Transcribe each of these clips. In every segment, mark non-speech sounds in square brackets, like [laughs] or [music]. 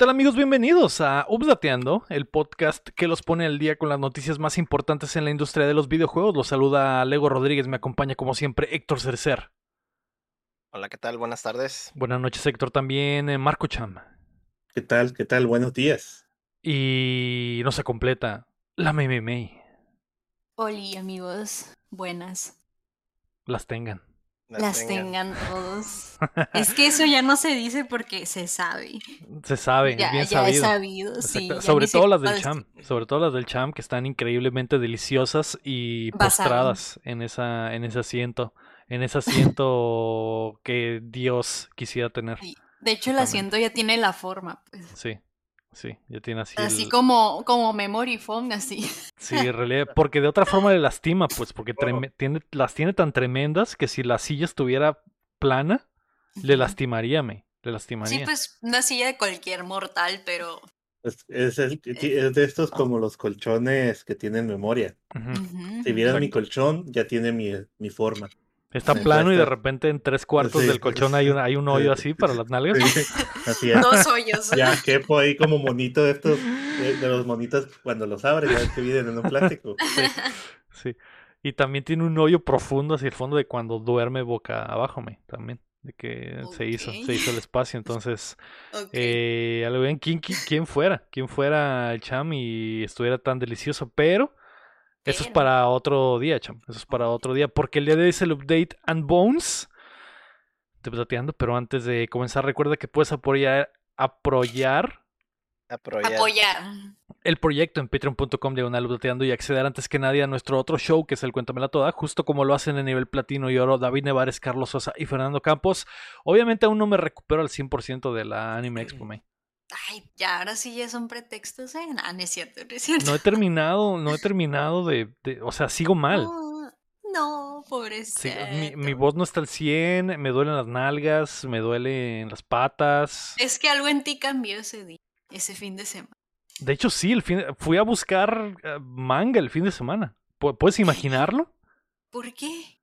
¿Qué tal amigos? Bienvenidos a Updateando, el podcast que los pone al día con las noticias más importantes en la industria de los videojuegos. Los saluda Lego Rodríguez, me acompaña como siempre Héctor Cercer. Hola, ¿qué tal? Buenas tardes. Buenas noches Héctor, también eh, Marco Cham. ¿Qué tal? ¿Qué tal? Buenos días. Y no se completa la Meme. Hola amigos, buenas. Las tengan. Las, tengan. todos. [laughs] es que eso ya no se dice porque se sabe. Se sabe, Ya, es bien ya sabido. sabido, sí. Exacto. ya Sobre todo las del Cham, sobre todo las del Cham que están increíblemente deliciosas y Basado. postradas en esa en ese asiento, en ese asiento que Dios quisiera tener. Sí. De hecho, el asiento ya tiene la forma, pues. Sí. Sí, ya tiene así Así el- como, como memory foam, así. [laughs] Sí, en realidad, porque de otra forma le lastima, pues, porque treme- tiene, las tiene tan tremendas que si la silla estuviera plana, le lastimaría, me, le lastimaría. Sí, pues una silla de cualquier mortal, pero. Es, es el- es de estos como los colchones que tienen memoria. Si vieran mi colchón, ya tiene mi, mi forma. Está Sí, plano y de repente en tres cuartos Sí, del colchón hay un, hay un hoyo así para las nalgas. Sí, Así es. Dos hoyos. Ya quepo ahí como monito de estos, de, de los monitos cuando los abres, ya ves que vienen en un plástico. [laughs] Sí. Y también tiene un hoyo profundo hacia el fondo de cuando duerme boca abajo, me, también. De que se hizo, se hizo el espacio. Entonces, Ok. Eh, a lo bien, ¿quién, quién, quién fuera, quién fuera el cham y estuviera tan delicioso, pero eso es para otro día, cham, eso es para otro día, porque el día de hoy es el update and bones, te plateando, pero antes de comenzar recuerda que puedes apoyar, apoyar Apoyar. Apoyar. el proyecto en patreon.com diagonal updateando y acceder antes que nadie a nuestro otro show que es el Cuéntamela Toda, justo como lo hacen en nivel platino y oro David Nevares, Carlos Sosa y Fernando Campos. Obviamente aún no me recupero al 100% de la Anime Expo, May. Ay, ya, ahora sí ya son pretextos, ¿eh? No, no es cierto, no es cierto. No he terminado, no he terminado de, de- o sea, sigo mal. No, no, Sí, mi, mi voz no está al 100, me duelen las nalgas, me duelen las patas. Es que algo en ti cambió ese día, ese fin de semana. De hecho, sí, el fin, fui a buscar eh, manga el fin de semana. ¿Pu- ¿Puedes imaginarlo? ¿Por qué?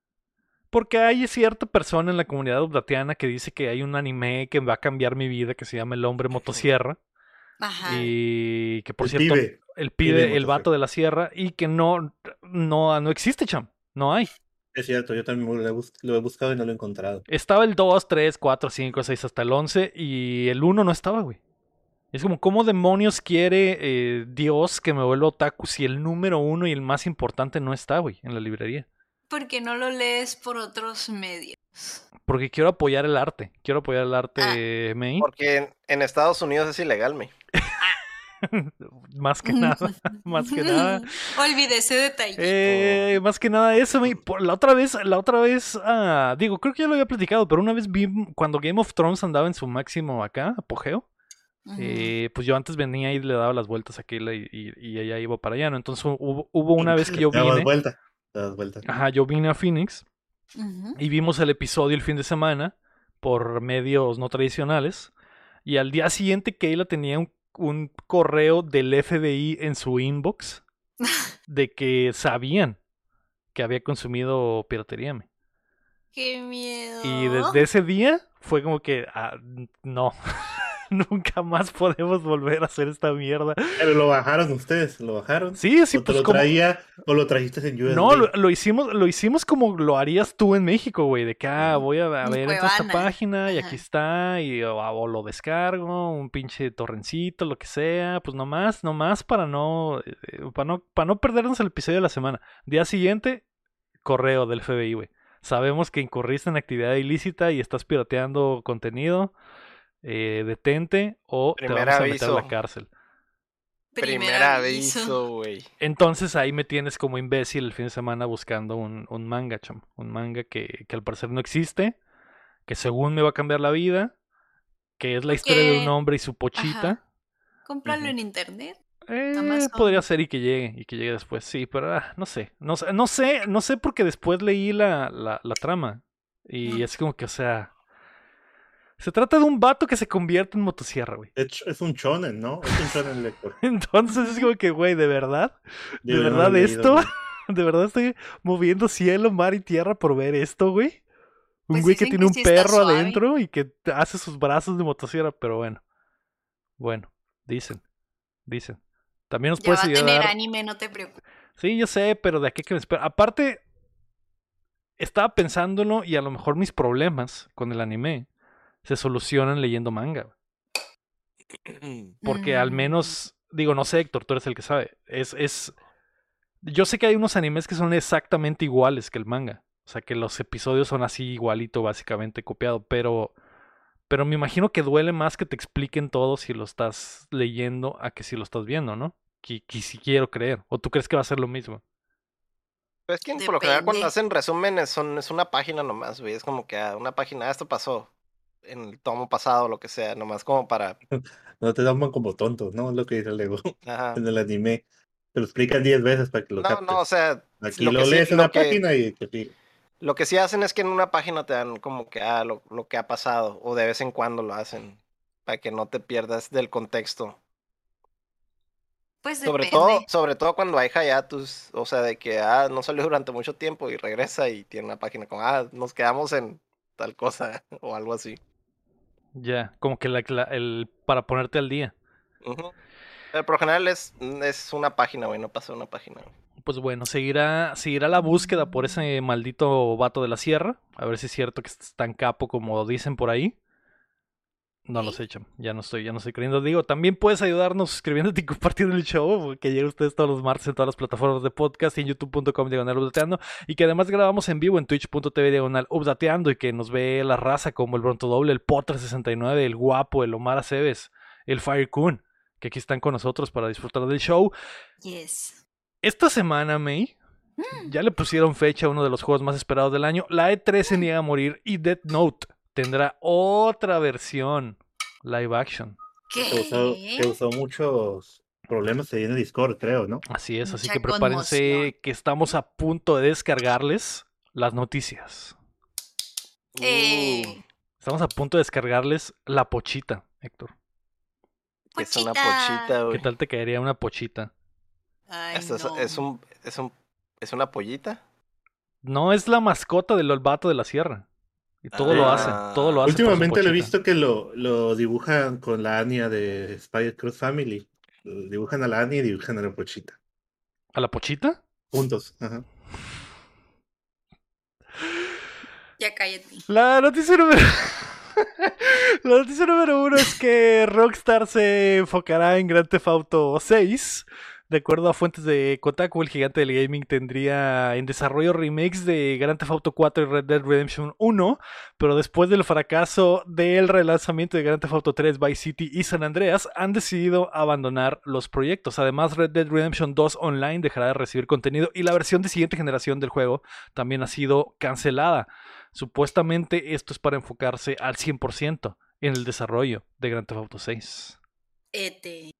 Porque hay cierta persona en la comunidad updateana que dice que hay un anime que va a cambiar mi vida que se llama El Hombre Motosierra. Ajá. Y que por El cierto, pibe. el pibe pibe, el motosierra. vato de la sierra, y que no, no, no existe, cham. No hay. Es cierto, yo también lo he, bus- lo he buscado y no lo he encontrado. Estaba el 2, 3, 4, 5, 6 hasta el 11 y el 1 no estaba, güey. Es como, ¿cómo demonios quiere eh, Dios que me vuelva otaku si el número uno y el más importante no está, güey, en la librería? Porque no lo lees por otros medios. Porque quiero apoyar el arte. Quiero apoyar el arte, May. Porque en, en Estados Unidos es ilegal, me. [laughs] más que nada. [laughs] Más que nada. Olvidé ese detalle. Eh, más que nada eso, May. Por- La otra vez, la otra vez, ah, digo, creo que ya lo había platicado, pero una vez vi cuando Game of Thrones andaba en su máximo acá, apogeo. Eh, pues yo antes venía y le daba las vueltas a aquella y, y, y ella iba para allá, ¿no? Entonces hubo, hubo una vez que yo vine, vuelta. Te das vuelta. ajá, yo vine a Phoenix y vimos el episodio el fin de semana por medios no tradicionales y al día siguiente Kayla tenía un, un correo del FBI en su inbox [laughs] de que sabían que había consumido piratería. me. Qué miedo. Y desde ese día fue como que, ah, no, [laughs] [laughs] nunca más podemos volver a hacer esta mierda. Pero lo bajaron ustedes, lo bajaron. Sí, sí, o te pues lo como... traía, o lo trajiste en USB. No, lo, lo hicimos, lo hicimos como lo harías tú en México, güey, de que ah, voy a, ver esta página y Ajá. aquí está, y o, o lo descargo, un pinche torrencito, lo que sea, pues nomás, nomás para no, eh, para no, para no perdernos el episodio de la semana. Día siguiente, correo del FBI, güey. Sabemos que incurriste en actividad ilícita y estás pirateando contenido. Eh, detente o te vamos a meter a la aviso. cárcel. Primer aviso, güey. Entonces ahí me tienes como imbécil el fin de semana buscando un, un manga, cham. Un manga que, que al parecer no existe, que según me va a cambiar la vida, que es la historia de un hombre y su pochita. Ajá. Cómpralo en internet. Eh, podría ser y que llegue, y que llegue después, sí, pero ah, no sé, no sé, no sé, no sé porque después leí la, la, la trama y es como que, o sea, se trata de un vato que se convierte en motosierra, güey. Es un shonen, ¿no? Es un shonen lector. [laughs] Entonces es como que, güey, ¿de verdad? ¿De Yo verdad esto? [laughs] ¿De verdad estoy moviendo cielo, mar y tierra por ver esto, güey? Un Pues güey que tiene que un sí perro suave. adentro y que hace sus brazos de motosierra, pero bueno. Bueno, dicen, dicen. También nos Ya puedes va a tener ayudar. anime, no te preocupes. Sí, yo sé, pero de aquí que me espera. Aparte, estaba pensándolo y a lo mejor mis problemas con el anime se solucionan leyendo manga. [clears throat] Porque al Mm. menos, digo, no sé, Héctor, tú eres el que sabe. Es, es. Yo sé que hay unos animes que son exactamente iguales que el manga. O sea, que los episodios son así igualito, básicamente copiado. Pero. Pero me imagino que duele más que te expliquen todo si lo estás leyendo a que si lo estás viendo, ¿no? Que, que si quiero creer. ¿O tú crees que va a ser lo mismo? Pero es que por lo general cuando hacen resúmenes son, es una página nomás, güey. Es como que ah, una página, "Ah, esto pasó en el tomo pasado o lo que sea, nomás como para. [laughs] No te toman como tontos, ¿no? Es lo que dice Lego. [laughs] Ajá. En el anime. Te lo explican 10 veces para que lo No, captes. no, o sea, Aquí lo lo, que sí- lees en lo la que- página y te lo que sí hacen es que en una página te dan como que ah, lo, lo que ha pasado, o de vez en cuando lo hacen, para que no te pierdas del contexto. Pues Sobre depende. todo, sobre todo cuando hay hiatus, o sea, de que ah, no salió durante mucho tiempo y regresa y tiene una página con ah, nos quedamos en tal cosa [laughs] o algo así. Ya, como que la, la- el, para ponerte al día. Pero por lo general es, es una página, güey, no pasa una página. Pues bueno, seguirá, seguirá la búsqueda por ese maldito vato de la sierra. A ver si es cierto que es tan capo como dicen por ahí. No lo Ok. sé, cham. Ya no estoy, ya no estoy creyendo. Digo, también puedes ayudarnos suscribiéndote y [laughs] compartiendo el show, que llega ustedes todos los martes en todas las plataformas de podcast y en youtube.com diagonal updateando. Y que además grabamos en vivo en twitch.tv diagonal updateando y que nos ve la raza como el Bronto Doble, el Potter 69, el Guapo, el Omar Aceves, el Fire Kun, que aquí están con nosotros para disfrutar del show. Yes. Esta semana, May, Mm. ya le pusieron fecha a uno de los juegos más esperados del año. La E3 se niega a morir y Death Note tendrá otra versión live action. Te causó, ¿Qué? causó muchos problemas ahí en el Discord, creo, ¿no? Así es, así Mucha que prepárense conmoción. que estamos a punto de descargarles las noticias. Eh, Estamos a punto de descargarles la pochita, Héctor. que es una pochita. güey. ¿Qué tal te caería una pochita? Ay, Esto es, no. es un, es un, es una pollita. No es la mascota del vato de la sierra. Y todo lo hace, Ah. todo lo hace. Últimamente lo he visto que lo, lo dibujan con la Anya de Spider Cross Family. Dibujan a la Anya y dibujan a la pochita. ¿A la pochita? Juntos. Ajá. Ya cállate. La noticia número. [laughs] La noticia número uno es que Rockstar se enfocará en Grand Theft Auto 6. De acuerdo a fuentes de Kotaku, el gigante del gaming tendría en desarrollo remakes de Grand Theft Auto 4 y Red Dead Redemption 1, pero después del fracaso del relanzamiento de Grand Theft Auto 3, Vice City y San Andreas, han decidido abandonar los proyectos. Además, Red Dead Redemption 2 Online dejará de recibir contenido y la versión de siguiente generación del juego también ha sido cancelada. Supuestamente esto es para enfocarse al 100% en el desarrollo de Grand Theft Auto 6. Ete.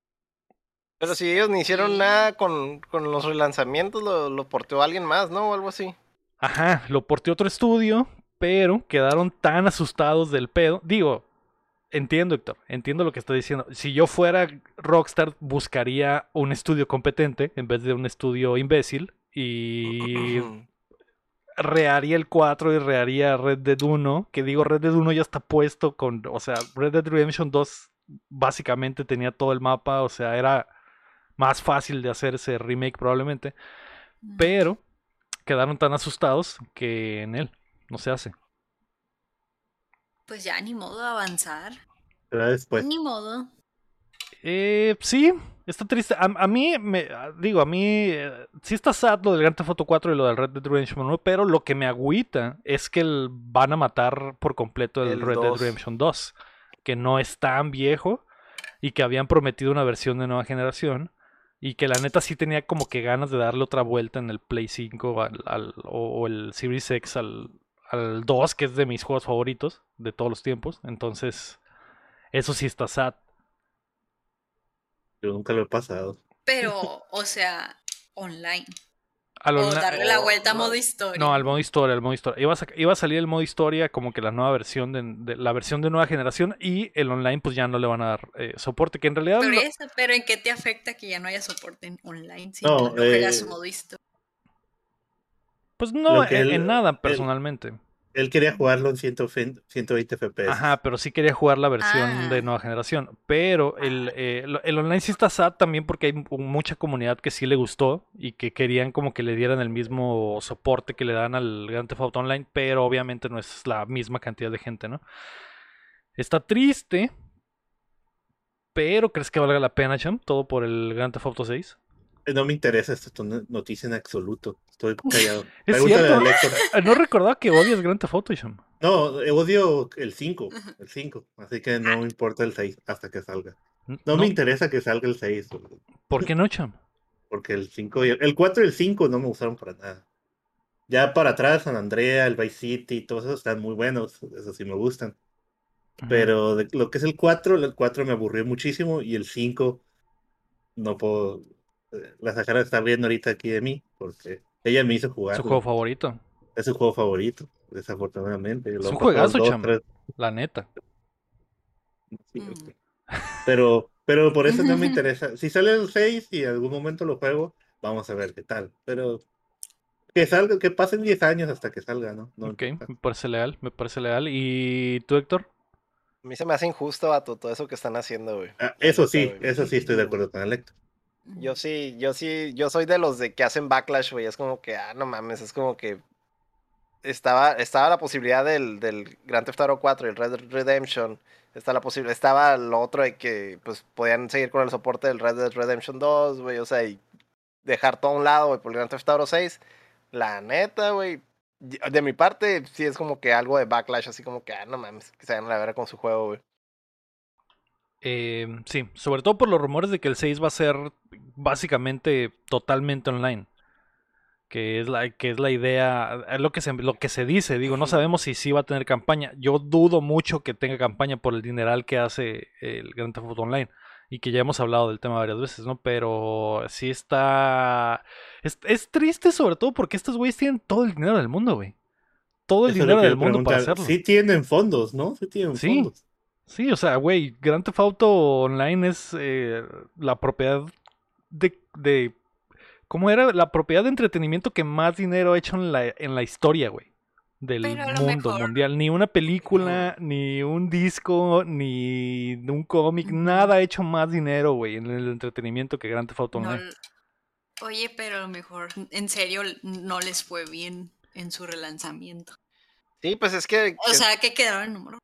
Pero si ellos ni hicieron Sí. nada con, con los relanzamientos, lo, lo porteó alguien más, ¿no? O algo así. Ajá, lo porté a otro estudio, pero quedaron tan asustados del pedo. Digo, entiendo, Héctor, entiendo lo que está diciendo. Si yo fuera Rockstar, buscaría un estudio competente en vez de un estudio imbécil y [clears throat] reharía el 4 y reharía Red Dead 1. Que digo, Red Dead 1 ya está puesto con. O sea, Red Dead Redemption 2 básicamente tenía todo el mapa. O sea, era más fácil de hacer ese remake probablemente. Pero quedaron tan asustados que en él no se hace. Pues ya, ni modo de avanzar. Después. Ni modo. Eh, sí, está triste. A, a mí, me, digo, a mí eh, sí está sad lo del Grand Theft Auto 4 y lo del Red Dead Redemption 1, pero lo que me agüita es que el- van a matar por completo el, El Red Dead 2. Redemption 2, que no es tan viejo y que habían prometido una versión de nueva generación y que la neta sí tenía como que ganas de darle otra vuelta en el Play 5 al- al- o, o el Series X al, al 2, que es de mis juegos favoritos de todos los tiempos. Entonces, eso sí está sad. Yo nunca lo he pasado. Pero, o sea, online. Al O darle la o- vuelta a no. modo historia. No, al modo historia, al modo historia. Iba a, iba a salir el modo historia como que la nueva versión de, de- la versión de nueva generación y el online pues ya no le van a dar eh, soporte, que en realidad Pero, lo- eso, pero ¿en qué te afecta que ya no haya soporte en online si No, no, juegas eh, modo historia? pues no en, el- en nada el- personalmente. Él quería jugarlo en 100 120 FPS. Ajá, pero sí quería jugar la versión de Ah. nueva generación. Pero el, eh, lo- el online sí está sad también porque hay mu- mucha comunidad que sí le gustó y que querían como que le dieran el mismo soporte que le dan al Grand Theft Auto Online, pero obviamente no es la misma cantidad de gente, ¿no? Está triste, pero ¿crees que valga la pena, Cham? Todo por el Grand Theft Auto 6. Eh, No me interesa esta noticia en absoluto. Estoy [laughs] callado. ¿Es Pregúntale cierto? a Lector. Ah, [laughs] No recordaba que odias Grand Theft Auto, Cham. No, odio el 5. El 5. Así que no me importa el 6 hasta que salga. No, me interesa que salga el 6. ¿Por qué no, Cham? Porque el 5 y el, el 4 y el 5 no me gustaron para nada. Ya para atrás, San Andrea, el Vice City, todos esos están muy buenos. Eso sí me gustan. Pero de lo que es el 4, el 4 me aburrió muchísimo y el 5 no puedo. eh, La Sahara está viendo ahorita aquí de mí porque ella me hizo jugar. Su juego favorito, Es su juego favorito, desafortunadamente. Es Lo un he pasado juegazo, dos, tres- la neta. sí, Mm. Pero, pero por eso no me [laughs] interesa. Si sale el 6 y en algún momento lo juego, vamos a ver qué tal. Pero que salga, que pasen 10 años hasta que salga, ¿no? no ok, me parece leal, me parece leal. ¿Y tú, Héctor? A mí se me hace injusto, vato, todo eso que están haciendo, güey. Ah, eso sí, eso sí estoy de acuerdo con Electo. Yo sí, yo sí, yo soy de los de que hacen backlash, güey. Es como que, ah, no mames, es como que estaba, estaba la posibilidad del, del Grand Theft Auto 4 y el Red Dead Redemption. Está la posibilidad, estaba lo otro de que pues podían seguir con el soporte del Red Dead Redemption 2, güey, o sea, y dejar todo a un lado, güey, por el Grand Theft Auto 6. La neta, güey, de mi parte, sí es como que algo de backlash, así como que, ah, no mames, que se vayan a la vera con su juego, güey. Eh, sí, sobre todo por los rumores de que el 6 va a ser básicamente totalmente online. Que es la, que es la idea, es lo que se, lo que se dice, digo, no sabemos si sí va a tener campaña. Yo dudo mucho que tenga campaña por el dineral que hace el Grand Theft Auto Online. Y que ya hemos hablado del tema varias veces, ¿no? Pero sí está... Es, es triste sobre todo porque estos güeyes tienen todo el dinero del mundo, güey. Todo el Eso dinero del mundo para hacerlo. Sí tienen fondos, ¿no? Sí tienen Sí. fondos. Sí, o sea, güey, Grand Theft Auto Online es eh, la propiedad de, de... ¿Cómo era? La propiedad de entretenimiento que más dinero ha hecho en la, en la historia, güey. Del mundo mejor- mundial. Ni una película, ni un disco, ni un cómic, nada ha hecho más dinero, güey, en el entretenimiento que Grand Theft Auto Online. oye, pero a lo mejor en serio no les fue bien en su relanzamiento. Sí, pues es que... O sea, que quedaron en número.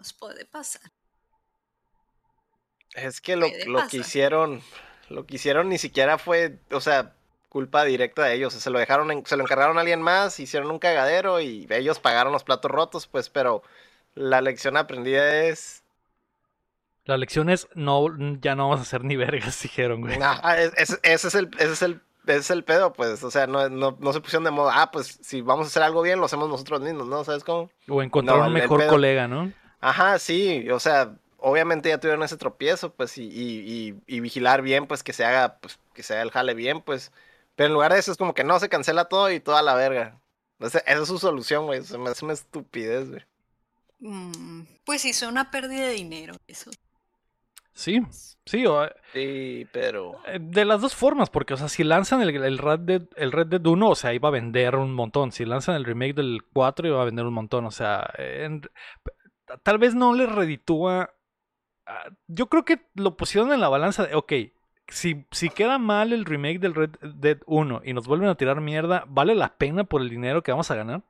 Pues puede pasar. Es que lo, lo que hicieron, lo que hicieron ni siquiera fue, o sea, culpa directa de ellos. Se lo dejaron, en- se lo encargaron a alguien más, hicieron un cagadero y ellos pagaron los platos rotos, pues, pero la lección aprendida es, La lección es, no, ya no vamos a hacer ni vergas, [laughs] dijeron, güey. nah, ese es el, ese es el, ese es el pedo, pues, o sea, no, no, no se pusieron de modo, ah, pues, si vamos a hacer algo bien, lo hacemos nosotros mismos, ¿no? ¿Sabes cómo? O encontrar No, un mejor colega, ¿no? Ajá, sí, o sea, obviamente ya tuvieron ese tropiezo, pues, y, y, y, y vigilar bien, pues, que se haga, pues, que se haga el jale bien, pues. Pero en lugar de eso es como que no, se cancela todo y toda la verga. Esa, esa es su solución, güey. Se me hace una estupidez, güey. Mm, pues hizo una pérdida de dinero. Eso. Sí, sí, o, Sí, pero. Eh, De las dos formas, porque, o sea, si lanzan el, el Red Dead, el Red Dead 1, o sea, iba a vender un montón. Si lanzan el remake del 4, iba a vender un montón. O sea, en- tal vez no les reditúa. ah, Yo creo que lo pusieron en la balanza de, ok, si, si queda mal el remake del Red Dead 1 y nos vuelven a tirar mierda, ¿vale la pena por el dinero que vamos a ganar?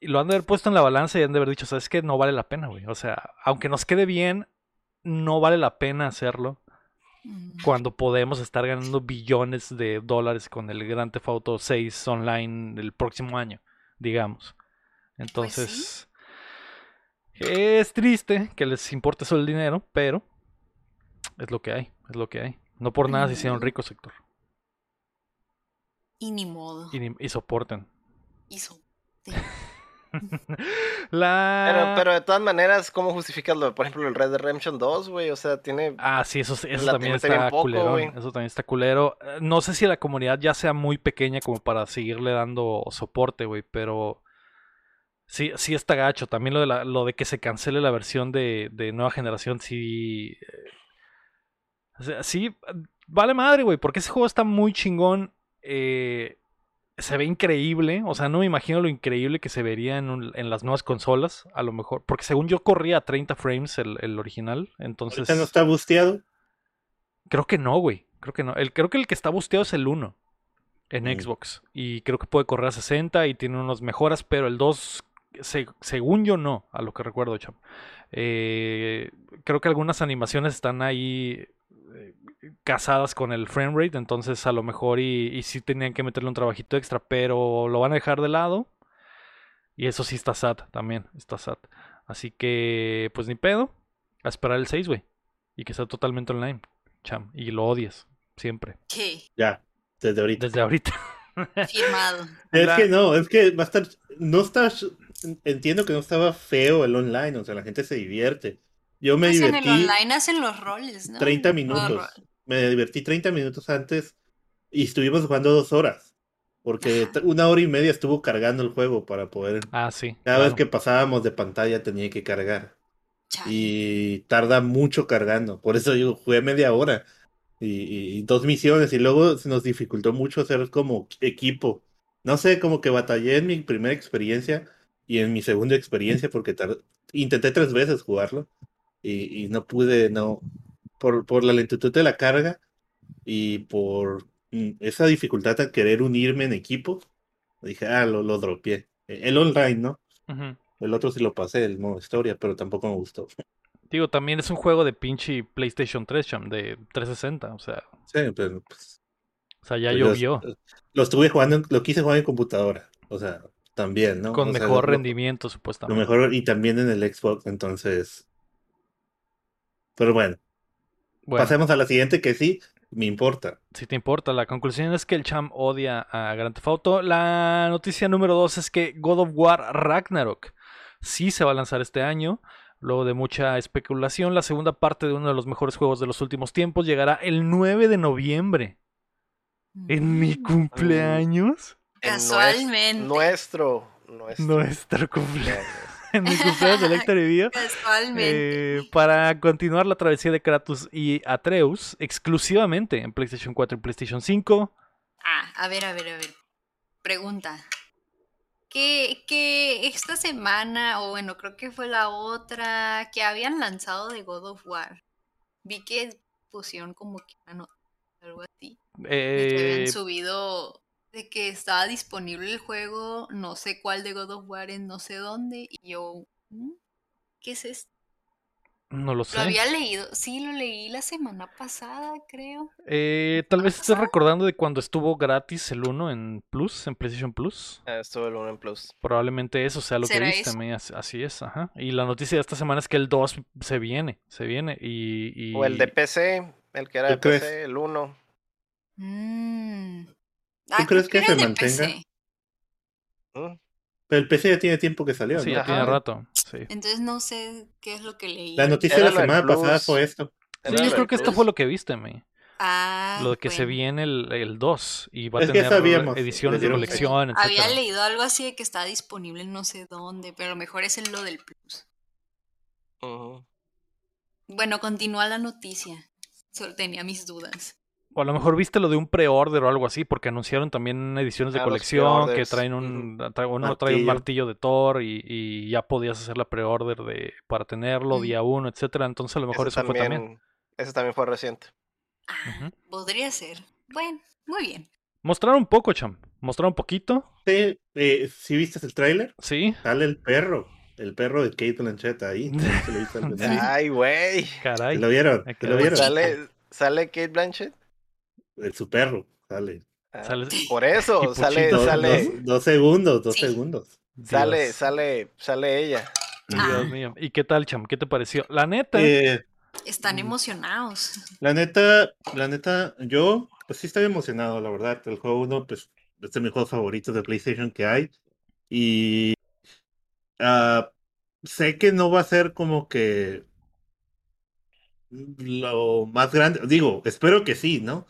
Y lo han de haber puesto en la balanza y han de haber dicho, ¿sabes qué? No vale la pena, güey. O sea, aunque nos quede bien, no vale la pena hacerlo cuando podemos estar ganando billones de dólares con el Grand Theft Auto 6 online el próximo año, digamos. Entonces, es triste que les importe solo el dinero, pero es lo que hay, es lo que hay. No por nada se hicieron ricos, sector. Y ni modo. Y, ni- y soporten. [laughs] La... Pero, pero de todas maneras, ¿cómo justificas lo, de, por ejemplo, el Red Dead Redemption 2, güey? O sea, tiene. Ah, sí, eso, eso La también está poco, culero. Eso también está culero. Eh, No sé si la comunidad ya sea muy pequeña como para seguirle dando soporte, güey, pero sí, sí está gacho. También lo de, la- lo de que se cancele la versión de, de nueva generación, sí. eh, o sea, sí, vale madre, güey, porque ese juego está muy chingón. eh, se ve increíble. O sea, no me imagino lo increíble que se vería en, un- en las nuevas consolas. A lo mejor. Porque según yo corría a 30 frames el, el original. Entonces. Ahorita no está busteado. Creo que no, güey. Creo que no. El, creo que el que está busteado es el 1 en Mm. Xbox. Y creo que puede correr a 60 y tiene unas mejoras, pero el 2, se- según yo, no, a lo que recuerdo, cham. Eh, creo que algunas animaciones están ahí eh, casadas con el frame rate, entonces a lo mejor y, y sí tenían que meterle un trabajito extra, pero lo van a dejar de lado. Y eso sí está sad también, está sad. Así que, pues ni pedo, a esperar el 6, güey. Y que sea totalmente online, cham. Y lo odies, siempre. ¿Qué? Ya, desde ahorita. Desde ahorita. Firmado. Es que no, es que va a estar. No está. Entiendo que no estaba feo el online, o sea, la gente se divierte. Yo me Pues en el divertí online hacen los roles, ¿no? 30 Los minutos. Me divertí 30 minutos antes y estuvimos jugando dos horas. Porque t- una hora y media estuvo cargando el juego para poder. Ah, sí. Cada vez claro. que pasábamos de pantalla tenía que cargar. Chale. Y tarda mucho cargando. Por eso yo jugué media hora. Y, y- y dos misiones. Y luego se nos dificultó mucho hacer como equipo. No sé, como que batallé en mi primera experiencia y en mi segunda experiencia porque intenté tres veces jugarlo. Y, y no pude, no. Por, por la lentitud de la carga y por mm, esa dificultad a querer unirme en equipo. Dije, ah, lo, lo dropeé. El online, ¿no? El otro sí lo pasé, el modo historia, pero tampoco me gustó. Digo, también es un juego de pinche PlayStation 3, cham, de 360. O sea, Sí, pero pues, o sea ya pues, llovió. Lo, lo estuve jugando, lo quise jugar en computadora. O sea, también, ¿no? Con O mejor rendimiento, Lo supuestamente. mejor y también en el Xbox, entonces. Pero bueno, Bueno, pasemos a la siguiente que sí me importa. si te importa, la conclusión es que el Cham odia a Grand Theft Auto. La noticia número 2 es que God of War Ragnarok sí se va a lanzar este año. Luego de mucha especulación, la segunda parte de uno de los mejores juegos de los últimos tiempos llegará el 9 de noviembre. En mi Mm. cumpleaños. Casualmente. Nuestro. Nuestro. Nuestro cumpleaños. En mi cumpleaños de Lector y Video. [laughs] Casualmente. Eh, para continuar la travesía de Kratos y Atreus exclusivamente en PlayStation 4 y PlayStation 5. Ah, a ver, a ver, a ver. Pregunta. Que, que esta semana, o bueno, creo que fue la otra, que habían lanzado de God of War. Vi que pusieron como que una nota, algo así. De que Eh, habían subido de que estaba disponible el juego, no sé cuál de God of War en no sé dónde. Y yo, "¿Mm? ¿qué es esto? no lo Lo sé. había leído, sí, lo leí la semana pasada, creo. Eh, tal vez estés recordando de cuando estuvo gratis el 1 en Plus, en PlayStation Plus. Ah, Estuvo el 1 en Plus. Probablemente eso sea lo que ¿Será viste, me- así es, ajá. Y la noticia de esta semana es que el 2 se viene, se viene. Y, y- O el de PC, el que era de. PC, el 1. Mm. Ah, ¿Tú creo crees que se mantenga? PC. ¿Mm? Pero el PC ya tiene tiempo que salió, Sí, ¿no? ya tiene rato. Sí. Entonces no sé qué es lo que leí. La noticia Era de la semana pasada fue esto. Sí, Era yo creo que esto fue lo que viste, me. Ah, Lo de que se viene el, el 2 y va a Es que tener sabíamos, ediciones de colección, Había leído algo así de que está disponible en no sé dónde, pero a mejor es en lo del Plus. Ujú. Bueno, continúa la noticia. Solo tenía mis dudas. O a lo mejor viste lo de un pre-order o algo así, porque anunciaron también ediciones de Ah, colección que traen un, trae- uno trae un Martillo. de Thor y, y ya podías hacer la pre-order de para tenerlo Mm. día uno, etcétera. Entonces a lo mejor Ese eso fue también. Ese también fue reciente. Ah, Ujú. podría ser. Bueno, muy bien. Mostraron un poco, cham. Mostraron un poquito, Sí, eh, ¿sí viste el tráiler? sí. Sale el perro. El perro de Kate Blanchett ahí. Se lo hizo al. [laughs] Ay, güey. Caray. ¿Se lo vieron? ¿Se lo vieron? ¿Sale, ¿Sale Kate Blanchett? El su perro. Sale. Ah, Sale- [laughs] Por eso, sale. Dos, sale, dos- dos segundos, dos Sí. segundos. sale, Dios, sale, sale ella. Dios Ah. mío. ¿Y qué tal, cham? ¿Qué te pareció? La neta, Eh, Están Mm. emocionados. la neta, la neta, yo pues sí estoy emocionado, la verdad. El juego 1, pues, es de mis juegos favoritos de PlayStation que hay. Y ah, sé que no va a ser como que lo más grande. Digo, espero que sí, ¿no?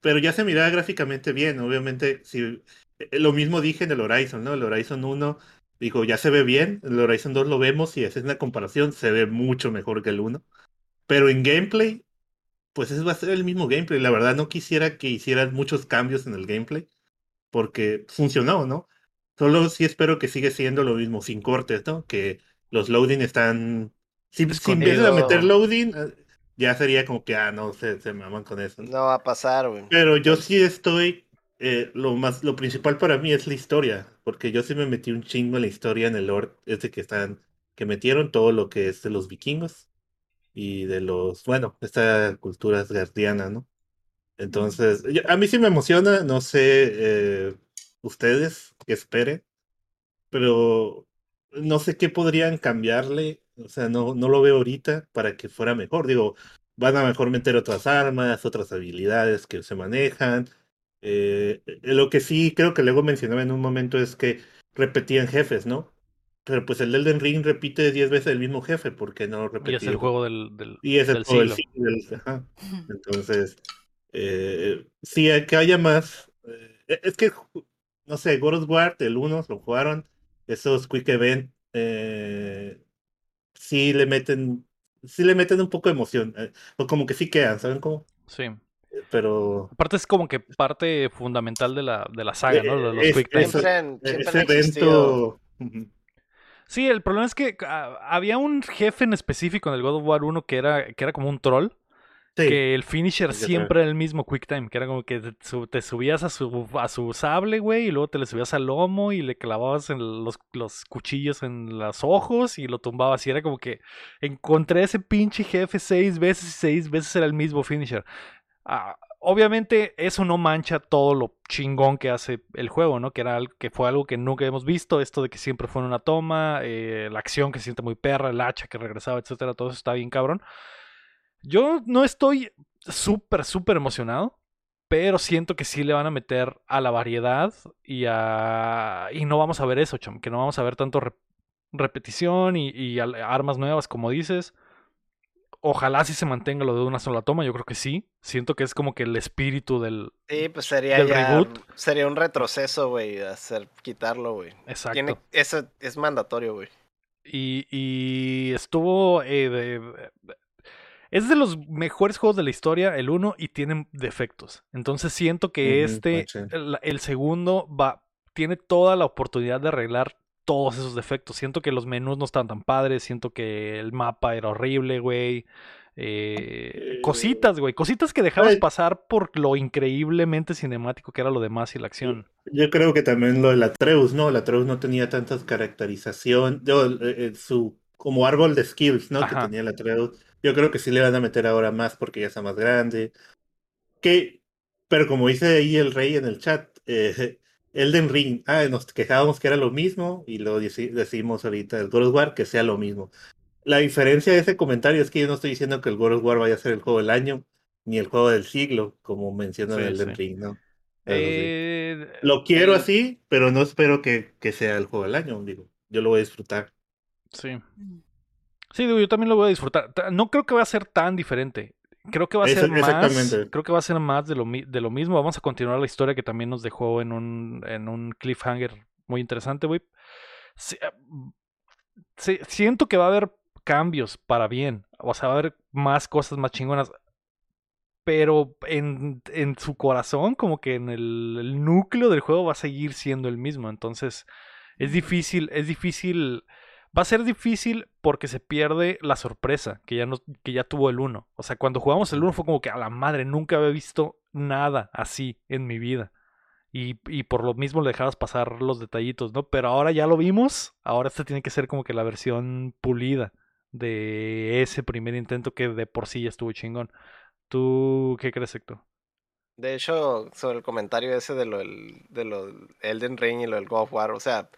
Pero ya se mira gráficamente bien. Obviamente, si eh, lo mismo dije en el Horizon, ¿no? El Horizon 1, digo, ya se ve bien. El Horizon 2 lo vemos y haces una comparación, se ve mucho mejor que el 1. Pero en gameplay, pues ese va a ser el mismo gameplay. La verdad, no quisiera que hicieran muchos cambios en el gameplay. porque funcionó, ¿no? Solo sí espero que siga siendo lo mismo, sin cortes, ¿no? Que los loading están... Si, si empiezan a meter loading, eh, ya sería como que, ah, no, se, se maman con eso. No va a pasar, güey. Pero yo sí estoy eh, lo más lo principal para mí es la historia, porque yo sí me metí un chingo en la historia en el lore este que están que metieron todo lo que es de los vikingos y de los, bueno, esta cultura asgardiana, ¿no? Entonces, a mí sí me emociona, no sé eh, ustedes que esperen, pero no sé qué podrían cambiarle, o sea, no, no lo veo ahorita para que fuera mejor. Digo, van a mejor meter otras armas, otras habilidades que se manejan, eh, eh, lo que sí creo que luego mencionaba en un momento es que repetían jefes, ¿no? Pero pues el Elden Ring repite 10 veces el mismo jefe, porque no repetía? Y es el juego del, del Y es el juego del siglo. [laughs] Entonces, eh, sí, que haya más. Eh, es que, no sé, God of War, el 1 lo jugaron, esos Quick Event, eh, sí le meten, sí le meten un poco de emoción, o como que sí quedan, ¿saben cómo? Sí pero... Aparte es como que parte fundamental de la, de la saga, ¿no? Los, los quick ese evento... Sí, el problema es que ah, había un jefe en específico en el God of War 1 que era, que era como un troll. Que el finisher siempre era el mismo quick time, que era como que te, subías a su, a su sable, güey, y luego te le subías al lomo y le clavabas en los, los cuchillos en los ojos y lo tumbabas. Y era como que encontré ese pinche jefe seis veces y seis veces era el mismo finisher. Ah, obviamente eso no mancha todo lo chingón que hace el juego, ¿no? Que, era, que fue algo que nunca hemos visto, esto de que siempre fue en una toma, eh, la acción que se siente muy perra, el hacha que regresaba, etcétera, todo eso está bien cabrón. Yo no estoy súper, súper emocionado, pero siento que sí le van a meter a la variedad y a... Y no vamos a ver eso, chum, que no vamos a ver tanto repetición y, y armas nuevas como dices. Ojalá sí se mantenga lo de una sola toma, yo creo que sí. Siento que es como que el espíritu del. Sí, pues sería ya, Sería un retroceso, güey, hacer, quitarlo, güey. Exacto. Tiene, eso es mandatorio, güey. Y, y estuvo. Eh, es de los mejores juegos de la historia, el uno, y tiene defectos. Entonces siento que este, el, el, segundo, va, tiene toda la oportunidad de arreglar todos esos defectos. Siento que los menús no estaban tan padres, siento que el mapa era horrible, güey. Eh, cositas, güey, cositas que dejabas pasar por lo increíblemente cinemático que era lo demás y la acción. Yo creo que también lo del Atreus, ¿no? El Atreus no tenía tantas caracterización, yo, eh, su como árbol de skills, ¿no? Que tenía el Atreus. Yo creo que sí le van a meter ahora más porque ya está más grande. Que, pero como dice ahí el rey en el chat, eh, [laughs] Elden Ring, ah, nos quejábamos que era lo mismo y lo decimos ahorita el God of War que sea lo mismo. La diferencia de ese comentario es que yo no estoy diciendo que el God of War vaya a ser el juego del año ni el juego del siglo, como menciona el Elden Ring, ¿no? Eh, lo quiero así, pero no espero que, que, sea el juego del año, digo. Yo lo voy a disfrutar. Sí. Sí, digo, yo también lo voy a disfrutar. No creo que va a ser tan diferente creo que va a ser más. Creo que va a ser más de lo, de lo mismo. Vamos a continuar la historia que también nos dejó en un, en un cliffhanger muy interesante, güey. Ah, siento que va a haber cambios para bien. O sea, va a haber más cosas más chingonas. Pero en, en su corazón, como que en el, el, núcleo del juego va a seguir siendo el mismo. Entonces, es difícil, es difícil Va a ser difícil porque se pierde la sorpresa que ya, no, que ya tuvo el 1. O sea, cuando jugamos el 1 fue como que a la madre, nunca había visto nada así en mi vida. Y, y, por lo mismo le dejabas pasar los detallitos, ¿no? Pero ahora ya lo vimos, ahora este tiene que ser como que la versión pulida de ese primer intento que de por sí ya estuvo chingón. ¿Tú qué crees, Héctor? De hecho, sobre el comentario ese de lo del, de lo Elden Ring y lo del God of War, o sea,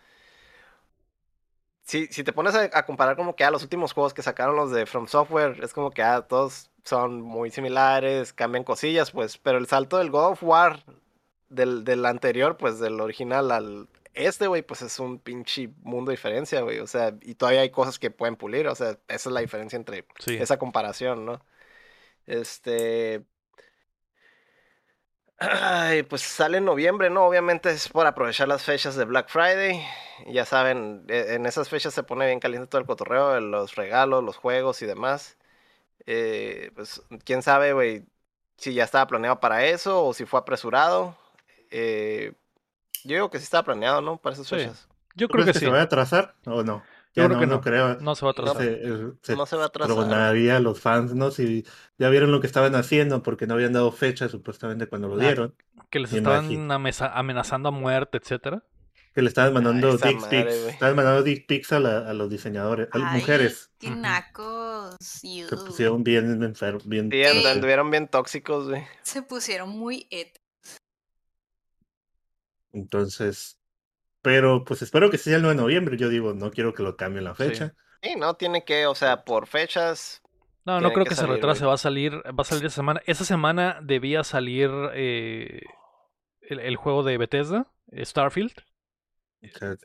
si, si te pones a, comparar como que a los últimos juegos que sacaron los de From Software, es como que ah, todos son muy similares, cambian cosillas, pues, pero el salto del God of War del, del anterior, pues del original al este, güey, pues es un pinche mundo de diferencia, güey, o sea, y todavía hay cosas que pueden pulir, o sea, esa es la diferencia entre esa comparación, ¿no? Este, Ay, pues sale en noviembre, ¿no? Obviamente es por aprovechar las fechas de Black Friday. Ya saben, e, en esas fechas se pone bien caliente todo el cotorreo, los regalos, los juegos y demás. Eh, pues quién sabe, güey, si ya estaba planeado para eso o si fue apresurado. Eh, Yo digo que sí estaba planeado, ¿no? Para esas Sí. fechas. Yo ¿Tú creo que sí. se va a atrasar o no? Yo Ya creo que no. creo. No se va a atrasar. Se, eh, se No se va a atrasar. tronaría a los fans, ¿no? Si ya vieron lo que estaban haciendo porque no habían dado fecha supuestamente cuando lo Ah, dieron. Que les estaban amenazando a muerte, etcétera. Que le estaban mandando dick madre, pics. güey. Estaban mandando dick pics a, la- a los diseñadores, a las Ay, mujeres. Qué. Se pusieron bien enfermos, bien... Sí, Sí. anduvieron bien tóxicos, güey. Se pusieron muy et. Entonces, pero pues espero que sea el 9 de noviembre. Yo digo, no quiero que lo cambien la Sí. fecha. Sí, no tiene que, o sea, por fechas. No, no creo que que, se retrase, va a salir, va a salir esa semana. Esa semana debía salir eh, el, el juego de Bethesda, Starfield.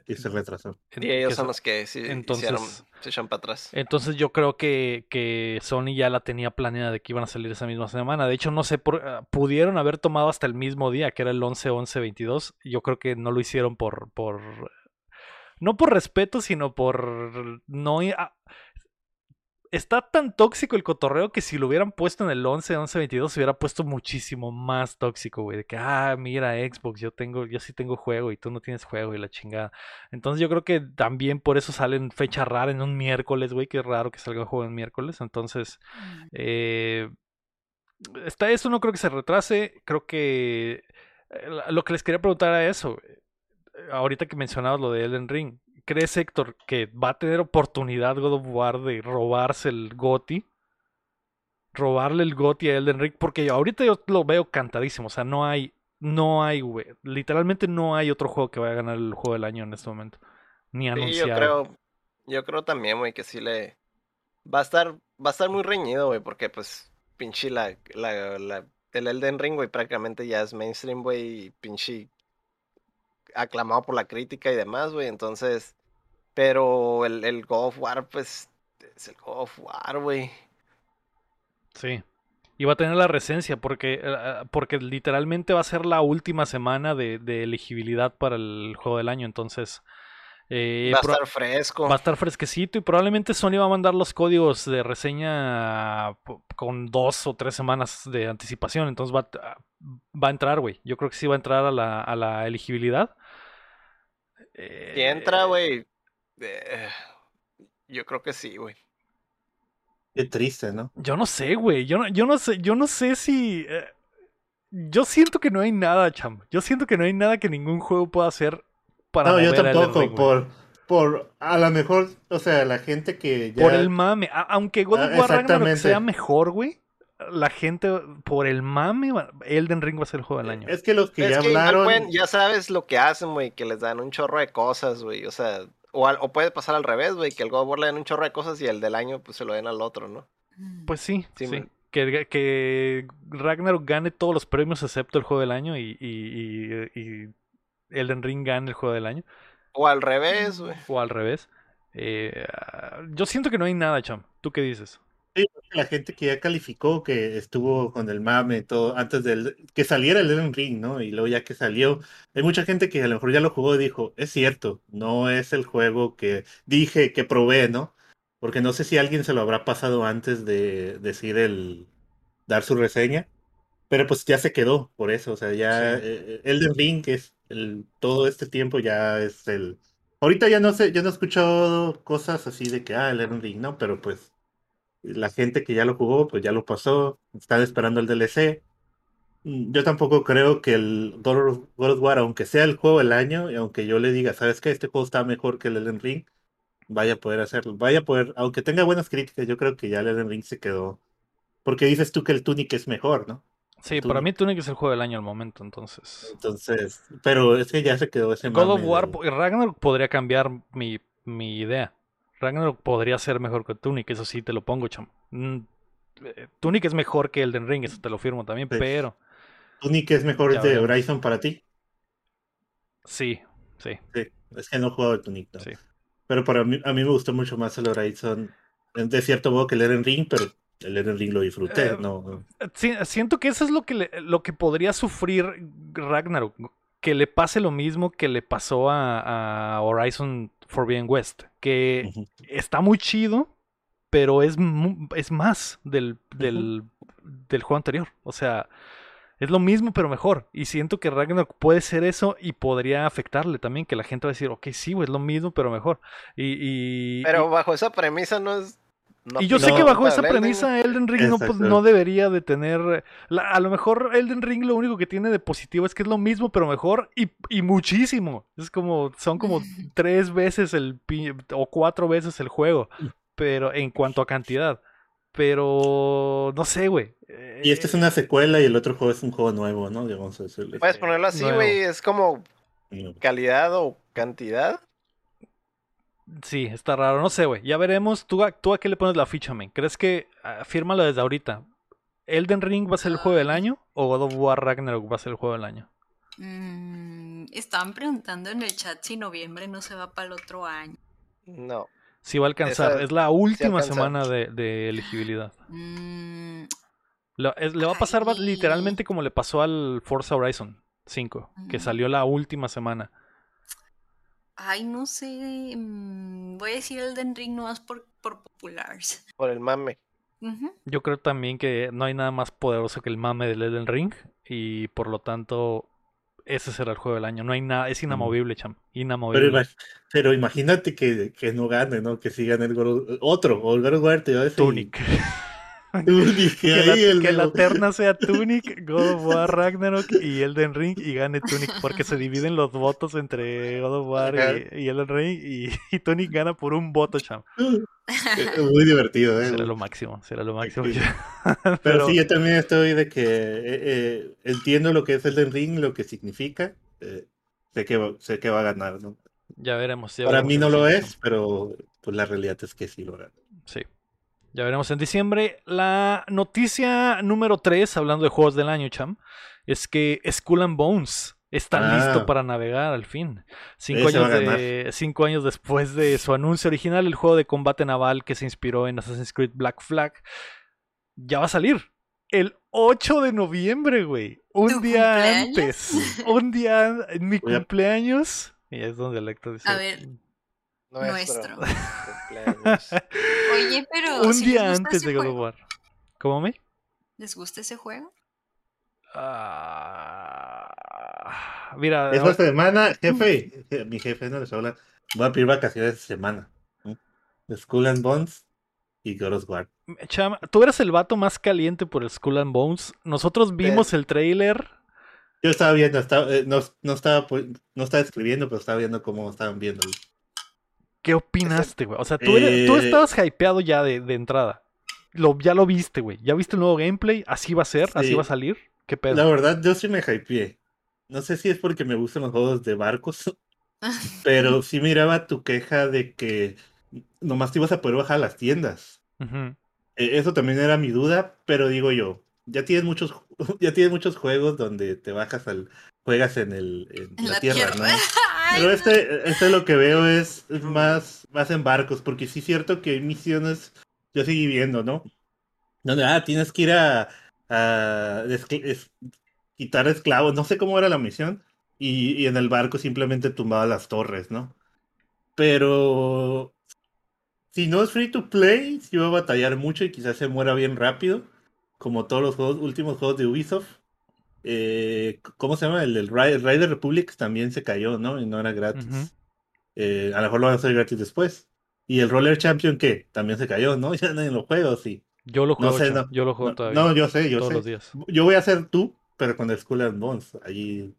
Y se retrasó. Y ellos son los que sí entonces- hicieron, se echan para atrás. Entonces yo creo que, que Sony ya la tenía planeada de que iban a salir esa misma semana. De hecho, no sé, por, ah, pudieron haber tomado hasta el mismo día, que era el 11-11-22. Yo creo que no lo hicieron por, por... No por respeto, sino por... No, i- ah, está tan tóxico el cotorreo que si lo hubieran puesto en el 11-11-22 se hubiera puesto muchísimo más tóxico, güey. De que, ah, mira, Xbox, yo tengo, yo sí tengo juego y tú no tienes juego y la chingada. Entonces yo creo que también por eso salen fecha rara en un miércoles, güey, que es raro que salga un juego en miércoles. Entonces, eh, está eso, no creo que se retrase. Creo que eh, lo que les quería preguntar a eso, eh, ahorita que mencionabas lo de Elden Ring, ¿crees, Héctor, que va a tener oportunidad God of War de robarse el GOTI? Robarle el GOTI a Elden Ring, porque ahorita yo lo veo cantadísimo, o sea, no hay, no hay, güey, literalmente no hay otro juego que vaya a ganar el juego del año en este momento, ni Sí, anunciado. yo creo, yo creo también, güey, que sí le va a estar, va a estar muy reñido, güey, porque pues pinche la, la, la, el Elden Ring, güey, prácticamente ya es mainstream, güey, y pinche aclamado por la crítica y demás, güey, entonces, pero el, el God of War, pues, es el God of War, güey. Sí. Y va a tener la recencia porque, eh, porque literalmente va a ser la última semana de, de elegibilidad para el juego del año. Entonces, eh, Va a estar fresco. va a estar fresquecito y probablemente Sony va a mandar los códigos de reseña con dos o tres semanas de anticipación. Entonces va, a- va a entrar, güey. Yo creo que sí va a entrar a la, a la elegibilidad. Si entra, Eh, güey, eh, yo creo que sí, güey. Qué triste, ¿no? Yo no sé, güey. Yo no, yo no sé, yo no sé si. eh, yo siento que no hay nada, cham. Yo siento que no hay nada que ningún juego pueda hacer para No, yo tampoco. Ring, por, por, a lo mejor, o sea, la gente que ya... Por el mame. A- aunque God of War Ragnarok sea mejor, güey. La gente, por el mame, Elden Ring va a ser el juego del año. Es que los que Es ya que hablaron... ya sabes lo que hacen, güey, que les dan un chorro de cosas, güey. O sea, o, al- o puede pasar al revés, güey, que el God of War le den un chorro de cosas y el del año pues se lo den al otro, ¿no? Mm. Pues sí, Sí, sí. Que, que Ragnarok gane todos los premios excepto el juego del año y, y, y- y Elden Ring gane el juego del año. O al revés, güey. O al revés. Eh, ah, yo siento que no hay nada, cham. ¿Tú qué dices? La gente que ya calificó, que estuvo con el mame, todo, antes del que saliera el Elden Ring, ¿no? Y luego ya que salió, hay mucha gente que a lo mejor ya lo jugó y dijo, es cierto, no es el juego que dije que probé, ¿no? Porque no sé si alguien se lo habrá pasado antes de decir el dar su reseña, pero pues ya se quedó por eso, o sea, ya Sí. eh, Elden Ring, que es el, todo este tiempo ya es el... Ahorita ya no sé, yo no he escuchado cosas así de que, ah, el Elden Ring, ¿no? Pero pues la gente que ya lo jugó, pues ya lo pasó, están esperando el DLC. Mm, Yo tampoco creo que el God of, War, aunque sea el juego del año, y aunque yo le diga, ¿sabes qué? Este juego está mejor que el Elden Ring, vaya a poder hacerlo. Vaya a poder, aunque tenga buenas críticas, yo creo que ya el Elden Ring se quedó. Porque dices tú que el Tunic es mejor, ¿no? Sí, para mí Tunic es el juego del año al momento, entonces. Entonces, pero es que ya se quedó ese God of War, po- Ragnarok podría cambiar mi, mi idea. Ragnarok podría ser mejor que Tunic, eso sí te lo pongo, cham. Mm, eh, Tunic es mejor que Elden Ring, eso te lo firmo también, pero Tunic es mejor de veremos. Horizon para ti. sí, sí, Sí, es que no he jugado el Tunic, ¿no? sí. Pero para mí, a mí me gustó mucho más el Horizon, de cierto modo que el Elden Ring, pero el Elden Ring lo disfruté, Eh, ¿no? Sí, siento que eso es lo que, le- lo que podría sufrir Ragnarok. Que le pase lo mismo que le pasó a, a Horizon Forbidden West. Que está muy chido, pero es, es más del, del, del juego anterior. O sea, Es lo mismo, pero mejor. Y siento que Ragnarok puede ser eso y podría afectarle también, que la gente va a decir, ok, sí, güey, es lo mismo, pero mejor. Y, y, Pero bajo esa premisa no es. No y yo sé que bajo esa premisa Elden Ring no, pues, no debería de tener... la- a lo mejor Elden Ring lo único que tiene de positivo es que es lo mismo, pero mejor y, y muchísimo. Es como, son como [laughs] tres veces el... o cuatro veces el juego, pero en cuanto a cantidad. Pero no sé, güey. Y esta es una secuela y el otro juego es un juego nuevo, ¿no? Digamos, es el- Puedes ponerlo así, güey. Es como calidad o cantidad. Sí, está raro. No sé, güey. Ya veremos. ¿Tú, a- ¿Tú a qué le pones la ficha, men? ¿Crees que... ah, fírmalo desde ahorita. ¿Elden Ring va a ser el juego del año? ¿O God of War Ragnarok va a ser el juego del año? Mm, estaban preguntando en el chat si noviembre no se va para el otro año. No. Sí va a alcanzar. Esa- es la última semana de, de elegibilidad. Mm, es- le va a pasar Ay. literalmente como le pasó al Forza Horizon 5, que salió la última semana. Ay, no sé. mm, voy a decir Elden Ring nomás por, por populars. [laughs] Por el mame. Yo creo también que no hay nada más poderoso que el mame del Elden Ring y por lo tanto ese será el juego del año. No hay nada, es inamovible, cham. Pero, Inamovible. ima- pero imagínate que, que no gane, ¿no? Que sí gane el otro, o el God of War Tunic. Que la, ahí el que la nuevo. terna sea Tunic, [laughs] God of War Ragnarok y Elden Ring y gane Tunic porque se dividen los votos entre God of War y, y Elden Ring y, [laughs] y Tunic gana por un voto, cham. Eh, Muy divertido, ¿eh? Será lo máximo, será lo máximo. Sí. [laughs] Pero, Pero sí, yo también estoy de que eh, eh, entiendo lo que es el Ring, lo que significa. eh, sé, que va, sé que va a ganar, ¿no? ya veremos. ya Para veremos mí no lo es, pero pues la realidad es que sí lo gana. Sí. Ya veremos en diciembre. La noticia número 3, hablando de juegos del año, Cham, es que Skull and Bones está Ah. listo para navegar al fin. Cinco años, de- cinco años después de su anuncio original, el juego de combate naval que se inspiró en Assassin's Creed Black Flag ya va a salir. El 8 de noviembre, güey. Un ¿Tu día cumpleaños? antes. Un día en mi cumpleaños. Y es donde el actor dice. A ver. Nuestro. [laughs] Oye, pero. un si día antes de God of War. ¿Cómo me? ¿Les gusta ese juego? Ah, mira, Esta semana, [laughs] jefe, je- mi jefe no les habla, voy a pedir vacaciones esta semana. Skull and Bones y God of War. Cham, tú eres el vato más caliente por el Skull and Bones. Nosotros vimos el trailer. Yo estaba viendo, estaba, eh, no, no, estaba, pu- no estaba escribiendo, pero estaba viendo cómo estaban viendo. ¿Qué opinaste, güey? O sea, tú, eres- tú Eh, estabas hypeado ya de, de entrada. Lo, ya lo viste, güey. ¿Ya viste el nuevo gameplay? ¿Así va a ser? ¿Así Sí. va a salir? ¿Qué pedo? La verdad, yo sí me hypeé. No sé si es porque me gustan los juegos de barcos, [laughs] pero sí miraba tu queja de que nomás te ibas a poder bajar a las tiendas. Eh, Eso también era mi duda, pero digo yo, ya tienes muchos, [laughs] ya tienes muchos juegos donde te bajas al, juegas en el, en En la, la tierra, tierra. ¿no? Ay, Pero este, este lo que veo es, es más, más en barcos, porque sí es cierto que hay misiones, yo seguí viendo, ¿no? Donde, ah, tienes que ir a, a descl- es- quitar esclavos, no sé cómo era la misión, y, y en el barco simplemente tumbaba las torres, ¿no? Pero si no es free to play, sí va a batallar mucho y quizás se muera bien rápido, como todos los juegos, últimos juegos de Ubisoft. Eh, ¿Cómo se llama? El Ri- Rider Republic también se cayó, ¿no? Y no era gratis. Eh, a lo mejor lo van a hacer gratis después. Y el Roller Champion, ¿qué? También se cayó, ¿no? [laughs] Ya nadie lo juega, ¿o sí. Yo lo juego, No sé, no. Yo lo juego todavía. no, yo sé, yo todos sé. los días. Yo voy a hacer tú, pero con el Skull and Bones. Allí.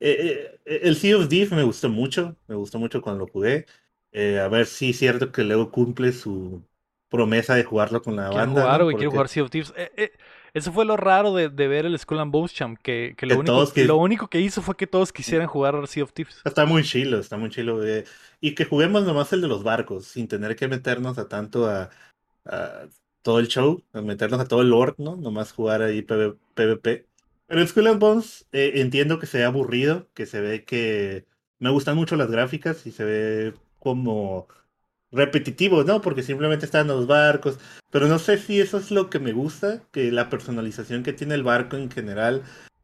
Eh, el Sea of Thief me gustó mucho. Me gustó mucho cuando lo jugué. A ver si es cierto que luego cumple su promesa de jugarlo con la Quiero banda. jugar, ¿no? Quiero jugar Sea of Thieves. Eh, eh, eso fue lo raro de, de ver el Skull and Bones, Cham. Que, que lo, Que único, que- lo único que hizo fue que todos quisieran jugar Sea of Thieves. Está muy chilo, está muy chilo. eh, Y que juguemos nomás el de los barcos, sin tener que meternos a tanto a, a todo el show, a meternos a todo el lore, ¿no? Nomás jugar ahí PV PvP. Pero el Skull and Bones eh, entiendo que se ve aburrido, que se ve que me gustan mucho las gráficas y se ve como repetitivo, ¿no? Porque simplemente están los barcos. Pero no sé si eso es lo que me gusta, que la personalización que tiene el barco en general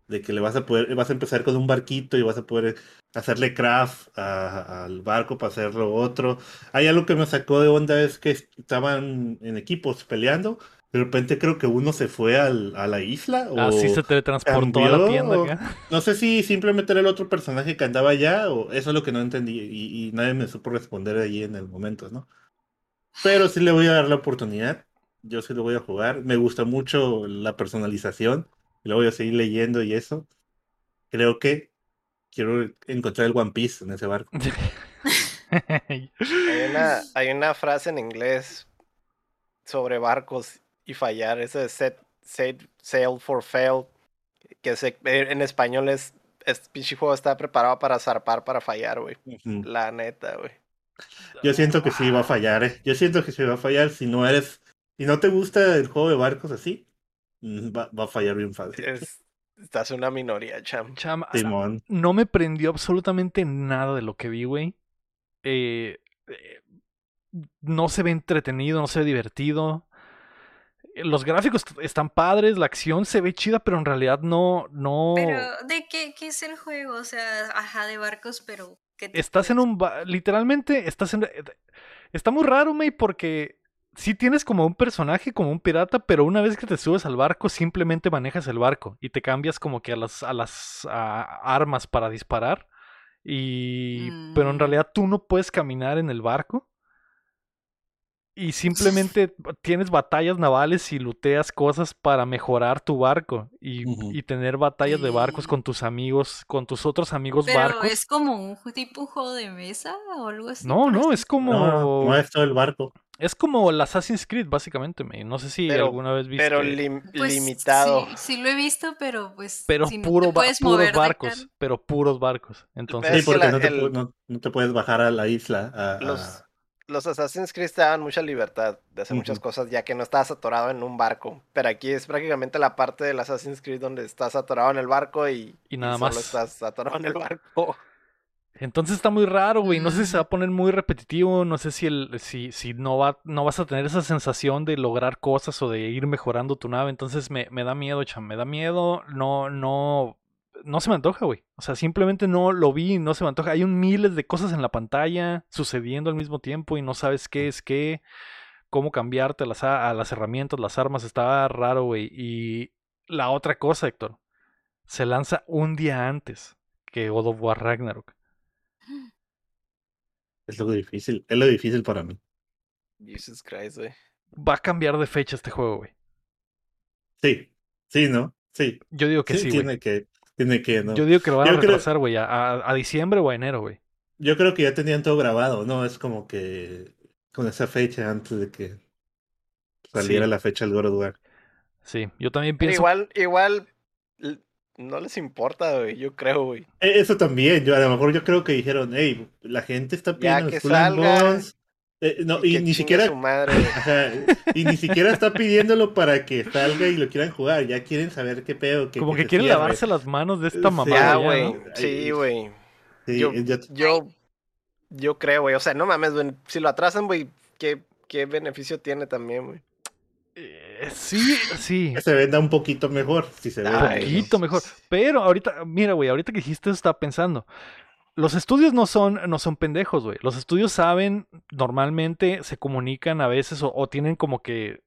de que le vas a poder, vas a empezar con un barquito y vas a poder hacerle craft a- al barco para hacerlo otro. Hay algo que me sacó de onda es que estaban en equipos peleando. De repente creo que uno se fue al- a la isla o Así se teletransportó a la cambió, tienda acá. no sé si simplemente era el otro personaje que andaba allá o eso es lo que no entendí y, y nadie me supo responder allí en el momento, ¿no? Pero sí le voy a dar la oportunidad. Yo sí lo voy a jugar. Me gusta mucho la personalización. Lo voy a seguir leyendo y eso. Creo que quiero encontrar el One Piece en ese barco. [laughs] Hay una, hay una frase en inglés sobre barcos y fallar, ese de set, set sail for fail, que se- en español es, este pinche juego está preparado para zarpar, para fallar, güey. La neta, güey. Yo siento que sí va a fallar, ¿eh? Yo siento que sí va a fallar si no eres, si no te gusta el juego de barcos así, mm, va, va a fallar bien fácil. Es, estás una minoría, cham. Cham, Simón. no me prendió absolutamente nada de lo que vi, güey. Eh, eh, no se ve entretenido, no se ve divertido. Los gráficos están padres, la acción se ve chida, pero en realidad no, no. Pero, ¿de qué, qué es el juego? O sea, ajá, de barcos, pero... ¿qué te Estás en un... ba- Literalmente, estás en... eh, Está muy raro, May, porque sí tienes como un personaje, como un pirata, pero una vez que te subes al barco, simplemente manejas el barco y te cambias como que a las, a las a armas para disparar. Y... Pero en Mm. realidad tú no puedes caminar en el barco. Y simplemente tienes batallas navales y luteas cosas para mejorar tu barco. Y, y tener batallas de barcos con tus amigos, con tus otros amigos Pero barcos. es como un tipo juego de mesa o algo así. No, no, es como. No, no es todo el barco. Es como el Assassin's Creed, básicamente. me- No sé si Pero- alguna vez viste. Pero lim- Pues, limitado. Sí, sí lo he visto, pero pues. pero si no puro ba- puedes puros barcos. Pero puros barcos. Entonces. Sí, porque la- no, te, el- no, no te puedes bajar a la isla. a- a- Los, Assassin's Creed te daban mucha libertad de hacer muchas cosas ya que no estabas atorado en un barco. Pero aquí es prácticamente la parte del Assassin's Creed donde estás atorado en el barco y, Y nada solo más. estás atorado en el barco. Entonces está muy raro, güey. No sé si se va Mm. a poner muy repetitivo. No sé si el, si, si no va, no vas a tener esa sensación de lograr cosas o de ir mejorando tu nave. Entonces me, me da miedo, cham. Me da miedo. No, no. No se me antoja, güey. O sea, simplemente no lo vi y no se me antoja. Hay un miles de cosas en la pantalla sucediendo al mismo tiempo y no sabes qué es qué, cómo cambiarte a las, a las herramientas, las armas. Está raro, güey. Y la otra cosa, Héctor. Se lanza un día antes que God of War Ragnarok. Es lo difícil. Es lo difícil para mí. Jesus Christ, güey. Va a cambiar de fecha este juego, güey. Sí. Sí, ¿no? Sí. Yo digo que Sí, tiene que. Tiene que, ¿no? Yo digo que lo van a Yo retrasar, güey, a, a- a diciembre o a enero, güey. Yo creo que ya tenían todo grabado, ¿no? Es como que con esa fecha antes de que saliera Sí. la fecha del God of War. Sí, yo también Pero pienso. igual, igual, no les importa, güey, yo creo, güey. E- Eso también, yo a lo mejor yo creo que dijeron, hey, la gente está Ya pidiendo que Skull and salga, Bones". Eh, no, y, que ni siquiera, su madre, güey. ajá, y ni siquiera está pidiéndolo para que salga y lo quieran jugar, ya quieren saber qué pedo. como que se quieren cierre. lavarse las manos de esta mamada. Sí, güey. Sí, yo- yo- Yo, yo creo, güey. O sea, no mames, güey. Si lo atrasan, güey, ¿qué, qué beneficio tiene también, güey? Eh, sí, sí. que se venda un poquito mejor, si se ve. Un poquito mejor. Pero ahorita, mira, güey, ahorita que dijiste eso estaba pensando. Los estudios no son, no son pendejos, güey. Los estudios saben, normalmente se comunican a veces o, o tienen como que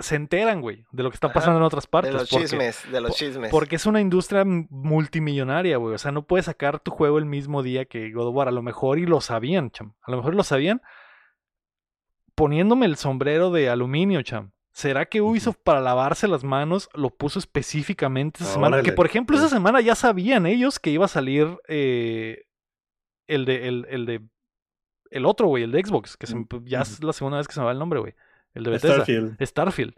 se enteran, güey, de lo que está Ajá, pasando en otras partes. de los porque- chismes, de los chismes. Porque es una industria multimillonaria, güey. O sea, no puedes sacar tu juego el mismo día que God of War. A lo mejor y lo sabían, cham. A lo mejor lo sabían poniéndome el sombrero de aluminio, cham. ¿Será que. Ubisoft para lavarse las manos lo puso específicamente esa semana? Que Órale, por ejemplo esa semana ya sabían ellos que iba a salir eh, el de el, el de el otro, güey, el de Xbox, que se me- ya es la segunda vez que se me va el nombre, güey. El de Bethesda. Starfield. Starfield.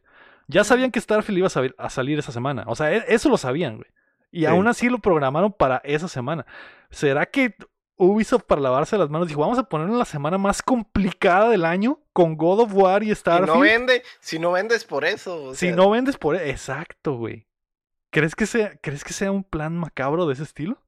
Ya sabían que Starfield iba a, salir- a salir esa semana. O sea, e- eso lo sabían, güey. Y Sí. aún así lo programaron para esa semana. ¿Será que Ubisoft para lavarse las manos dijo, vamos a ponerlo en la semana más complicada del año con God of War y si Starfield? no vende, si no vendes por eso. o si sea, no vendes por... e-". Exacto, güey. ¿Crees que, sea, ¿Crees que sea un plan macabro de ese estilo?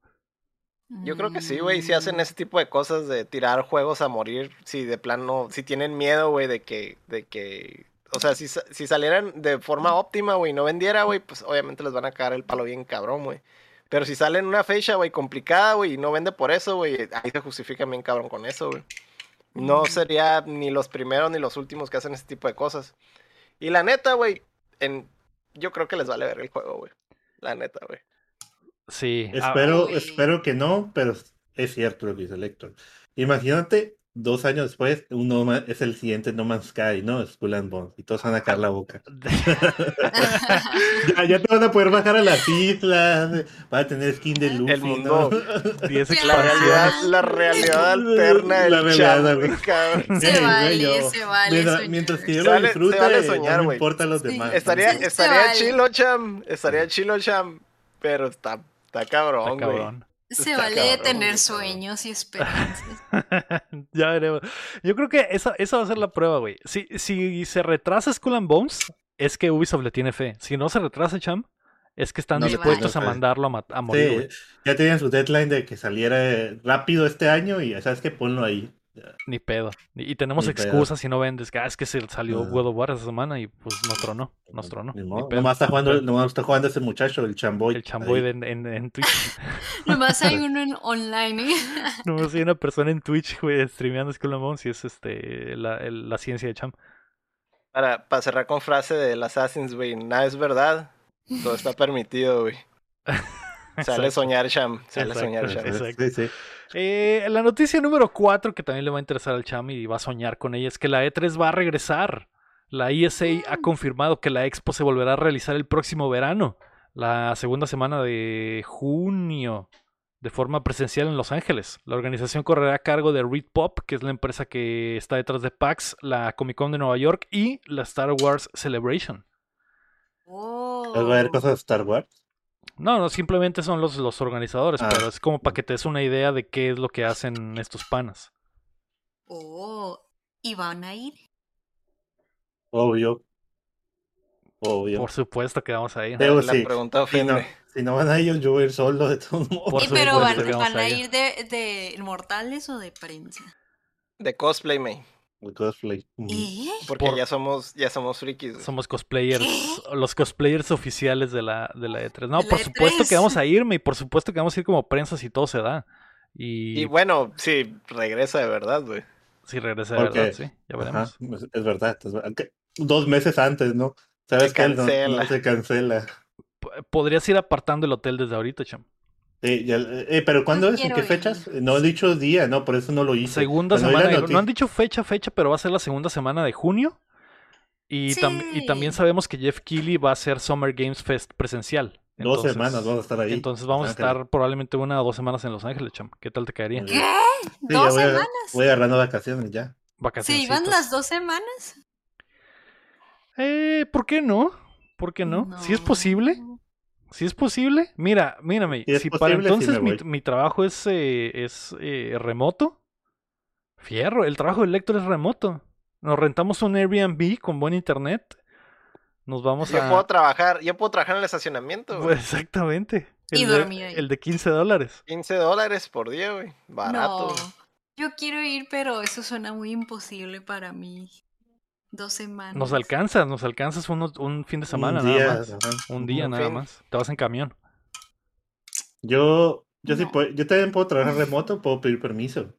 Yo creo que sí, güey. Si Mm. hacen ese tipo de cosas de tirar juegos a morir, si de plano, si tienen miedo, güey, de que, de que O sea, si, si salieran de forma óptima, güey, y no vendiera, güey, pues obviamente les van a cagar el palo bien cabrón, güey. Pero si sale en una fecha, güey, complicada, güey, y no vende por eso, güey, ahí se justifica bien cabrón con eso, güey. No Mm. sería ni los primeros ni los últimos que hacen ese tipo de cosas. Y la neta, güey, en... yo creo que les vale ver el juego, güey. La neta, güey. Sí. ah, Espero, Uy. espero que no, pero es cierto lo que dice Lector. Imagínate, dos años después, un No Man- es el siguiente No Man's Sky, ¿no? Skull and Bones, y todos van a caer la boca. [laughs] Ya, [laughs] ya te van a poder bajar a las islas, van a tener skin de Luffy, El mundo- [laughs] ¿no? 10 Sí, La realidad, la realidad alterna del La realidad, cabrón. Se vale, güey, se vale mientras, mientras que yo Se lo disfrute, vale soñar, no me importa los Sí. demás. Estaría, estaría vale. chilo, cham. Estaría chilo, cham. Pero está, está cabrón, Está güey. Se Está vale cabrón, tener sueños y [laughs] esperanzas. ya veremos. Yo creo que esa, esa va a ser la prueba, güey. Si, si se retrasa Skull and Bones, es que Ubisoft le tiene fe. Si no se retrasa, Cham, es que están No dispuestos a mandarlo a, mat- a morir, Sí, güey. ya tenían su deadline de que saliera eh, rápido este año y ya sabes que ponlo ahí. Ni pedo. Y, y tenemos Ni pedo. excusas si no vendes. Que, ah, es que se salió Ah. God of War esa semana y pues nos tronó. Nos tronó. Ni Ni modo, pedo. nomás está jugando, nomás está jugando ese muchacho, el chamboy. El chamboy en, en, en Twitch. [laughs] Nomás hay uno en online. ¿eh? [laughs] no hay una persona en Twitch, güey, streameando Skull and Bones y es este la, el- la ciencia de Cham. Para, para cerrar con frase del Assassin's, güey, nada es verdad. Todo está [laughs] permitido, güey. Sale soñar, cham. Sale soñar, cham. exacto. Sí, sí. Eh, la noticia número 4 que también le va a interesar al Cham y va a soñar con ella es que la E3 va a regresar. La ESA ha confirmado que la expo se volverá a realizar el próximo verano, la segunda semana de junio, de forma presencial en Los Ángeles. La organización correrá a cargo de Reed Pop, que es la empresa que está detrás de PAX, la Comic Con de Nueva York y la Star Wars Celebration. Oh. ¿Va a haber cosas de Star Wars? No, no, simplemente son los, los organizadores, Ah. pero es como para que te des una idea de qué es lo que hacen estos panas. Oh. ¿Y van a ir? Obvio. Obvio. Por supuesto que vamos a ir. Digo, La sí. pregunta Si no, si no van a ellos, yo voy a ir solo de todos modos. Eh, pero van, a a ir. ir de, de mortales o de prensa. De cosplay, me. El cosplay. Porque Por- ya somos, ya somos frikis. güey. Somos cosplayers, los cosplayers oficiales de la, de la E3. No, la por supuesto que E3. vamos a irme y por supuesto que vamos a ir como prensas y todo se da. Y, Y bueno, sí, regresa de verdad, güey. si regresa de Porque- verdad, sí, ya veremos. Ajá, es, es verdad, es verdad. Que Dos meses antes, ¿no? ¿Sabes Se qué? No- cancela. no se cancela. P- Podrías ir apartando el hotel desde ahorita, cham. Sí, ya- eh, pero ¿cuándo es? ¿En qué ir. fechas? No he dicho día, no, por eso no lo hice. Segunda Cuando semana, de- no han dicho fecha, fecha, pero va a ser la segunda semana de junio. Y, tam- y Sí. también sabemos que Jeff Keighley va a hacer Summer Games Fest presencial. Dos semanas vamos a estar ahí. Entonces vamos a Ángeles. estar probablemente una o dos semanas en Los Ángeles, cham. ¿Qué tal te caería? ¿Qué? Sí, ¿Dos voy a- semanas? Voy agarrando vacaciones ya. ¿Se Vacaciones. iban las dos semanas? Eh, ¿por qué no? ¿Por qué no? Si es posible, si es posible. Mira, mírame, Si es si para posible, entonces mi, trabajo es, eh, es eh, remoto, fierro, el trabajo del lector es remoto. Nos rentamos un Airbnb con buen internet. Nos vamos Yo a... puedo trabajar, yo puedo trabajar en el estacionamiento, güey. Pues, exactamente. Y El de- dormir ahí. El de 15 dólares. 15 dólares por día, güey. Barato. No, yo quiero ir, pero eso suena muy imposible para mí. Dos semanas. Nos alcanza, nos alcanzas un, un fin de semana Un día, nada más. ajá. Un día Un nada fin. más. Te vas en camión. Yo, yo sí No. puedo, yo también puedo trabajar remoto, puedo pedir permiso.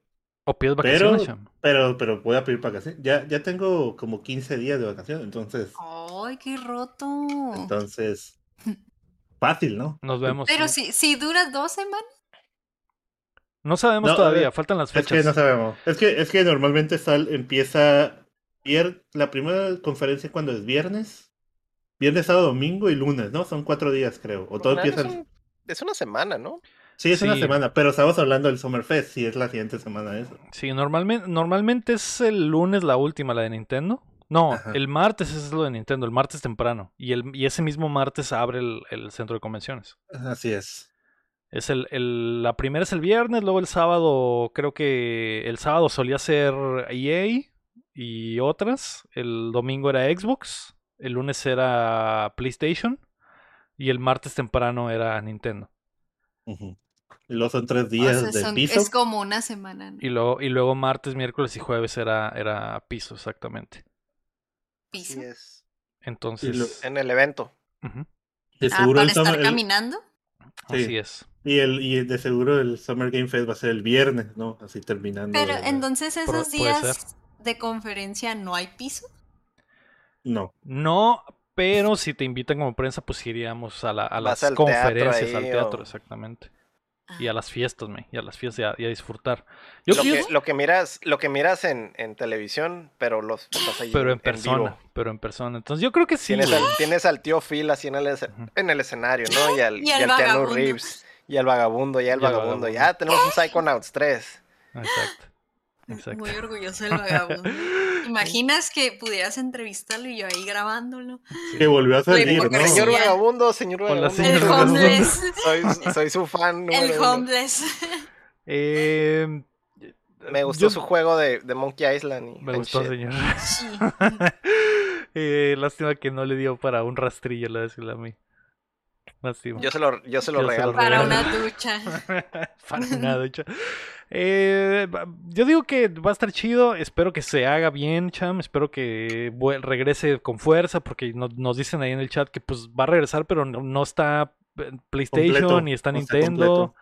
O pides Pero, vacaciones, cham. pero, pero voy a pedir vacaciones. Ya, ya tengo como 15 días de vacaciones, entonces, ¡Ay, qué roto! entonces, fácil, ¿no? Nos vemos. Pero si, si dura dos semanas. No sabemos No, todavía, ver, faltan las Es fechas. que no sabemos. Es que, es que normalmente sal, empieza vier- la primera conferencia cuando es viernes, viernes, sábado, domingo y lunes, ¿no? Son cuatro días, creo. O todo empieza. es, un- es una semana, ¿no? Sí, es una semana, pero estamos hablando del Summerfest, si es la siguiente semana eso. Sí, normalmente, normalmente es el lunes la última, la de Nintendo. No, Ajá. el martes es lo de Nintendo, el martes temprano. Y, el, y ese mismo martes abre el, el centro de convenciones. Así es. Es el, el- la primera es el viernes, luego el sábado, creo que el sábado solía ser EA y otras. El domingo era Xbox, el lunes era PlayStation y el martes temprano era Nintendo. Ujú. Y luego son tres O días sea, de son- piso. es como una semana. ¿no? Y luego, y luego martes, miércoles y jueves era, era piso, exactamente. piso. Así es. Entonces, En el evento. De Ah, para el estar el- caminando. Sí. así es. y, el, y de seguro el Summer Game Fest va a ser el viernes, ¿no? Así terminando. Pero de- entonces esos días de conferencia no hay piso. No. No, pero si te invitan como prensa, pues iríamos a, la- a las al teatro conferencias, al ahí, teatro, o- exactamente. Ah. Y a las fiestas, me, y a las fiestas y a, y a disfrutar. Yo lo, que, pienso, lo que miras, lo que miras en, en televisión, pero los estás ahí pero en persona, pero en persona. Entonces yo creo que sí, Tienes al, tienes al tío Phil así en el, en escenario, ¿no? Y al, [laughs] Y al al Keanu. Reeves. Y al vagabundo, ya el Y al vagabundo. vagabundo. Ya tenemos un Psychonauts 3. Exacto. Exacto. Muy orgulloso del vagabundo. [laughs] ¿Imaginas que pudieras entrevistarlo y yo ahí grabándolo? Que volvió a salir, ¿no? Señor vagabundo, señor Hola, vagabundo. señor El vagabundo. homeless. [laughs] Soy, soy su fan. El uno. homeless. Eh, Me gustó yo- su juego de, de Monkey Island. Y Me gustó, shit. señor. Sí. [laughs] Eh, lástima que no le dio para un rastrillo, la decirle a mí. Lástima. Yo se lo, yo se lo Yo se regalo. lo Para regalo. una ducha. Para de hecho. Eh, yo digo que va a estar chido. Espero que se haga bien, Cham. Espero que regrese con fuerza. Porque no- nos dicen ahí en el chat que pues va a regresar, pero no, no está en PlayStation Completo, ni está Nintendo.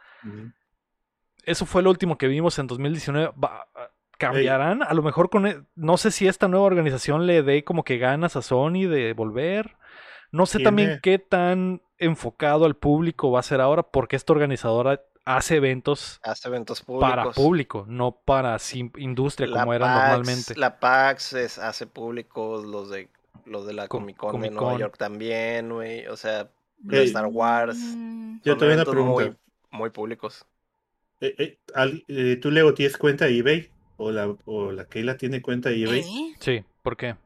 Eso fue lo último que vimos en 2019. Va- ¿Cambiarán? A lo mejor con... e- No sé si esta nueva organización le dé como que ganas a Sony de volver. No sé también qué tan enfocado al público va a ser ahora porque esta organizadora hace eventos Hace eventos públicos. para público, no para industria La como era normalmente. La PAX es- hace públicos, los de los de la Com- Comic Con de Comic Nueva Con. York también, güey. O sea. Star Wars. Mm, Yo tengo una pregunta. Muy, muy públicos. Eh, eh, al- eh, ¿Tú, Leo, tienes cuenta de eBay? ¿O la, o la Keila tiene cuenta de eBay? ¿eh? Sí, ¿por qué?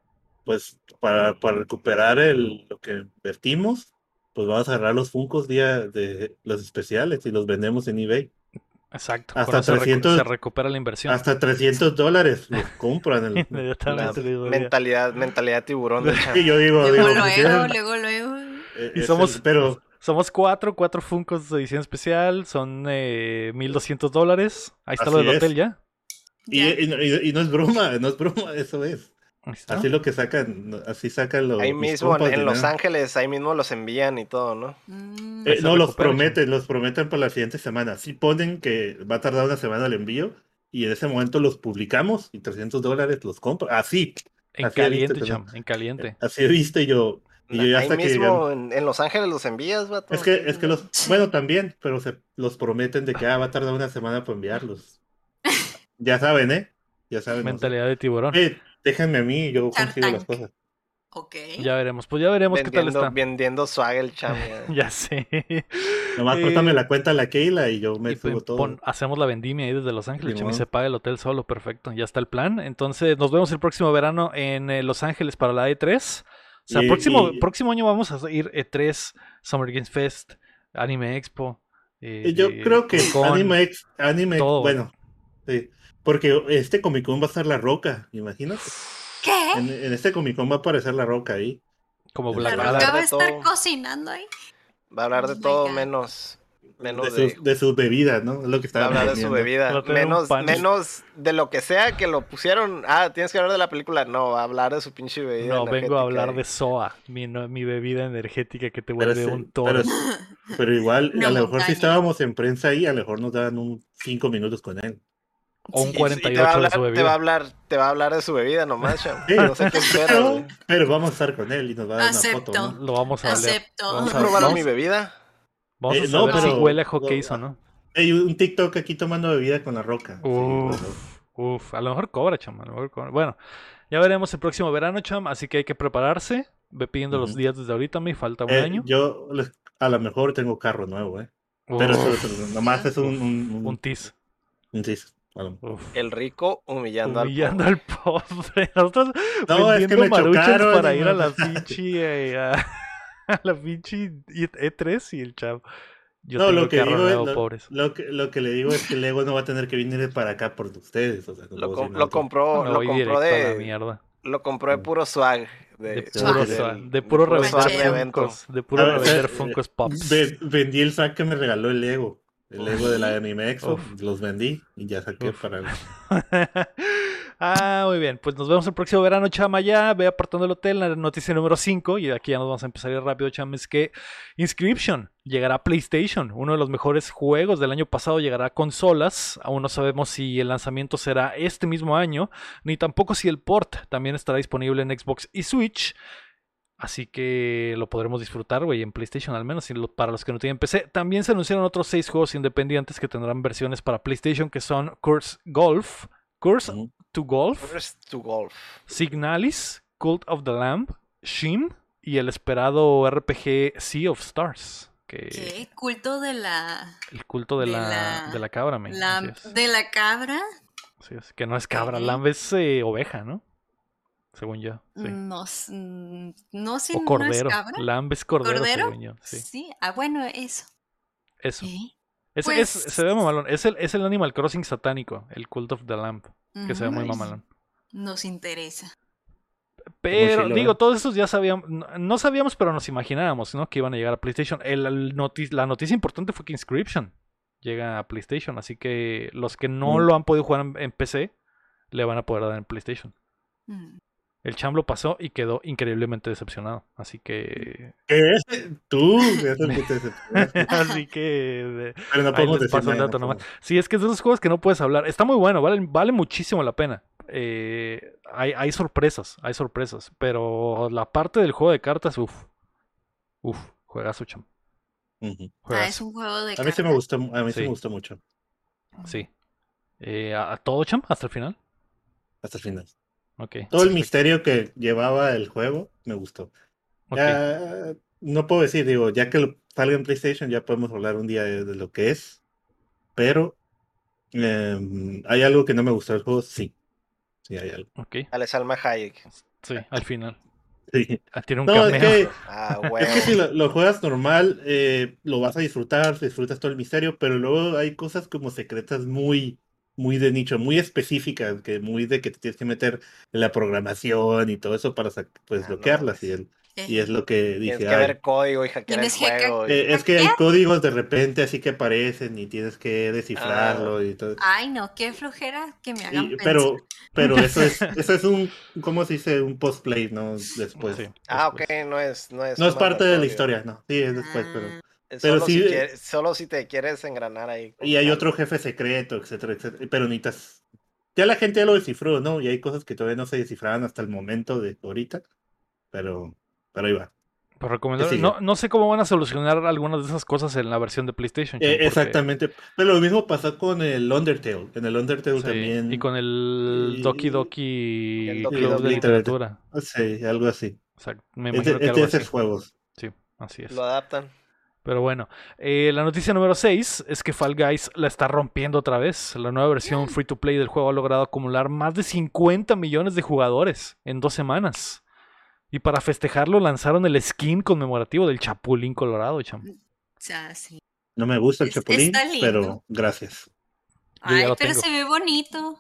Pues para, para recuperar el, lo que invertimos, pues vamos a agarrar los Funcos día de los especiales y los vendemos en eBay. Exacto. Hasta con eso recu- 300 se recupera la inversión. Hasta 300 dólares los [laughs] compran. el- [laughs] mentalidad, mentalidad tiburón de [laughs] y yo digo, Luego, digo, luego, pues, luego, luego. eh, Y somos- el- pero Somos cuatro, cuatro Funkos de edición especial, son eh, 1200 dólares. Ahí está lo del es. hotel ya. y, Ya. y no- y- y no es broma, no es broma, eso es. Así lo que sacan, así sacan los Ahí mis mismo en, compas en de Los. Ángeles, ahí mismo los envían y todo, ¿no? Mm, Eh, no, los prometen, los prometen para la siguiente semana. Sí ponen que va a tardar una semana el envío y en ese momento los publicamos y 300 dólares los compro. Así, En así caliente, cham, en caliente. así y yo. Y yo ya ahí hasta que mismo llegan- en, en Los Ángeles los envías, vato. Es que, es que los, bueno, también, pero se los prometen de que ah, va a tardar una semana para enviarlos. [laughs] Ya saben, ¿eh? Ya saben. Mentalidad de tiburón. eh, déjenme a mí, yo consigo las cosas. ok. Ya veremos, pues ya veremos qué tal vendiendo, está. vendiendo swag el cham. [laughs] ya. Ya sé. Nomás Eh, pásame la cuenta a la Keila y yo me Y subo todo. pon- hacemos la vendimia ahí desde Los Ángeles, cham, y Simón. se paga el hotel solo, perfecto. Ya está el plan. Entonces, nos vemos el próximo verano en eh, Los Ángeles para la E3. O sea, Y- próximo, y- próximo año vamos a ir E3, Summer Games Fest, Anime Expo. eh, Y yo creo que Con. Anime, anime todo. bueno, sí, porque este Comic Con va a estar La Roca, imagínate. ¿Qué? En, en este Comic Con va a aparecer La Roca ahí. como La ¿La Black Roca va a de estar todo. cocinando ahí? Va a hablar Oh de my todo menos, menos de, de, sus, de sus bebidas, ¿no? Es lo que va a estaba hablar de su bebida. Menos, menos de lo que sea que lo pusieron. Ah, tienes que hablar de la película. No, va a hablar de su pinche bebida. No, vengo a hablar y- de SOA, mi, no- mi bebida energética que te vuelve un toro. pero, pero igual, [laughs] a lo mejor si estábamos en prensa ahí, a lo mejor nos daban un 5 minutos con él. O un Y- y 48 te va a de su te va a bebida. hablar, te va a hablar de su bebida nomás, cham. Sí, No sé qué espera, [laughs] pero, vamos a estar con él y nos va a dar una foto, ¿no? Lo vamos a leer. Acepto. Vamos a- ¿Probaron vamos- mi bebida? Vamos a Eh, no, saber si pero- huele a hockey no, o no. Hay un TikTok aquí tomando bebida con la roca. Sí, Uf, uf, a lo mejor cobra, cham. a lo mejor cobra. Bueno, ya veremos el próximo verano, cham. Así que hay que prepararse. Ve pidiendo los días desde ahorita, me falta un Eh, año. yo a lo mejor tengo carro nuevo, ¿eh? Pero eso, eso nomás es un... un, un- un sí, a lo- Uf. El rico humillando, Humillando al al pobre. [laughs] Nosotros No, es que vendiendo me maruchas chocaron para ir a la [laughs] pinche eh, a, [laughs] a la pinche E3 y el chavo. Yo no, tengo lo el que, carro digo es, lo, pobres. lo que, lo que le digo es que Lego no va a tener que venir para acá por ustedes. O sea, no Lo, com- lo compró, Me lo compró de, mierda. lo compró de puro swag. De, De puro, sa- del- de puro revender swag de. De puro revender eh, Funkos Pops. Ve- vendí el sack que me regaló el Lego. El Lego de la Anime Expo. Uf. Los vendí y ya saqué Uf. para... [laughs] Ah, muy bien. Pues nos vemos el próximo verano, chama. Ya ve apartando el hotel. La noticia número 5. Y aquí ya nos vamos a empezar a ir rápido, chama. Es que Inscription llegará a PlayStation. Uno de los mejores juegos del año pasado llegará a consolas. Aún no sabemos si el lanzamiento será este mismo año. Ni tampoco si el port también estará disponible en Xbox y Switch. Así que lo podremos disfrutar, güey, en PlayStation al menos, para los que no tienen PC. También se anunciaron otros seis juegos independientes que tendrán versiones para PlayStation, que son Course Golf, Course to Golf, Course to Golf, Signalis, Cult of the Lamb, Shin y el esperado RPG Sea of Stars. Que... ¿Qué? ¿Culto de la...? El culto de, la, de la cabra, me ¿De la cabra? Sí, es que no es cabra, Lamb es eh, oveja, ¿no? Según yo. No, no sé. O cordero. No Lamb es cordero, según yo. Sí. ah, bueno, eso. Eso. Pues se ve mamalón. Es el, es el Animal Crossing satánico, el Cult of the Lamb, que se ve muy mamalón. Nos interesa. Pero, digo, todos esos ya sabíamos, no sabíamos, pero nos imaginábamos, ¿no? Que iban a llegar a PlayStation. El, la noticia importante fue que Inscription llega a PlayStation, así que los que no mm. lo han podido jugar en, PC, le van a poder dar en PlayStation. Mm. El Cham lo pasó y quedó increíblemente decepcionado. Así que. ¿Qué? Tú, [laughs] Así que. Pero no podemos decir nada, dato nomás. Sí, es que es de esos juegos que no puedes hablar. Está muy bueno, vale, vale muchísimo la pena. Eh, hay, hay sorpresas, hay sorpresas. Pero la parte del juego de cartas, uff. Uff, juegazo, Cham. Ah, es un juego de A mí sí me gustó, a mí sí, me gustó mucho. Sí. Eh, ¿A todo, Cham? ¿Hasta el final? Hasta el final. Todo el misterio que llevaba el juego me gustó. no puedo decir, digo, ya que salga en PlayStation, ya podemos hablar un día de, lo que es. Pero em, hay algo que no me gustó del juego, sí. Sí, hay algo. Okay. Ale Salma Hayek. Sí, al final. Sí. Ah, tiene un no, es que, ah, es que si lo, juegas normal, eh, lo vas a disfrutar, disfrutas todo el misterio, pero luego hay cosas como secretas muy, muy de nicho, muy específica, que muy de que te tienes que meter en la programación y todo eso para pues ah, bloquearlas y el, y es lo que dije. Tienes que ver código y hackear el juego. Eh, es que hay códigos de repente así que aparecen y tienes que descifrarlo ah. y todo. Ay, no, qué flojera que me hagan Pero, pero [laughs] eso es, eso es un, ¿cómo se dice? Un post-play, ¿no? Después. Ah, ok, no es, no es. No es parte de la historia, no. Sí, es después, pero. Ah. Pero solo, si, solo si te quieres engranar ahí. Y hay otro jefe secreto, etcétera, etcétera. Pero necesitas. Ya la gente ya lo descifró, ¿no? Y hay cosas que todavía no se descifraban hasta el momento de ahorita. Pero, pero ahí va. Pues no, no, sé cómo van a solucionar algunas de esas cosas en la versión de PlayStation. Eh, exactamente. Pero lo mismo pasó con el Undertale. En el Undertale también. Y con el Doki Doki, Club de Literatura. Sí, algo así. O sea, me imagino que algo así. juegos. Sí, así es. Lo adaptan. Pero bueno, eh, la noticia número 6 es que Fall Guys la está rompiendo otra vez. La nueva versión mm. free to play del juego ha logrado acumular más de 50 millones de jugadores en dos semanas. Y para festejarlo lanzaron el skin conmemorativo del Chapulín Colorado, cham. sí. No me gusta el Chapulín, pero gracias. Ay, pero se ve bonito.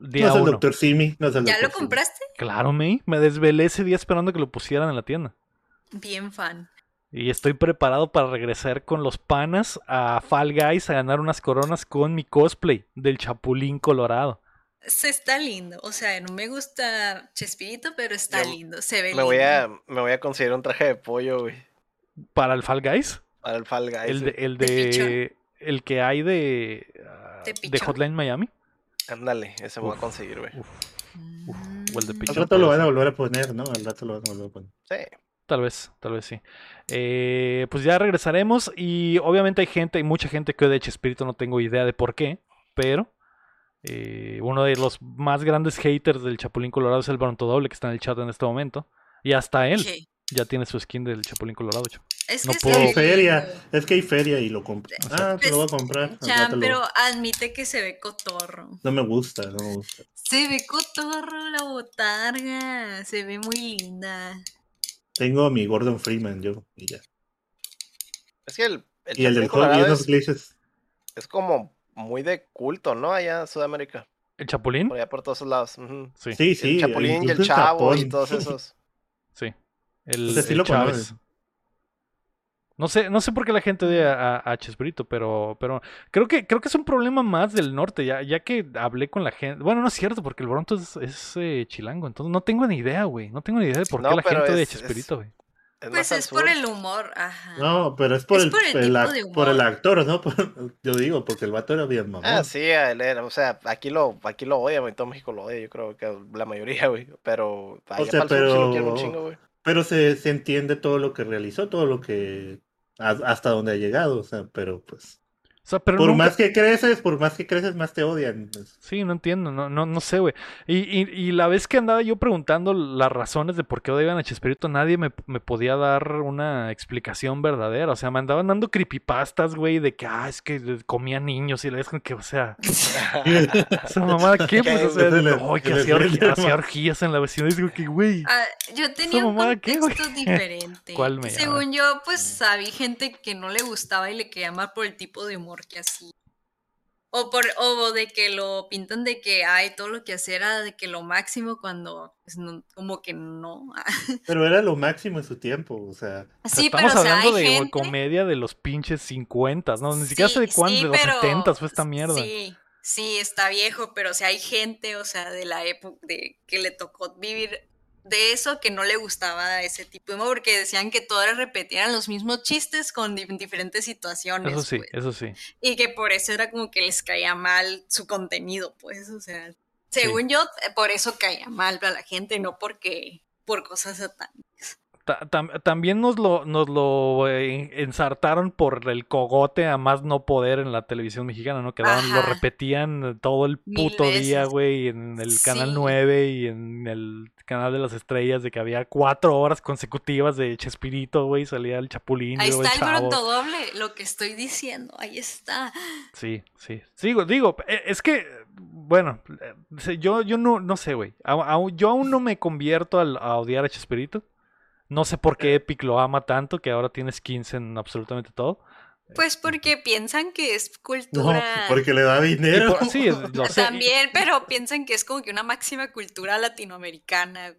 no es el Dr. Simi. ¿Ya lo compraste? Claro, me. Me desvelé ese día esperando que lo pusieran en la tienda. Bien fan. Y estoy preparado para regresar con los panas a Fall Guys a ganar unas coronas con mi cosplay del Chapulín Colorado. Se está lindo, o sea, no me gusta Chespirito, pero está lindo, se ve me lindo. Voy a, me voy a conseguir un traje de pollo, güey. ¿Para el Fall Guys? Para el Fall Guys. El de, el, de, el que hay de, de, Hotline Miami. Ándale, ese me voy a conseguir, güey. O el de Al rato lo van a volver a poner, ¿no? Al rato lo van a volver a poner. Sí. Tal vez, tal vez sí. Eh, pues ya regresaremos y obviamente hay gente, hay mucha gente que de hecho espíritu no tengo idea de por qué, pero eh, uno de los más grandes haters del Chapulín Colorado es el Bronto Doble que está en el chat en este momento y hasta él ya tiene su skin del Chapulín Colorado. Es que hay feria, es que hay feria y lo compro. Ah, te lo voy a comprar. Ya, pero admite que se ve cotorro. No me gusta, no me gusta. Se ve cotorro la botarga, se ve muy linda. Tengo a mi Gordon Freeman, yo, y ya. Es que el, y el del juego es, es como muy de culto, ¿no? Allá en Sudamérica. ¿El Chapulín? Por allá por todos lados. Sí, sí. sí el Chapulín y el Chavo y todos [laughs] esos. Sí. El, el, Chávez. No sé, no sé por qué la gente odia a, a Chespirito, pero, pero creo que, creo que es un problema más del norte, ya, ya que hablé con la gente. Bueno, no es cierto, porque el Bronto es, es, eh, chilango, entonces no tengo ni idea, güey. No tengo ni idea de por qué No, la pero gente odia a es- es- Chespirito, güey. Es Pues es por el humor, ajá. No, pero es por, Es el, por el el tipo ac- de por el actor, ¿no? [laughs] Por- yo digo, porque el vato era bien mamón. Ah, sí, él era, o sea, aquí lo, aquí lo odia, güey, todo México lo odia, yo creo que la mayoría, [laughs] güey, pero allá sea, para el sur sí lo un pero- chingo, güey. Pero se, se entiende todo lo que realizó, todo lo que... hasta donde ha llegado, o sea, pero pues... O sea, pero por nunca- más que creces, por más que creces, más te odian. pues. Sí, no entiendo, no, no, no sé, güey. Y, y, y la vez que andaba yo preguntando las razones de por qué odiaban a Chespirito, nadie me, me podía dar una explicación verdadera. O sea, me andaban dando creepypastas, güey, de que, ah, es que comía niños y la vez que, o sea, [laughs] esa mamada, ¿qué? Pues, o sea, no, que hacía, orgías, en la vecindad. Y digo que, güey, Ah, yo tenía un mamada qué, güey? contexto diferente. [laughs] ¿Cuál me Según yo, pues había gente que no le gustaba y le quería amar por el tipo de humor que hacía. O por, o de que lo pintan de que ay, todo lo que hacía era de que lo máximo cuando pues, no- como que no. [laughs] Pero era lo máximo en su tiempo, o sea... Sí, pero estamos o sea, hablando de gente. comedia de los pinches 50, ¿no? Ni siquiera Sí, sé de cuándo, sí, de los pero- 70 fue esta mierda. Sí, sí, está viejo, pero o sea, hay gente, o sea, de la época de que le tocó vivir de eso que no le gustaba ese tipo de humor, porque decían que todas repetían los mismos chistes con di- diferentes situaciones. Eso sí, pues, eso sí. y que por eso era como que les caía mal su contenido, pues, o sea, según yo, eh, por eso caía mal a la gente, no porque por cosas satánicas. Ta- tam- también nos lo, nos lo eh, ensartaron por el cogote a más no poder en la televisión mexicana, ¿no? Que daban- lo repetían todo el puto día, güey, en el canal Sí. 9 y en el canal de las estrellas, de que había cuatro horas consecutivas de Chespirito, güey, salía el Chapulín, Ahí está el doble, lo que estoy diciendo, ahí está. Sí, sí. Digo, digo, eh, es que, bueno, eh, yo, yo no, no sé, güey. Yo aún no me convierto a odiar a Chespirito. No sé por qué Epic lo ama tanto, que ahora tiene skins en absolutamente todo. Pues porque piensan que es No, cultura. porque le da dinero. por- sí, lo [laughs] sé. También, pero piensan que es como que una máxima cultura latinoamericana.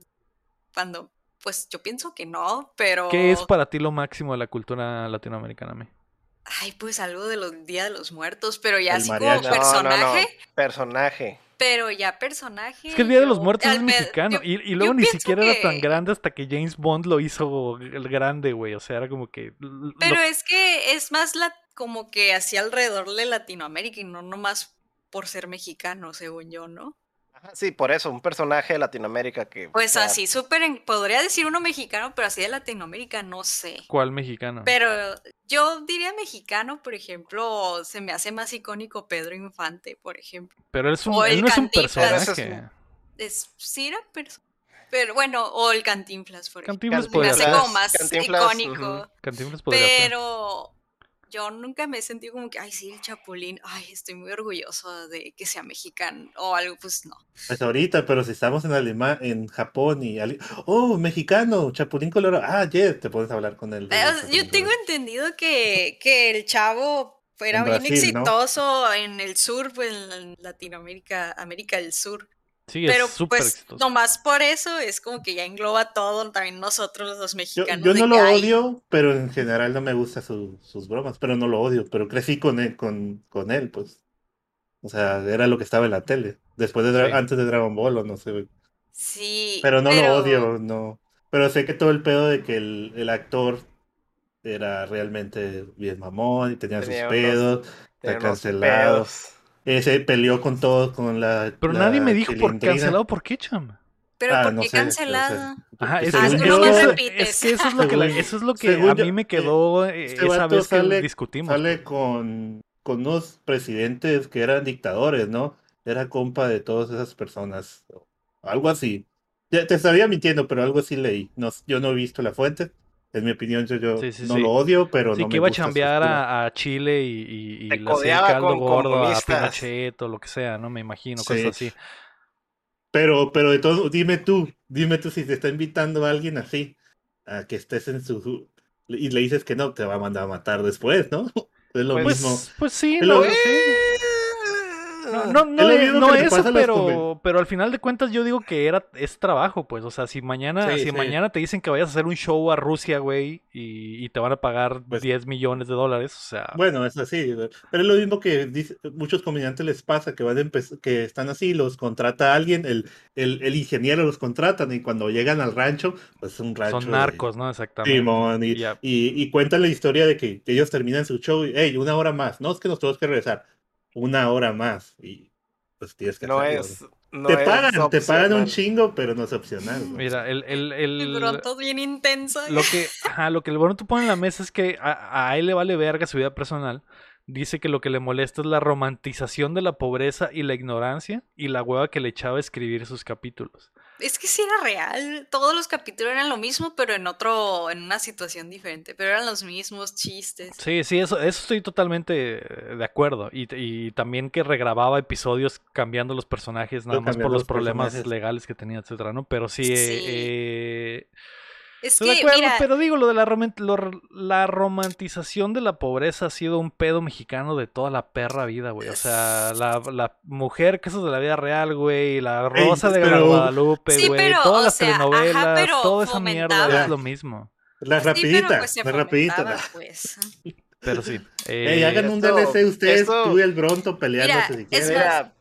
Cuando, pues yo pienso que no, pero. ¿Qué es para ti lo máximo de la cultura latinoamericana, me? Ay, pues algo de los Día de los Muertos, pero ya El así mariachi. como personaje. Personaje. Pero ya personaje. Es que el Día de los Muertos es me- mexicano. yo- Y, y luego ni siquiera era tan que- grande hasta que James Bond lo hizo el grande, güey. O sea, era como que. lo- Pero es que es más la, como que hacia alrededor de Latinoamérica y no nomás por ser mexicano, según yo, ¿no? Sí, por eso, un personaje de Latinoamérica que. Pues o sea, así, súper, en- podría decir uno mexicano, pero así de Latinoamérica, no sé. ¿Cuál mexicano? Pero yo diría mexicano, por ejemplo, se me hace más icónico Pedro Infante, por ejemplo. Pero él, es un, o él el no es un Cantinflas. personaje. Es sí era perso- Pero bueno, o el Cantinflas, por ejemplo. Cantinflas podría hace ser. como más Cantinflas, icónico. Cantinflas podría ser. Pero yo nunca me he sentido como que, ay, sí, el Chapulín, ay, estoy muy orgulloso de que sea mexicano o algo, pues no. Pues ahorita, pero si estamos en Alemania, en Japón y... Ali- Oh, mexicano, Chapulín Colorado. Ah, yes, te puedes hablar con él. Chapulín Yo tengo entendido que, que el chavo era En bien exitoso en el sur, pues en Latinoamérica, América del Sur. Sí, Pero es súper pues exitoso. nomás por eso es como que ya engloba todo, también nosotros los mexicanos. yo no lo odio, pero en general no me gustan su- sus bromas, pero no lo odio, pero crecí con él, con, con él, pues. O sea, era lo que estaba en la tele, después de Sí. antes de Dragon Ball o no sé. Sí. Pero no lo odio, no. Pero sé que todo el pedo de que el, el actor era realmente bien mamón y tenía, Tenía sus unos- pedos, está cancelado. pedos. Ese peleó con todos, con la. Pero la nadie me dijo por cancelado por qué, cham. Pero Ah, ¿por no qué sé, pero, o cancelado? Ajá, que es, no que me eso, repites. es que eso es lo que, la- eso es lo que según a yo- mí me quedó eh, este esa vato vez que sale- discutimos. Sale con, con unos presidentes que eran dictadores, ¿no? Era compa de todas esas personas. Algo así. Ya te estaría mintiendo, pero algo así leí. No, yo no he visto la fuente. En mi opinión, yo, yo Sí, sí, no sí. lo odio, pero Sí, no que me iba a gusta su chambear a, a Chile y, y, y le hacía caldo con gordo a. Pinochet o lo que sea, ¿no? Me imagino, Sí. cosas así. Pero, pero de todo, dime tú, dime tú si te está invitando a alguien así, a que estés en su... Y le dices que no, te va a mandar a matar después, ¿no? [laughs] Es lo Pues- mismo. Pues, pues sí, Es no, lo- sí. Eh, No, No, no, Es no eso, pero, pero al final de cuentas yo digo que era es trabajo, pues. O sea, si mañana, Sí, si sí. mañana te dicen que vayas a hacer un show a Rusia, güey, y, y te van a pagar Pues- 10 millones de dólares, o sea, Bueno, es así, pero es lo mismo que dice- muchos comediantes les pasa, que van a que están así, los contrata alguien, el, el, el ingeniero los contratan y cuando llegan al rancho, pues es un rancho. son de- narcos, ¿no? Exactamente. Simón, y, y cuentan la historia de que ellos terminan su show y, hey, una hora más, no es que nos tenemos que regresar, una hora más, y pues tienes que no hacerlo, es. te pagan, te pagan un chingo, pero no es opcional. Mira, el, el, [laughs] el- bien intenso. lo que, ajá, lo que el Boruto pone en la mesa es que a, a él le vale verga su vida personal. Dice que lo que le molesta es la romantización de la pobreza y la ignorancia y la hueva que le echaba a escribir sus capítulos. Es que sí era real. Todos los capítulos eran lo mismo, pero en otro, en una situación diferente. Pero eran los mismos chistes. Sí, sí, eso, eso estoy totalmente de acuerdo. Y, y también que regrababa episodios cambiando los personajes nada más por los los problemas personajes. legales que tenía, etcétera, ¿no? Pero sí, eh, Sí. eh, Es estoy de que, acuerdo, mira, pero digo, lo de la, lo- la romantización de la pobreza ha sido un pedo mexicano de toda la perra vida, güey. O sea, la, la mujer que eso es de la vida real, güey, la Ey, Rosa de pero- Guadalupe, Sí, güey, pero, todas las sea, telenovelas, toda esa mierda es lo mismo. La sí, pero rapidita, pues se la rapidita. fomentaba, la- pues. Pero sí. Ey, eh, hagan un esto- DLC ustedes, esto- tú y el Bronto peleándose si es quieren.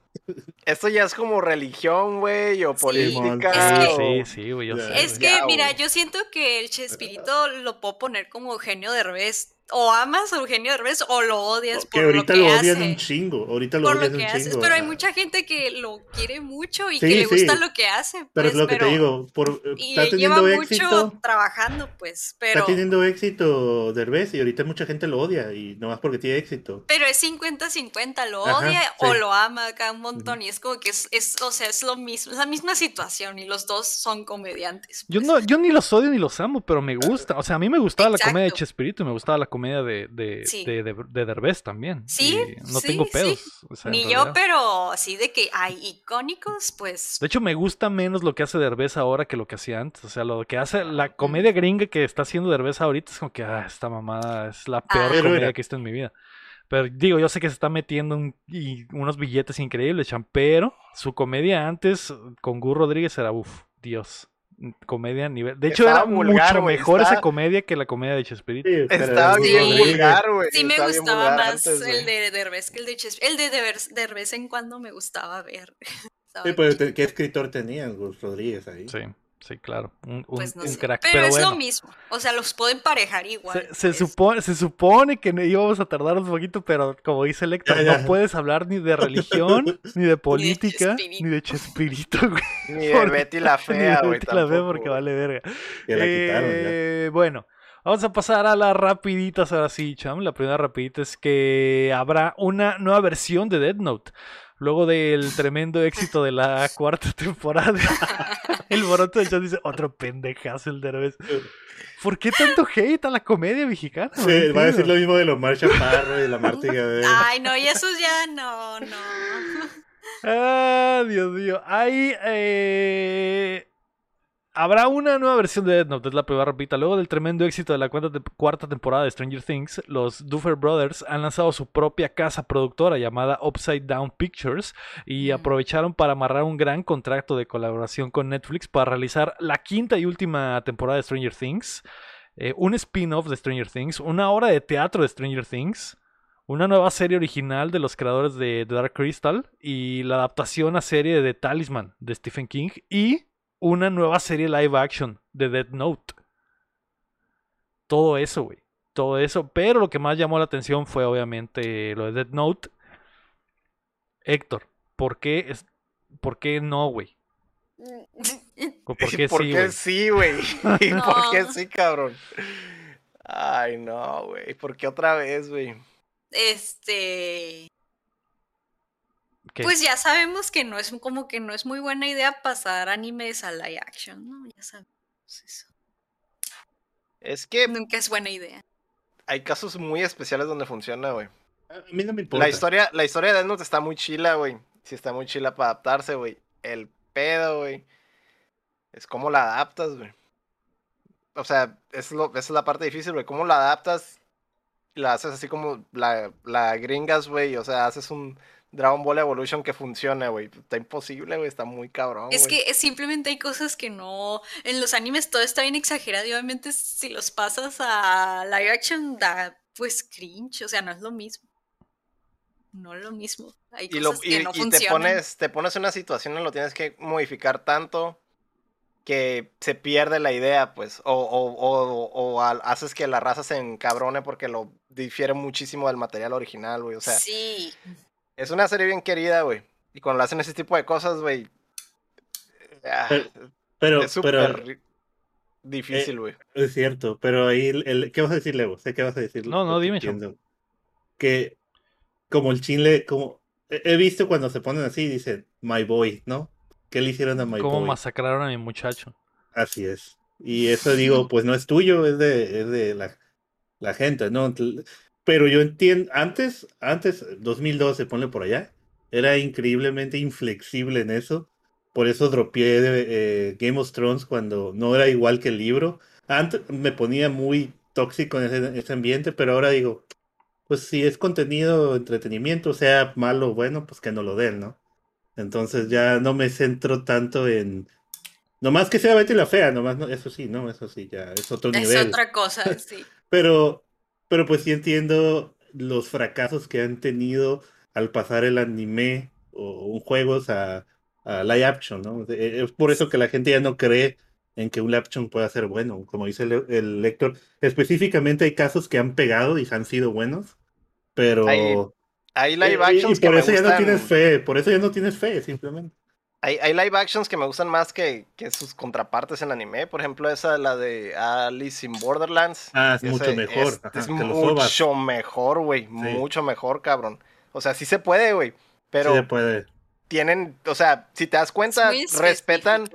Esto ya es como religión, güey, o Sí. política. Es que- o- Sí, sí, güey, yo sé. Es que, Ya, mira, yo siento que el Chespirito lo puedo poner como Eugenio Derbez. O amas a Eugenio Derbez o lo odias Que por ahorita lo lo, que odian hace. un chingo. Ahorita lo por odian lo que un haces, chingo. pero hay ajá. mucha gente que lo quiere mucho y Sí, que le gusta sí. lo que hace. Pero es pues, lo que pero- te digo, por, Y está lleva teniendo mucho éxito. trabajando, pues, pero... Está teniendo éxito Derbez y ahorita mucha gente lo odia y no más porque tiene éxito. Pero es 50-50, lo Ajá, odia o sí. lo ama acá un montón. Y es como que es, es, o sea, es lo mismo, es la misma situación y los dos son comediantes. Yo pues. no, yo ni los odio ni los amo, pero me gusta. O sea, a mí me gustaba la comedia de Exacto. Chespirito y me gustaba la comedia de, de, Sí. de, de, de Derbez también. Sí, Y no sí, tengo sí. pedos. o sea, en Ni yo, realidad. pero así de que hay icónicos, pues... De hecho, me gusta menos lo que hace Derbez ahora que lo que hacía antes. O sea, lo que hace la comedia gringa que está haciendo Derbez ahorita es como que, ah, esta mamada es la peor Ah. Pero comedia mira. que he visto en mi vida. Pero digo, yo sé que se está metiendo un- y unos billetes increíbles, Chan, pero su comedia antes con Gur Rodríguez era, uff, Dios. Comedia a nivel. De hecho, Estaba era vulgar, mucho mejor esa comedia que la comedia de Chespirito. Sí, Estaba es bien vulgar, güey. Sí me estaba gustaba más antes, el de Derbez que el de Chespirito. El de Derbez, en cuando me gustaba ver. [laughs] Sí, pero te- ¿qué escritor tenían Gus Rodríguez ahí? Sí, sí, claro. Un, un- Pues no un sé. crack. Pero, Pero, es bueno. lo mismo. O sea, los puedo emparejar igual. Se, se supone, se supone que no íbamos a tardar un poquito, pero como dice Ya, ya. no puedes hablar ni de religión, [laughs] ni de política, ni de Chespirito, [laughs] güey. Ni de Betty la [laughs] fea, güey. Betty la Fea tampoco, porque güey. vale verga. Que la quitaron ya. Eh, Bueno, vamos a pasar a las rapiditas ahora sí, cham. La primera rapidita es que habrá una nueva versión de Dead Note. Luego del tremendo éxito de la [laughs] cuarta temporada, [laughs] el boroto del chat dice, otro pendejazo el Derbez. ¿Por qué tanto hate a la comedia mexicana? No Sí, va a decir lo mismo de los Chaparro y de la [laughs] Marta Gabriel. Ay, no, y esos ya no, no. Ah, Dios mío. Hay. eh, Habrá una nueva versión de Death Note, es la primera repita. Luego del tremendo éxito de la cuarta, te- cuarta temporada de Stranger Things, los Duffer Brothers han lanzado su propia casa productora llamada Upside Down Pictures y Mm. aprovecharon para amarrar un gran contrato de colaboración con Netflix para realizar la quinta y última temporada de Stranger Things, eh, un spin-off de Stranger Things, una obra de teatro de Stranger Things, una nueva serie original de los creadores de The Dark Crystal y la adaptación a serie de Talisman de Stephen King y una nueva serie live action de Dead Note. Todo eso, güey. Todo eso. Pero lo que más llamó la atención fue obviamente lo de Dead Note. Héctor, ¿por qué, es, ¿por qué no, güey? [laughs] ¿O ¿Por qué ¿Por sí, qué güey? sí, güey? [laughs] ¿Y por qué sí, cabrón? Ay, no, güey. ¿Por qué otra vez, güey? Este. ¿Qué? Pues ya sabemos que no es como que no es muy buena idea pasar animes a live action, ¿no? Ya sabemos eso. Es que Nunca es buena idea. hay casos muy especiales donde funciona, güey. A mí no me importa. La historia, la historia de Death Note está muy chila, güey. Sí está muy chila para adaptarse, güey. El pedo, güey. Es cómo la adaptas, güey. O sea, es lo, esa es la parte difícil, güey. ¿Cómo la adaptas? La haces así como la, la gringas, güey. O sea, haces un Dragon Ball Evolution que funcione, güey. Está imposible, güey. Está muy cabrón. Es que simplemente hay cosas que no. En los animes todo está bien exagerado y obviamente si los pasas a live action da pues cringe. O sea, no es lo mismo. No es lo mismo. Hay y, lo- cosas y- que no y te funcionan. pones, te pones en una situación en lo tienes que modificar tanto que se pierde la idea, pues. O, o- o- o al- haces que la raza se encabrone porque lo difiere muchísimo del material original, güey. O sea, sí. Es una serie bien querida, güey. Y cuando le hacen ese tipo de cosas, güey. ah, Pero- es súper ri- difícil, güey. es cierto, pero ahí, el, el- ¿qué vas a decir, Lego? Sé que vas a decir. No, no, dime, entiendo. Que como el chinle, como he visto cuando se ponen así, dicen, my boy, ¿no? ¿Qué le hicieron a my ¿Cómo boy? masacraron a mi muchacho? Así es. Y eso digo, pues no es tuyo, es de, es de la, la gente, ¿no? Pero yo entiendo, antes, antes, 2012, ponle por allá, era increíblemente inflexible en eso. Por eso dropeé de, eh, Game of Thrones cuando no era igual que el libro. Antes me ponía muy tóxico en ese, ese ambiente, pero ahora digo, pues si es contenido, entretenimiento, sea malo o bueno, pues que no lo den, ¿no? Entonces ya no me centro tanto en... Nomás que sea Betty la Fea, nomás, no, eso sí, no, eso sí, ya es otro Es nivel. otra cosa, [laughs] sí. Pero, pero pues sí entiendo los fracasos que han tenido al pasar el anime o juegos a, a live action, ¿no? Eh, Es por eso que la gente ya no cree en que un live action pueda ser bueno, como dice el, el lector. Específicamente hay casos que han pegado y han sido buenos, pero... Hay Hay live Eh, y- actions y que por me eso ya no tienes fe, por eso ya no tienes fe, simplemente. Hay, hay live actions que me gustan más que, que sus contrapartes en anime. Por ejemplo, esa, la de Alice in Borderlands. Ah, es Ese mucho mejor. Es, ajá, mucho mejor, güey. Mucho mejor, cabrón. O sea, sí se puede, güey. Pero Sí se puede. tienen, o sea, si te das cuenta, respetan,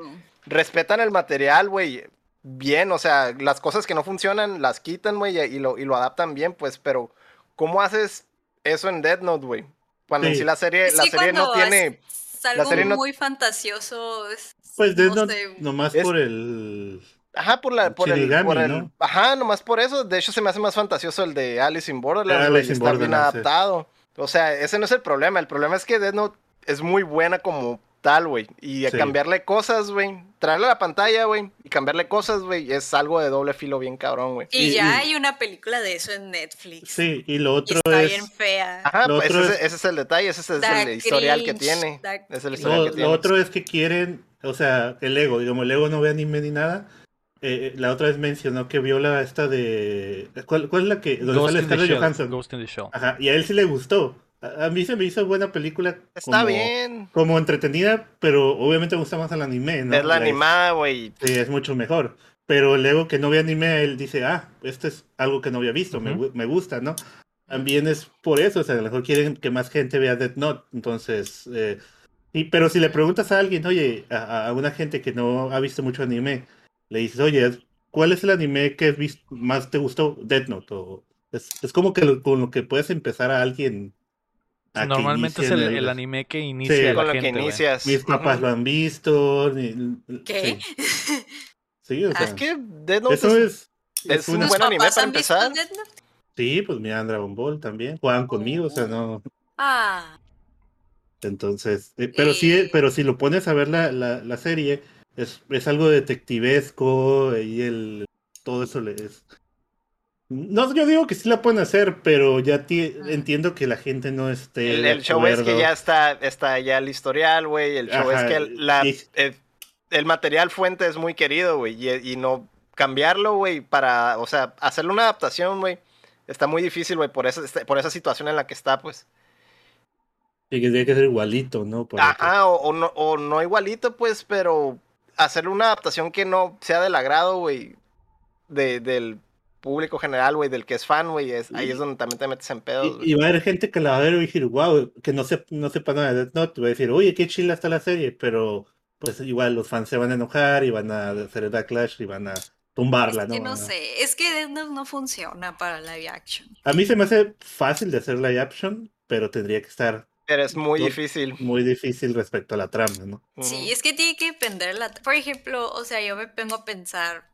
respetan el material, güey. Bien, o sea, las cosas que no funcionan las quitan, güey, y lo, y lo adaptan bien, pues, pero ¿cómo haces eso en Dead Note, güey? Cuando en Sí. sí la serie, Es la serie no tiene... algo serie no- muy fantasioso. es- Pues Death no sé, nomás Es- por el. Ajá, por la, por el, Shinigami, por el- ¿no? ajá, nomás por eso. De hecho, se me hace más fantasioso el de Alice in Borderlands, Alice güey, in está bien sí. adaptado. O sea, ese no es el problema. El problema es que Death Note es muy buena como tal, güey. Y a Sí. cambiarle cosas, güey. Traerle a la pantalla, güey. Y cambiarle cosas, güey. Es algo de doble filo bien cabrón, güey. Y, Y- ya y- hay una película de eso en Netflix. Sí, y lo Y otro está es. bien fea. Ajá, Lo pues otro ese, es- ese es el detalle. Ese es el historial que tiene. Es el historial Lo, que lo tiene. otro es que quieren, o sea, el ego, digamos, el ego no ve anime ni nada. Eh, eh, la otra vez mencionó que vio la esta de. ¿Cuál, cuál es la que.? Donde Ghost sale Scarlett. Johansson. Ghost in the Shell. Ajá, y a él sí le gustó. A, a mí se me hizo buena película. Está como- bien. Como entretenida, pero obviamente me gusta más el anime, ¿no? es la La- animada, güey. Sí, es mucho mejor. Pero el ego que no ve anime, él dice, ah, esto es algo que no había visto, me, Ujú. gu- me gusta, ¿no? También es por eso, o sea, a lo mejor quieren que más gente vea Death Note, entonces... eh, y, pero si le preguntas a alguien, oye, a, a una gente que no ha visto mucho anime, le dices, oye, ¿cuál es el anime que has visto, más te gustó? Death Note. O, es, es como que lo- con lo que puedes empezar a alguien... Normalmente es el, anime que inicia Sí. a la Con lo gente, que inicias. Mis papás lo han visto. ni- ¿Qué? Sí, [laughs] sí, o sea, Es que Death Note eso es, es... es un buen ¿Tus anime para empezar. Sí, pues miran Dragon Ball también. Juegan conmigo, o sea, no. Ah, Entonces, eh, pero sí, Y- pero si lo pones a ver la, la, la serie, es, es algo detectivesco y el todo eso le es. No, yo digo que sí la pueden hacer, pero ya ti- entiendo que la gente no esté. El, el show es que ya está, está ya el historial, güey. El show Ajá, es que el, la- y- el, el material fuente es muy querido, güey. Y, y no cambiarlo, güey, para, o sea, hacerle una adaptación, güey. Está muy difícil, güey, por esa, este, por esa situación en la que está, pues. Y que tiene que ser igualito, ¿no? Para que- Ajá, o, o no, o no igualito, pues, pero hacerle una adaptación que no sea del agrado, güey, de, del público general, güey, del que es fan, güey. Es, ahí es donde también te metes en pedos. Y, y va a haber gente que la va a ver y decir, wow, que no, sep- no sepa nada de Death Note, va a decir, oye, qué chila está la serie, pero pues igual los fans se van a enojar y van a hacer el backlash y van a tumbarla, es ¿no? que no sé, es que Death Note no funciona para live action. A mí se me hace fácil de hacer live action, pero tendría que estar Pero es muy No- difícil. muy difícil respecto a la trama, ¿no? Sí, es que tiene que depender la... Por ejemplo, o sea, yo me pongo a pensar,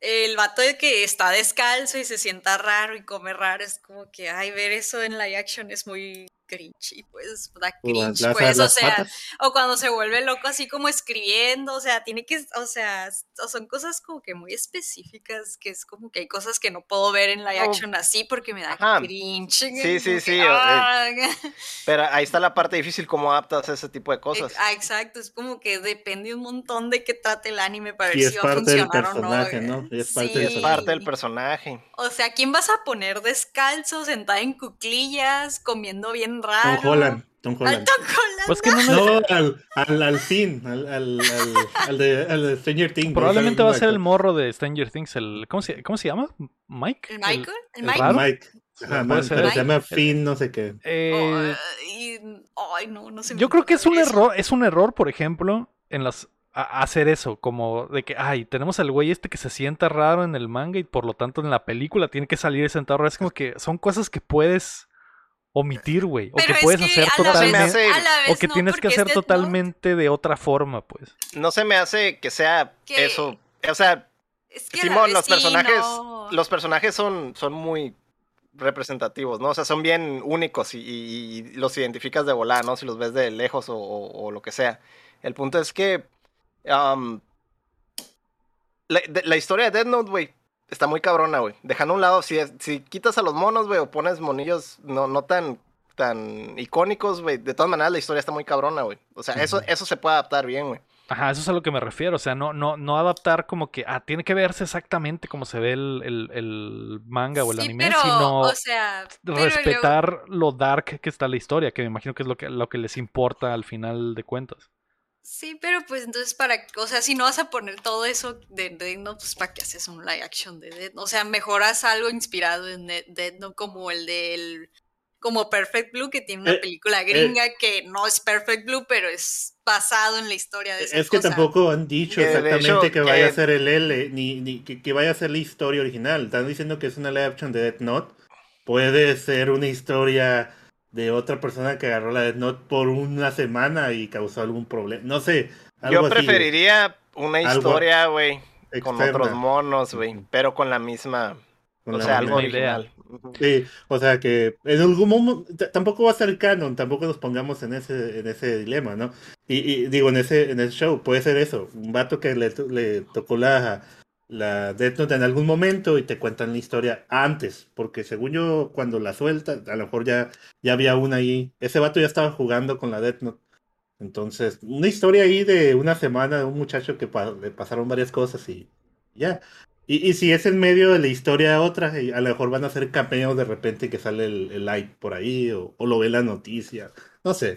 el vato de que está descalzo y se sienta raro y come raro, es como que, ay, ver eso en live action es muy cringy, pues da cringe, las- pues, o las sea, patas. o cuando se vuelve loco así como escribiendo, o sea, tiene que, o sea, son cosas como que muy específicas, que es como que hay cosas que no puedo ver en live No. action así porque me da Ajá. cringe. Sí, [laughs] sí, que, sí, [laughs] Pero ahí está la parte difícil, cómo adaptas ese tipo de cosas. Ah, exacto, es como que depende un montón de qué trate el anime para ver Y si es va a parte del funcionar o no. personaje, eh. ¿no? Y es parte Y del es Sí. parte del personaje. O sea, ¿quién vas a poner descalzo, sentada en cuclillas, comiendo bien raro? Tom Holland. Tom Al Holland. Tom Holland. Pues que no, No, al, al, al fin, al, al, al, al de, al de Stranger Things. Probablemente va a ser el morro de Stranger Things, el ¿cómo se, cómo se llama? Mike. ¿El Michael? ¿El el Mike? Mike. Ajá, Puede man, ser. pero se llama Finn, no sé qué. Eh, Ay, ay, no, no se me yo creo que es un eso. error, es un error, por ejemplo, en las a- hacer eso, como de que, ay, tenemos al güey este que se sienta raro en el manga y por lo tanto en la película tiene que salir sentado raro. Es como que son cosas que puedes omitir, güey, o que es puedes que hacer a la vez- totalmente, hace- a la o que no, tienes que hacer es Death Note, totalmente de otra forma, pues. No se me hace que sea eso. O sea, Es que Simón, los sí, personajes, no. los personajes son, son muy representativos, ¿no? O sea, son bien únicos y, y- y los identificas de volar, ¿no? Si los ves de lejos o, o- o lo que sea. El punto es que la, de- la historia de Dead Note, güey, está muy cabrona, güey. Dejando a un lado, si, si quitas a los monos, güey, o pones monillos no, no tan, tan icónicos, güey, de todas maneras la historia está muy cabrona, güey. O sea, eso, eso se puede adaptar bien, güey. Ajá, eso es a lo que me refiero. O sea, no, no, no adaptar como que, ah, tiene que verse exactamente como se ve el, el- el manga o el Sí, anime, pero, sino o sea, pero luego- respetar lo dark que está la historia, que me imagino que es lo que, lo que les importa al final de cuentas. Sí, pero pues entonces para, o sea, si no vas a poner todo eso de Death Note, pues para qué haces un live action de Death Note? O sea, mejoras algo inspirado en De- Death Note como el del como Perfect Blue que tiene una Eh, película gringa que no es Perfect Blue, pero es basado en la historia de esa Es que tampoco han dicho exactamente hecho, que vaya a ser el L, ni, ni que, que vaya a ser la historia original. Están diciendo que es una live action de Death Note. Puede ser una historia de otra persona que agarró la Death Note por una semana y causó algún problema. No sé. Algo Yo así, preferiría una historia, güey, con otros monos, güey, pero con la misma, con o la sea, misma- algo misma idea. original. Ujú. Sí, o sea que en algún momento tampoco va a ser canon, tampoco nos pongamos en ese, en ese dilema, ¿no? Y, y digo, en ese, en el show puede ser eso, un vato que le, to- le tocó la, la Death Note en algún momento y te cuentan la historia antes, porque según yo, cuando la suelta, a lo mejor ya, ya había una ahí, ese vato ya estaba jugando con la Death Note. Entonces, una historia ahí de una semana de un muchacho que pa- le pasaron varias cosas y ya. Y, y si es en medio de la historia otra, y a lo mejor van a hacer cameos de repente que sale el, el like por ahí o, o lo ve la noticia. No sé.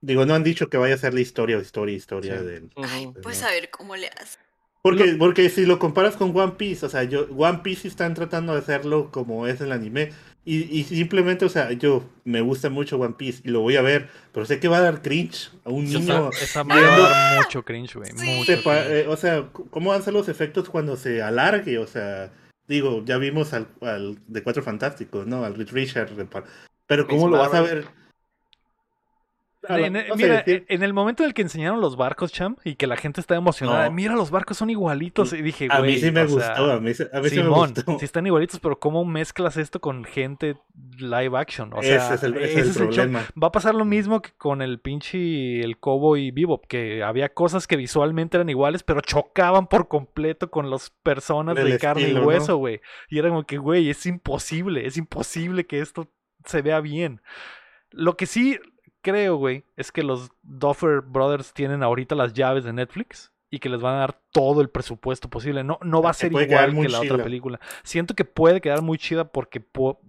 Digo, no han dicho que vaya a ser la historia o historia, historia Sí. del... Ay, pues a ver cómo le haces. Porque, porque si lo comparas con One Piece, o sea, yo, One Piece sí están tratando de hacerlo como es el anime. Y, y simplemente, o sea, yo me gusta mucho One Piece y lo voy a ver, pero sé que va a dar cringe a un Esa, niño. esa madre va a dar mucho cringe, güey. Sí. eh, o sea, ¿cómo van a ser los efectos cuando se alargue? O sea, digo, ya vimos al, al de Cuatro Fantásticos, ¿no? Al Reed Richard, pero ¿cómo Miss lo vas a ver? A En- no mira, en el momento en el que enseñaron los barcos, Cham, y que la gente estaba emocionada, No. mira, los barcos son igualitos. Y dije, a güey. mí sí me gustó, sea, a mí, a mí sí me Simón, gustó. sí están igualitos, pero ¿cómo mezclas esto con gente live action? O sea, ese es el, ese ese es el es el show. problema. Va a pasar lo mismo que con el pinche el Cowboy Bebop, que había cosas que visualmente eran iguales, pero chocaban por completo con las personas Del de carne estilo, y hueso, güey. Y era como que, güey, es imposible, es imposible que esto se vea bien. Lo que sí creo, güey, es que los Duffer Brothers tienen ahorita las llaves de Netflix y que les van a dar todo el presupuesto posible. No, no va a ser igual que la otra película. Siento que puede quedar muy chida porque po-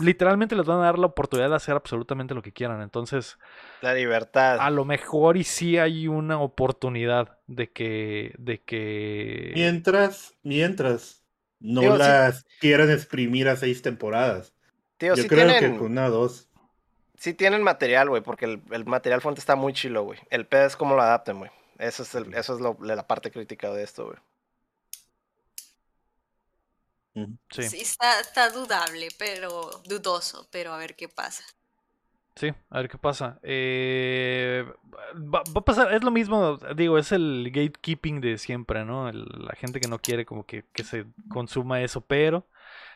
literalmente les van a dar la oportunidad de hacer absolutamente lo que quieran. Entonces, La libertad. a lo mejor y sí hay una oportunidad de que, de que Mientras, mientras no Digo, las quieran exprimir a seis temporadas. Tío, Yo creo tienen, que con una o dos. Sí tienen material, güey, porque el, el material fuente está muy chilo, güey. El pedo es cómo lo adapten, güey. Eso es, el, eso es lo- la parte crítica de esto, güey. Sí, Sí, está, está dudable, pero dudoso, pero a ver qué pasa. sí, a ver qué pasa. Eh, va, va a pasar, es lo mismo, digo, es el gatekeeping de siempre, ¿no? El- la gente que no quiere como que, que se consuma eso, pero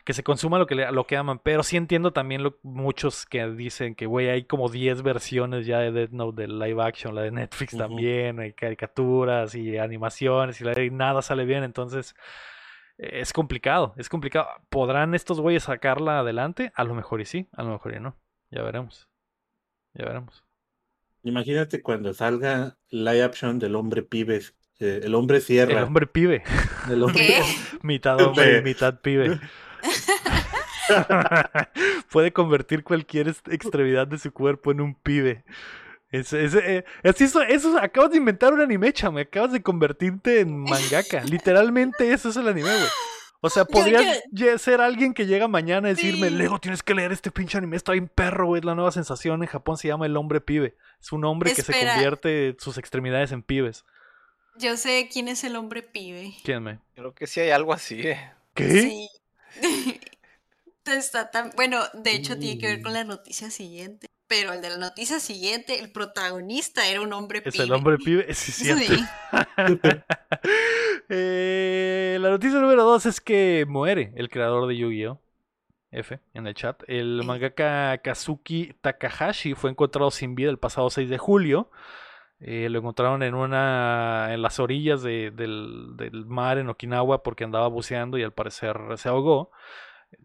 que se consuma lo que, le- lo que aman. Pero sí entiendo también lo- muchos que dicen que, güey, hay como 10 versiones ya de Death Note del live action, la de Netflix también, hay caricaturas y animaciones y, la- y nada sale bien. Entonces, eh, es complicado, es complicado. ¿Podrán estos güeyes sacarla adelante? A lo mejor y sí, a lo mejor y no. Ya veremos. Ya veremos. Imagínate cuando salga live action del hombre pibes, eh, el hombre sierra. El hombre pibe. el hombre- ¿Qué? [laughs] Mitad hombre y De- mitad pibe. [laughs] Puede convertir cualquier extremidad de su cuerpo en un pibe. Es, es- eh, es eso, eso- acabas de inventar un anime, chame. Acabas de convertirte en mangaka. Literalmente eso es el anime, güey. O sea, podrías ser alguien que llega mañana a decirme, Sí. Lego, tienes que leer este pinche anime, está bien perro, güey. Es la nueva sensación. En Japón se llama el hombre pibe. Es un hombre que se convierte sus extremidades en pibes. Yo sé quién es el hombre pibe. ¿Quién me? Creo que sí hay algo así, eh. ¿Qué? Sí. [laughs] Está tan... Bueno, de hecho tiene que ver con la noticia siguiente. Pero el de la noticia siguiente, el protagonista era un hombre Es pibe. el hombre pibe. Sí, sí. [laughs] [laughs] Eh, la noticia número dos es que muere el creador de Yu-Gi-Oh! F en el chat. El mangaka Kazuki Takahashi fue encontrado sin vida el pasado 6 de julio. Eh, lo encontraron en una en las orillas de- del, del mar en Okinawa porque andaba buceando y al parecer se ahogó.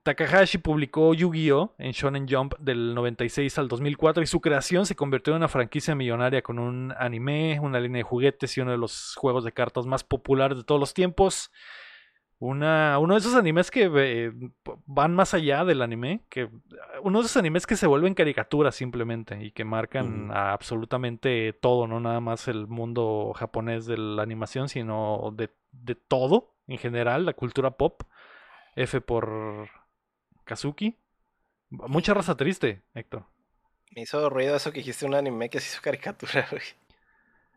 Takahashi publicó Yu-Gi-Oh! en Shonen Jump del 96 al 2004 y su creación se convirtió en una franquicia millonaria con un anime, una línea de juguetes y uno de los juegos de cartas más populares de todos los tiempos. Una, uno de esos animes que eh, van más allá del anime, que uno de esos animes que se vuelven caricaturas simplemente y que marcan a absolutamente todo, no nada más el mundo japonés de la animación, sino de, de todo en general, la cultura pop. F por Kazuki. Mucha raza triste, Héctor. Me hizo ruido eso que dijiste un anime que se hizo caricatura, [laughs] güey.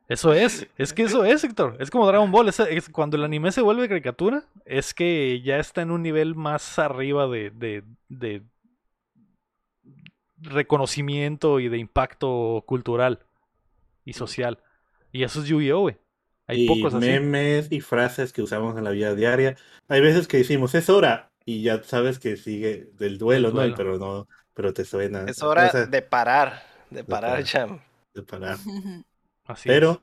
Eso es, es que eso es, Héctor. Es como Dragon Ball. es- es cuando el anime se vuelve caricatura, es que ya está en un nivel más arriba de, de, de reconocimiento y de impacto cultural y social. Y eso es Yu-Gi-Oh, güey. Hay y pocos así. memes y frases que usamos en la vida diaria. Hay veces que decimos, es hora, y ya sabes que sigue del duelo. ¿no? Pero no, pero te suena. Es hora de parar, de parar, parar. Cham. de parar. [laughs] Así Pero,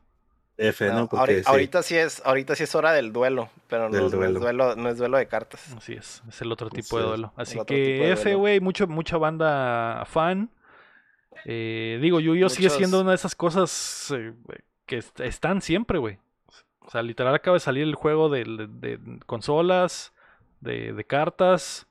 F, ¿no? No, Porque sí, ahorita sí es, ahorita sí es hora del duelo, pero no, Del no es duelo. duelo, no es duelo de cartas. Así es. Es el otro tipo de duelo. Así que F, duelo. güey, mucho, mucha banda fan. Eh, digo, Yu-Gi-Oh sigue siendo una de esas cosas eh, que est- están siempre, güey. O sea, literal acaba de salir el juego de, de- de consolas, de, de cartas.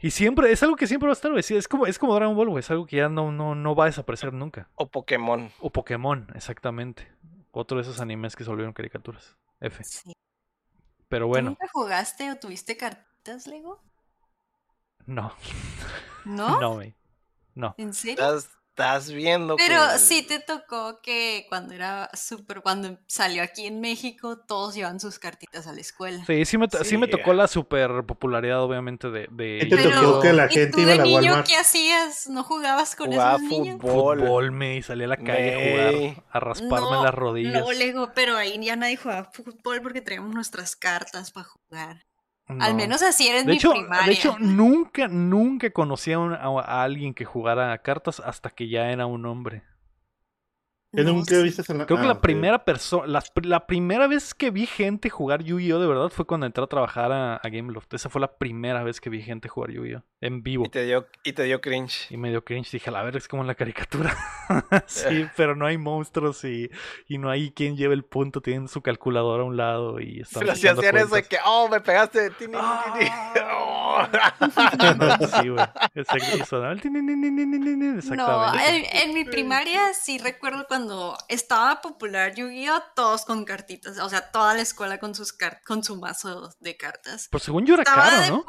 Y siempre, es algo que siempre va a estar, güey. Es como, es como Dragon Ball, güey. Es algo que ya no, no, no va a desaparecer nunca. O Pokémon. O Pokémon, exactamente. Otro de esos animes que se volvieron caricaturas. F. Sí. Pero ¿Tú bueno, nunca jugaste o tuviste cartitas, Lego? no. ¿No? [laughs] No, güey. No. ¿En serio? Estás, estás viendo Pero sí te tocó que cuando era súper, cuando salió aquí en México, todos llevan sus cartitas a la escuela. Sí, sí me, to- sí me Sí. tocó la super popularidad, obviamente, de, de ¿Y te Pero- tocó que la ¿Y gente tú iba a la niño Walmart? qué hacías? ¿No jugabas con Jugaba esos niños? fútbol. fútbol, me y salí a la calle a jugar, a rasparme No, las rodillas. No, Lego, pero ahí ya nadie jugaba fútbol porque traíamos nuestras cartas para jugar. Al No. menos así era en De mi hecho, primaria. de hecho, nunca, nunca conocí a, un- a- a alguien que jugara cartas hasta que ya era un hombre. ¿Qué No nunca sé. viste en la... Creo que ah, la primera persona, la, la primera vez que vi gente jugar Yu-Gi-Oh de verdad fue cuando entré a trabajar a, a Gameloft. Esa fue la primera vez que vi gente jugar Yu-Gi-Oh en vivo. Y te dio, y te dio cringe. Y me dio cringe, dije, a la verga, es como en la caricatura. [laughs] sí, pero no hay monstruos y, y no hay quien lleve el punto, tienen su calculadora a un lado y están si echando hacían eso de que, oh, me pegaste. tini, tini, tini. [laughs] Oh. [laughs] Sí, güey. No, en, en mi primaria sí recuerdo cuando estaba popular Yu-Gi-Oh! todos con cartitas, o sea, toda la escuela con sus con su mazo de cartas. Pero según yo era Estaba caro, de ¿no?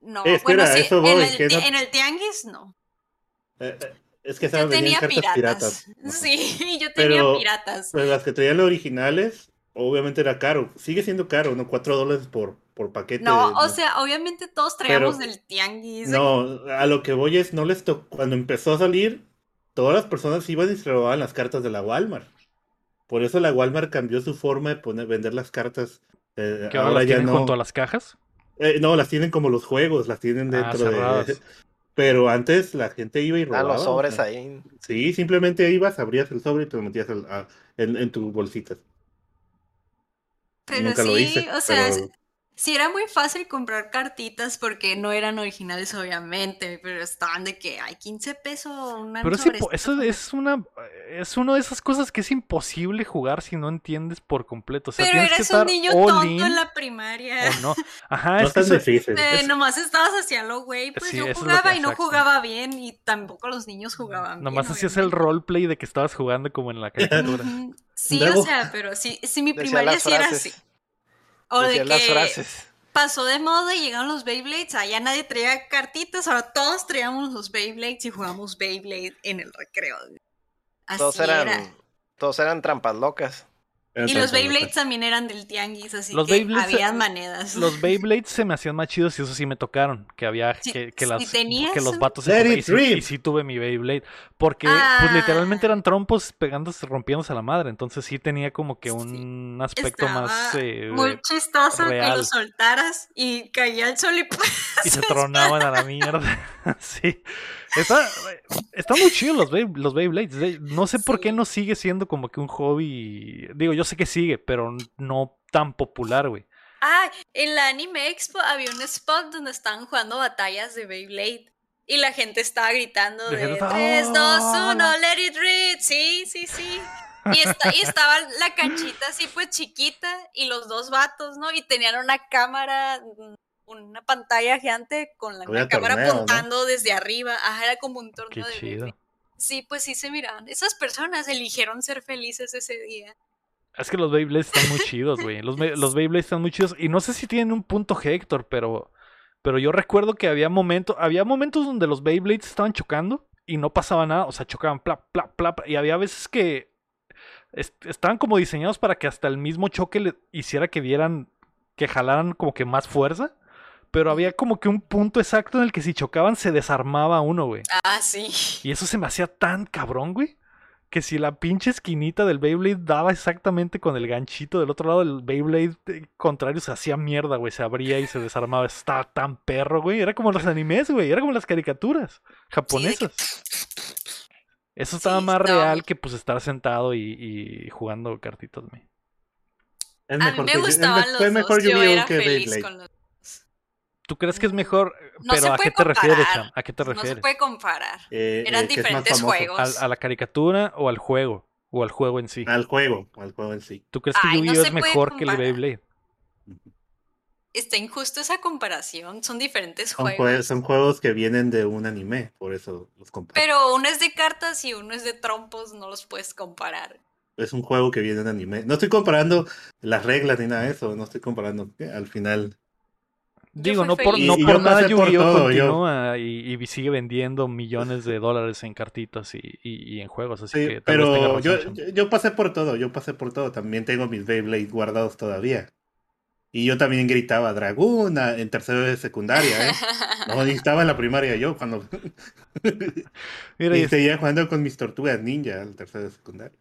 No, Eh, espera, bueno, sí, eso voy, en, el, que no- en el tianguis no. Eh, eh, es que Yo estaban tenía vendiendo cartas piratas. piratas. [laughs] Sí, yo tenía Pero- piratas. Pero las que traían los originales, obviamente era caro. Sigue siendo caro, ¿no? Cuatro dólares por, por paquete. No, o sea, obviamente todos traíamos Pero- del tianguis. No, a lo que voy es, no les tocó. Cuando empezó a salir, todas las personas iban y se robaban las cartas de la Walmart. Por eso la Walmart cambió su forma de poner, vender las cartas. Eh, Que ahora, las ya tienen no. junto a las cajas. Eh, no, las tienen como los juegos, las tienen Ah, dentro de... [laughs] Pero antes la gente iba y Ah, robaba. los o sobres ahí. Sí, simplemente ibas, abrías el sobre y te lo metías al- a- en, en tu bolsita. Pero Nunca sí, lo hice, o sea, pero- sí era muy fácil comprar cartitas porque no eran originales, obviamente, pero estaban de que hay 15 pesos una Pero eso es una es una de esas cosas que es imposible jugar si no entiendes por completo. O sea, Pero tienes que eres un estar niño tonto in en la primaria. o no. Ajá, no es tan eso- difícil. Eh, Es- nomás estabas hacia lo güey, pues Sí, yo es jugaba que- y no jugaba bien y tampoco los niños jugaban nomás bien. hacías el roleplay de que estabas jugando como en la caricatura. [laughs] Sí, o sea, pero sí, sí mi primaria sí era así. O de que las frases. pasó de moda y llegaron los Beyblades, allá nadie traía cartitas, ahora todos traíamos los Beyblades y jugamos Beyblade en el recreo. Así Todos era. eran, todos eran trampas locas. Y los Beyblades también eran del tianguis, así Los que Beyblades, eh, maneras. Los [laughs] Beyblades se me hacían más chidos y eso sí me tocaron. Que había que, las, que los vatos se y, sí, y sí tuve mi Beyblade. Porque Ah. pues literalmente eran trompos pegándose, rompiéndose a la madre. Entonces sí tenía como que Sí. un aspecto Estaba más eh, muy de- chistoso que lo soltaras y caía el sol y pues, [laughs] y se tronaban a la [laughs] mierda. sí. Está, están muy chidos los, Bey- los Beyblades. De- No sé por qué no sigue siendo como que un hobby. Digo, yo sé que sigue, pero no tan popular, güey. Ah, en la Anime Expo había un spot donde estaban jugando batallas de Beyblade. Y la gente estaba gritando de gente estaba, 3, 2, "Oh, 1, let it rip. Sí, sí, sí. Y, esta- y estaba la canchita así pues chiquita y los dos vatos, ¿no? Y tenían una cámara, una pantalla gigante con la una cámara torneo, ¿no? apuntando desde arriba. Ajá, era como un Qué torneo de chido. Sí, pues sí se miraban. Esas personas eligieron ser felices ese día. Es que los Beyblades están muy chidos, güey. Los, los [laughs] Beyblades están muy chidos. Y no sé si tienen un punto Héctor, pero, pero yo recuerdo que había momentos, había momentos donde los Beyblades estaban chocando y no pasaba nada. O sea, chocaban plap, plap, plap. Y había veces que est- estaban como diseñados para que hasta el mismo choque le hiciera que dieran, que jalaran como que más fuerza. Pero había como que un punto exacto en el que si chocaban se desarmaba uno, güey. Ah, sí. Y eso se me hacía tan cabrón, güey. Que si la pinche esquinita del Beyblade daba exactamente con el ganchito del otro lado del Beyblade eh, contrario, se hacía mierda, güey. Se abría y se desarmaba. Estaba tan perro, güey. Era como los animes, güey. Era como las caricaturas japonesas. Eso estaba Sí, más real que pues estar sentado y, y jugando cartitas, güey. Es A mí mejor me que- gustaban es- los fue mejor dos. Yo Yu-Gi-Oh era que feliz Beyblade. con los ¿Tú crees que es mejor? No se Pero ¿a qué te refieres. Cham? ¿A qué te No se puede comparar. Eh, Eran eh, más diferentes juegos. ¿A, a la caricatura o al juego? O al juego en sí. Al juego, al juego en sí. ¿Tú crees que Ay, Yu-Gi-Oh es mejor que el. Beyblade? Está injusto esa comparación. Son diferentes Son, juegos. jue- son juegos que vienen de un anime, por eso los comparo. Pero uno es de cartas y uno es de trompos. No los puedes comparar. Es un juego que viene de anime. No estoy comparando las reglas ni nada de eso, no estoy comparando. eh, Al final, Digo, no por, no por nada yo- y, y sigue vendiendo millones de dólares en cartitas y, y- y en juegos, así sí, que tal vez tenga pero razón, yo, Cham. yo, yo pasé por todo, yo pasé por todo. También tengo mis Beyblade guardados todavía. Y yo también gritaba Draguna en tercero de secundaria, ¿eh? [laughs] No, estaba en la primaria yo cuando... Mira, [laughs] y seguía jugando con mis tortugas ninja en tercero de secundaria.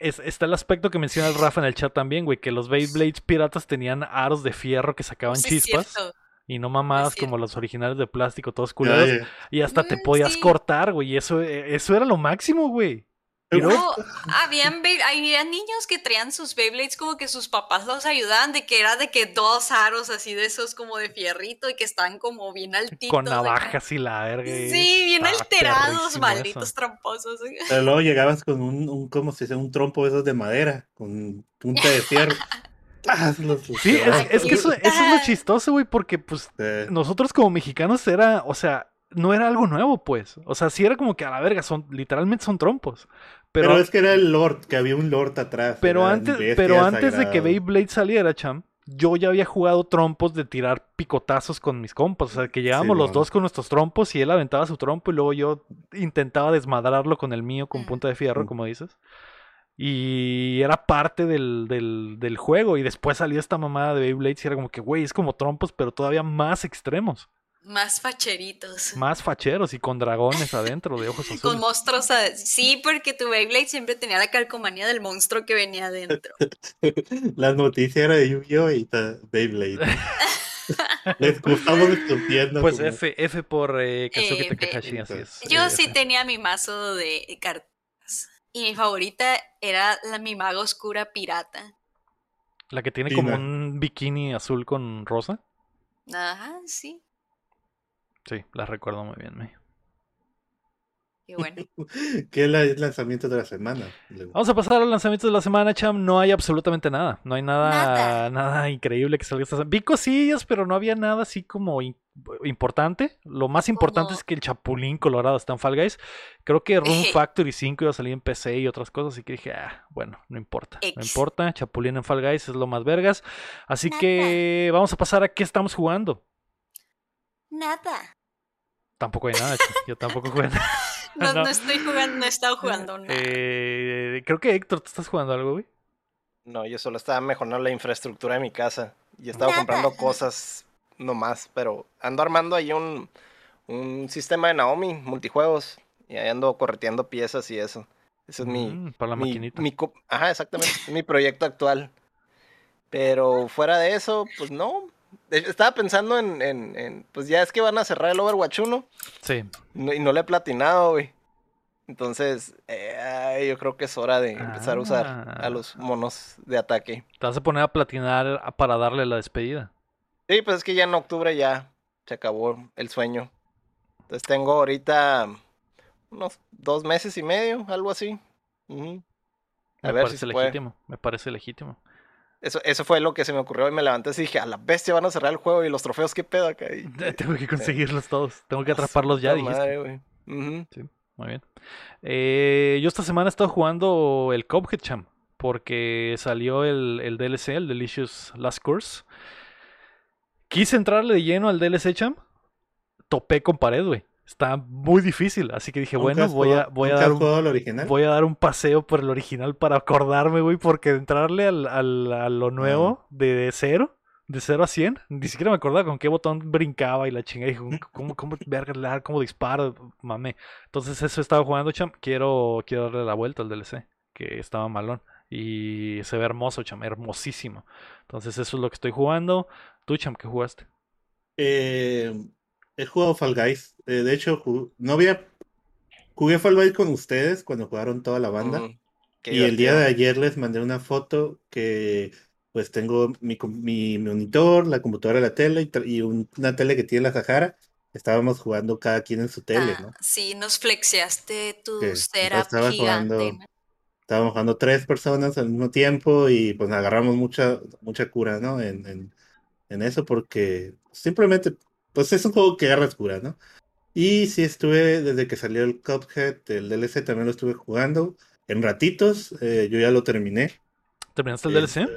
Es- está el aspecto que menciona el Rafa en el chat también, güey, que los Beyblades piratas tenían aros de fierro que sacaban Sí, chispas cierto. y no mamadas como los originales de plástico, todos culeros. Ay, Y hasta te Mm, podías sí. cortar, güey, y eso, eso era lo máximo, güey. Luego- No, habían, niños que traían sus Beyblades como que sus papás los ayudaban, de que era de que dos aros así de esos como de fierrito y que estaban como bien altitos. con navajas y la verga. Sí, bien alterados, malditos eso. tramposos. Pero luego llegabas con un, un ¿cómo se dice? Un trompo de esos de madera, con punta de fierro. [laughs] Sí, es, que eso, es lo chistoso, güey, porque pues Eh, nosotros como mexicanos era, o sea, no era algo nuevo, pues. O sea, sí era como que a la verga, son, literalmente son trompos. Pero, pero, pero, es que era el Lord, que había un Lord atrás. eran antes, pero antes de que. Beyblade saliera, cham, yo ya había jugado trompos de tirar picotazos con mis compas. O sea, que llegábamos los dos con nuestros trompos y él aventaba su trompo y luego yo intentaba desmadrarlo con el mío con punta de fierro, Mm. como dices. Y era parte del, del, del juego. Y después salió esta mamada de Beyblade y era como que, güey, es como trompos, pero todavía más extremos. Más facheritos. Más facheros y con dragones adentro de ojos [laughs] Con azules. monstruos. a- Sí, porque tu Beyblade siempre tenía la calcomanía del monstruo que venía adentro. [laughs] Las noticias eran de Yu-Gi-Oh! y ta- Beyblade. [laughs] Les gustamos discutiendo. Pues como- F, F por eh, Kazuki F. Takahashi, así es. Yo Eh, sí F. tenía mi mazo de cartas. Y mi favorita era la mi maga oscura pirata. La que tiene como un bikini azul con rosa. Ajá, sí. Sí, la recuerdo muy bien. me. Y bueno. [laughs] ¿Qué es el lanzamiento de la semana? Vamos a pasar a los lanzamientos de la semana, Cham. No hay absolutamente nada. No hay nada, Nada. nada increíble que salga esta semana. Vi cosillas, pero no había nada así como in- importante. Lo más importante es que el Chapulín Colorado está en Fall Guys. Creo que Room Factory 5 iba a salir en PC y otras cosas, así que dije, ah, bueno, no importa. No importa, Chapulín en Fall Guys es lo más vergas. Así Nada. que vamos a pasar a qué estamos jugando. Nada. Tampoco hay nada, yo tampoco jugué nada. [laughs] No, No. no estoy jugando, no he estado jugando nada. Eh, creo que Héctor, ¿tú estás jugando algo, güey? No, yo solo estaba mejorando la infraestructura de mi casa. Y estaba Nada. comprando cosas nomás, pero ando armando ahí un, un sistema de Naomi, multijuegos. Y ahí ando correteando piezas y eso. Ese es mi, Mm, para la mi- maquinita. mi Ajá, exactamente. es mi proyecto actual. Pero fuera de eso, pues no. Estaba pensando en, en- en, Pues ya es que van a cerrar el Overwatch 1. Sí. no- y no le he platinado, güey. Entonces, eh, yo creo que es hora de empezar a usar a los Ah. monos de ataque. Te vas a poner a platinar para darle la despedida. Sí, pues es que ya en octubre ya se acabó el sueño. Entonces tengo ahorita unos dos meses y medio, algo así. Ujú. A Me ver si parece se puede. legítimo. Me parece legítimo. Eso, eso fue lo que se me ocurrió y me levanté y dije, a la bestia van a cerrar el juego y los trofeos, ¿qué pedo acá? Y- Tengo que [laughs] conseguirlos todos. Tengo que atraparlos ya, puta dijiste. madre, güey. Ujú. Muy bien. Eh, yo esta semana he estado jugando el Cuphead Champ. Porque salió el, el DLC, el Delicious Last Course. Quise entrarle de lleno al DLC Champ. Topé con pared, güey. Está muy difícil. Así que dije, ¿Nunca bueno, voy a, voy a dar un original? Voy a dar un paseo por el original para acordarme, güey, porque entrarle al, al- a lo nuevo de, de cero, de 0 a 100, ni siquiera me acordaba con qué botón brincaba y la chingada. Dije, ¿cómo, cómo, [laughs] verga, cómo disparo? Mame. Entonces eso estaba jugando, champ. Quiero, quiero darle la vuelta al DLC, que estaba malón. Y se ve hermoso, cham, hermosísimo. Entonces eso es lo que estoy jugando. ¿Tú, champ, qué jugaste? Eh, he jugado Fall Guys. Eh, de hecho, no había. Jugué Fall Guys con ustedes cuando jugaron toda la banda. Y el día de ayer les mandé una foto que pues tengo mi, mi monitor, la computadora, la tele y, tra- y un- una tele que tiene la Sahara. Estábamos jugando cada quien en su tele, Ah, ¿no? sí, nos flexeaste tu setup estaba gigante. jugando-. Estábamos jugando tres personas al mismo tiempo y pues agarramos mucha, mucha cura, ¿no? En, en, en eso porque simplemente, pues es un juego que agarras cura, ¿no? Y sí estuve, desde que salió el Cuphead, el DLC también lo estuve jugando en ratitos, eh, yo ya lo terminé. ¿Terminaste el Eh, DLC?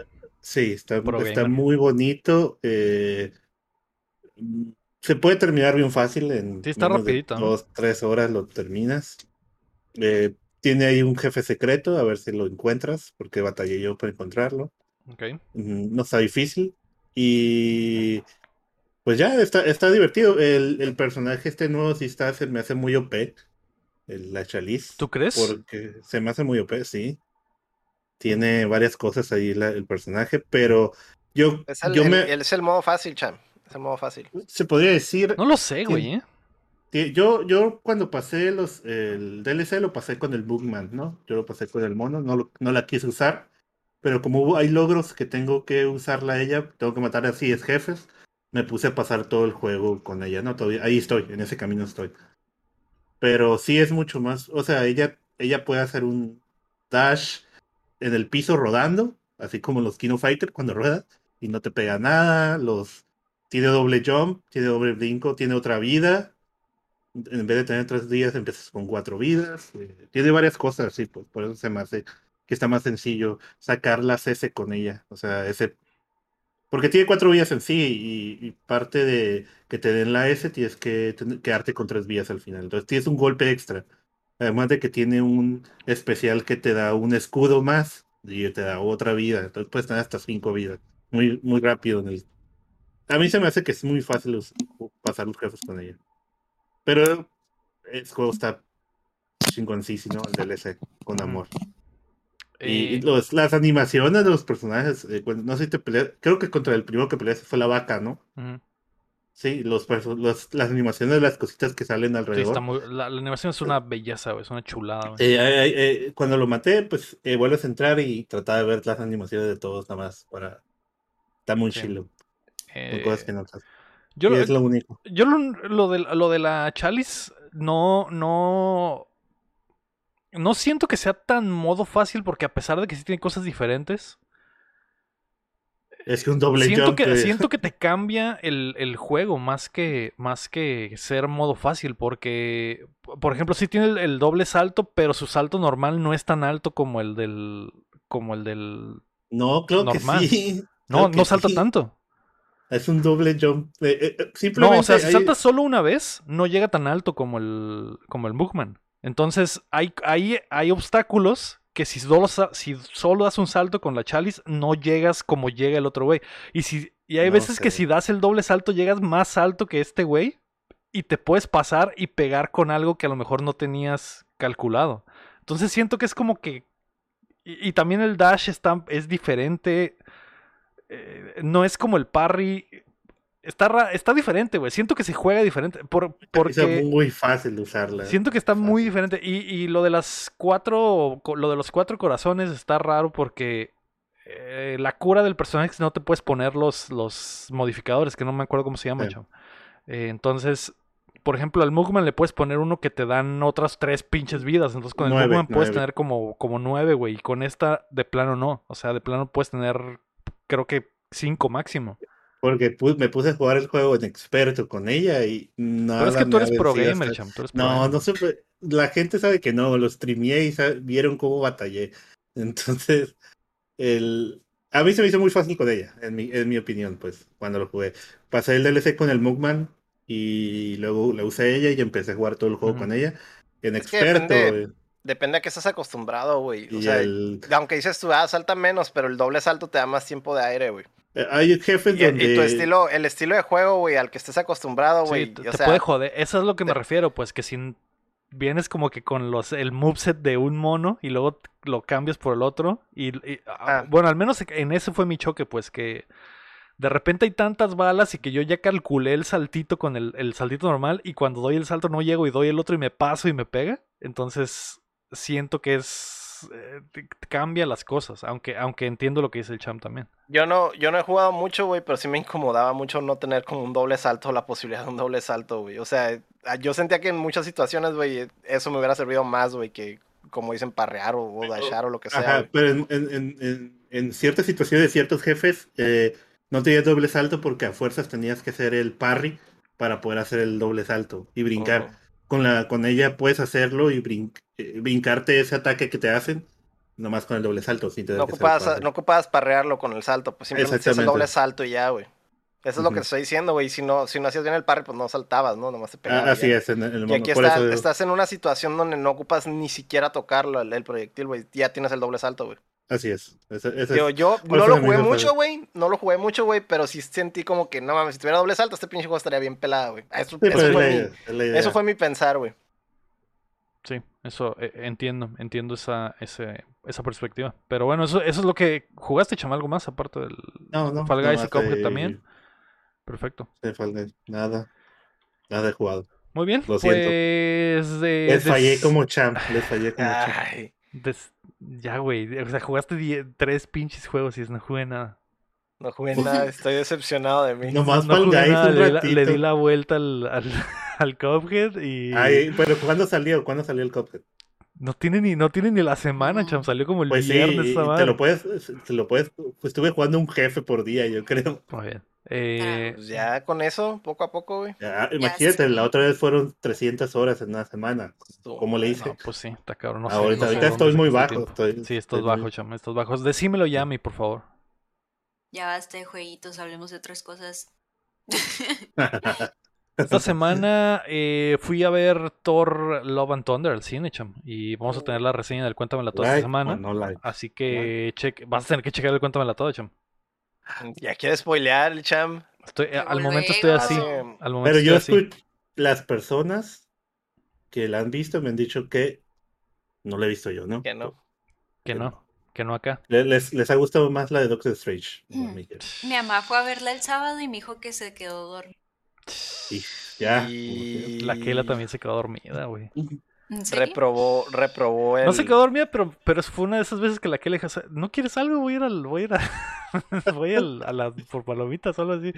Sí, está, Pro está gamer. muy bonito. eh, se puede terminar bien fácil en Sí, está rapidito, dos, tres horas lo terminas. Eh, tiene ahí un jefe secreto, a ver si lo encuentras, porque batallé yo para encontrarlo. Ok. Mm, No está difícil. Y pues ya está, está divertido. El, el personaje este nuevo sí está, se me hace muy OP. El, la Chalice. ¿Tú crees? Porque se me hace muy OP, sí. Tiene varias cosas ahí la- el personaje, pero yo, Es el, yo el- me, el- es el modo fácil, Cham. Es el modo fácil. se podría decir, No lo sé, güey, ¿eh? yo, yo cuando pasé los, el DLC lo pasé con el Boogman, ¿no? Yo lo pasé con el mono, no, lo- no la quise usar, pero como hay logros que tengo que usarla a ella, tengo que matar a 10 jefes, me puse a pasar todo el juego con ella, ¿no? Todavía, ahí estoy, en ese camino estoy. Pero sí es mucho más, o sea, ella, ella puede hacer un dash en el piso rodando, así como los Kino Fighter cuando rueda, y no te pega nada, los... Tiene doble jump, tiene doble brinco, tiene otra vida. En vez de tener tres días, empiezas con cuatro vidas. eh, tiene varias cosas, sí, pues por eso se me hace que está más sencillo sacar las S con ella. O sea, ese. Porque tiene cuatro vías en sí, y, y parte de que te den la S tienes que ten- quedarte con tres vías al final. Entonces tienes un golpe extra. Además de que tiene un especial que te da un escudo más y te da otra vida. Entonces puedes tener hasta cinco vidas. Muy, muy rápido en el. A mí se me hace que es muy fácil us- pasar los jefes con ella. Pero el juego está chingoncísimo, el DLC, con amor. Y, y Eh, los- las animaciones de los personajes, eh, cuando- no sé si te peleas, creo que contra el primero que peleaste fue la vaca, ¿no? Sí, los, los- las animaciones de las cositas que salen Sí, alrededor. está muy- la, la animación es una belleza. Es una chulada. Eh, cuando lo maté, pues vuelves a entrar y tratar de ver las animaciones de todos nada más para... Está muy Sí. chilo. Cosas que notas. yo Y es lo único. yo lo, lo de, lo de la Chalice no, no, no siento que sea tan modo fácil porque a pesar de que sí tiene cosas diferentes, Es que un doble siento jump. que, siento [laughs] que te cambia el, el juego más que, más que ser modo fácil porque, por ejemplo, sí tiene el, el doble salto, pero su salto normal no es tan alto como el del, como el del, No, creo normal. que sí. no, Creo no salta sí. tanto. Es un doble jump. eh, eh, eh, simplemente No, o sea, si hay- saltas solo una vez, no llega tan alto como el, como el Mugman. Entonces, hay, hay, hay obstáculos que si solo, si solo das un salto con la chalice, no llegas como llega el otro güey. Y, si, y hay No veces que si das el doble salto, llegas más alto que este güey y te puedes pasar y pegar con algo que a lo mejor no tenías calculado. Entonces, siento que es como que... Y, y también el dash está, es diferente. eh, no es como el parry. Está, está diferente, güey. Siento que se juega diferente. Por, es porque muy fácil de usarla. siento que está Fácil. muy diferente. Y, y lo de las cuatro. Lo de los cuatro corazones está raro porque. eh, la cura del personaje no te puedes poner los, los modificadores, que no me acuerdo cómo se llama, Sí. Eh, entonces, por ejemplo, al Mugman le puedes poner uno que te dan otras tres pinches vidas. Entonces, con el Nueve, Mugman puedes nueve. tener como, como nueve, güey. Y con esta, de plano, no. O sea, de plano puedes tener, creo que cinco máximo. Porque pu- me puse a jugar el juego en experto con ella y nada. Pero es que tú eres pro gamer, hasta- champ. Tú eres pro No, gamer. no sé. pues, La gente sabe que no, lo streameé y vieron cómo batallé. [laughs] Entonces, el... a mí se me hizo muy fácil con ella, en mi, en mi opinión, pues, cuando lo jugué. Pasé el DLC con el Mugman y luego la usé ella y empecé a jugar todo el juego con ella. En Es que experto. depende- eh, Depende a qué estás acostumbrado, güey. O y sea, el- aunque dices tú, ah, salta menos, pero el doble salto te da más tiempo de aire, güey. Hay jefes Y, donde. y tu estilo, el estilo de juego, güey, al que estés acostumbrado, Sí, güey. te, o te sea, puede joder. Eso es lo que me te- refiero, pues que si vienes como que con los el moveset de un mono y luego lo cambias por el otro. Y, y- ah, Ah. bueno, al menos en ese fue mi choque, pues que de repente hay tantas balas y que yo ya calculé el saltito con el, el saltito normal y cuando doy el salto no llego y doy el otro y me paso y me pega. Entonces siento que es... eh, te- te cambia las cosas, aunque, aunque entiendo lo que dice el champ también. yo no, yo no he jugado mucho, güey, pero sí me incomodaba mucho no tener como un doble salto, la posibilidad de un doble salto, güey. O sea, ah, yo sentía que en muchas situaciones, güey, eso me hubiera servido más, güey, que como dicen, parrear o, o dashar o lo que sea. Ajá, pero en, en- en- ciertas situaciones de ciertos jefes eh, no tenías doble salto porque a fuerzas tenías que hacer el parry para poder hacer el doble salto y brincar. Con la con ella puedes hacerlo y brin- eh, brincarte ese ataque que te hacen nomás con el doble salto sin No parry. no parrearlo con el salto, pues simplemente hacías el doble salto y ya, güey. Eso es lo que te estoy diciendo, güey. Si no, si no hacías bien el parry, pues no saltabas, ¿no? Nomás te Ah, pegabas. así es, en, el- en el Y aquí está- estás en una situación donde no ocupas ni siquiera tocarlo, el, el proyectil, güey. Ya tienes el doble salto, güey. Así es. Ese- ese Digo, es- yo por no lo jugué mucho, güey. No lo jugué mucho, güey, pero sí sentí como que, no mames, si tuviera doble salto, este pinche juego estaría bien pelado, güey. Eso, Sí, pero eso es fue mi, eso fue pensar, güey. Sí, eso eh, entiendo, entiendo esa, ese, esa perspectiva. Pero bueno, eso, eso es lo que jugaste, chama, algo más aparte del No, no, Fall Guys y Cuphead también. Perfecto. de Fall Guys, Nada. Nada he jugado. Muy bien, Lo pues siento. de, Les fallé como champ. Les fallé como champ. Ay, des- ya, güey, o sea, jugaste die- tres pinches juegos y no jugué nada. no jugué nada, [laughs] estoy decepcionado de mí. Nomás No Fall jugué nada, un le, di la, ratito. le di la vuelta al, al, [laughs] al Cuphead y Ay, pero ¿cuándo salió? ¿Cuándo salió el Cuphead? no tiene ni no tiene ni la semana, No. cham, salió como el Pues sí, viernes esa te lo puedes, te lo puedes, pues estuve jugando un jefe por día, yo creo. Muy bien. Eh, Pues ya con eso, poco a poco, güey. Ya, imagínate, sí. la otra vez fueron 300 horas en una semana. ¿Cómo le hice? no, pues sí, está cabrón. No sé, ahorita no ahorita estoy muy bajo. Estoy, Sí, estás estoy bajo, muy- cham, estás bajos. Decímelo, Yami, por favor. Ya basta de jueguitos, hablemos de otras cosas. [laughs] [laughs] Esta semana eh, fui a ver Thor Love and Thunder al cine, cham. Y vamos a tener la reseña del Cuéntamela toda esta semana. o no like. Así que cheque, vas a tener que checar el Cuéntamela toda, cham. [laughs] Ya quiere spoilear el cham. Estoy, al momento estoy así. Al momento Pero yo estoy así. escucho, las personas que la han visto me han dicho que no la he visto yo, ¿no? Que no. Que no. que no acá. Le- Les, les ha gustado más la de Doctor Strange. Mm. Mi mamá fue a verla el sábado y me dijo que se quedó dormida. Y ya. Y- La Keila también se quedó dormida, güey. [laughs] Reprobó, reprobó el... No se quedó dormida, pero, pero fue una de esas veces que la Keila dijo, ¿no quieres algo? Voy a ir al, voy a ir a, [laughs] voy al- a la por palomitas solo así.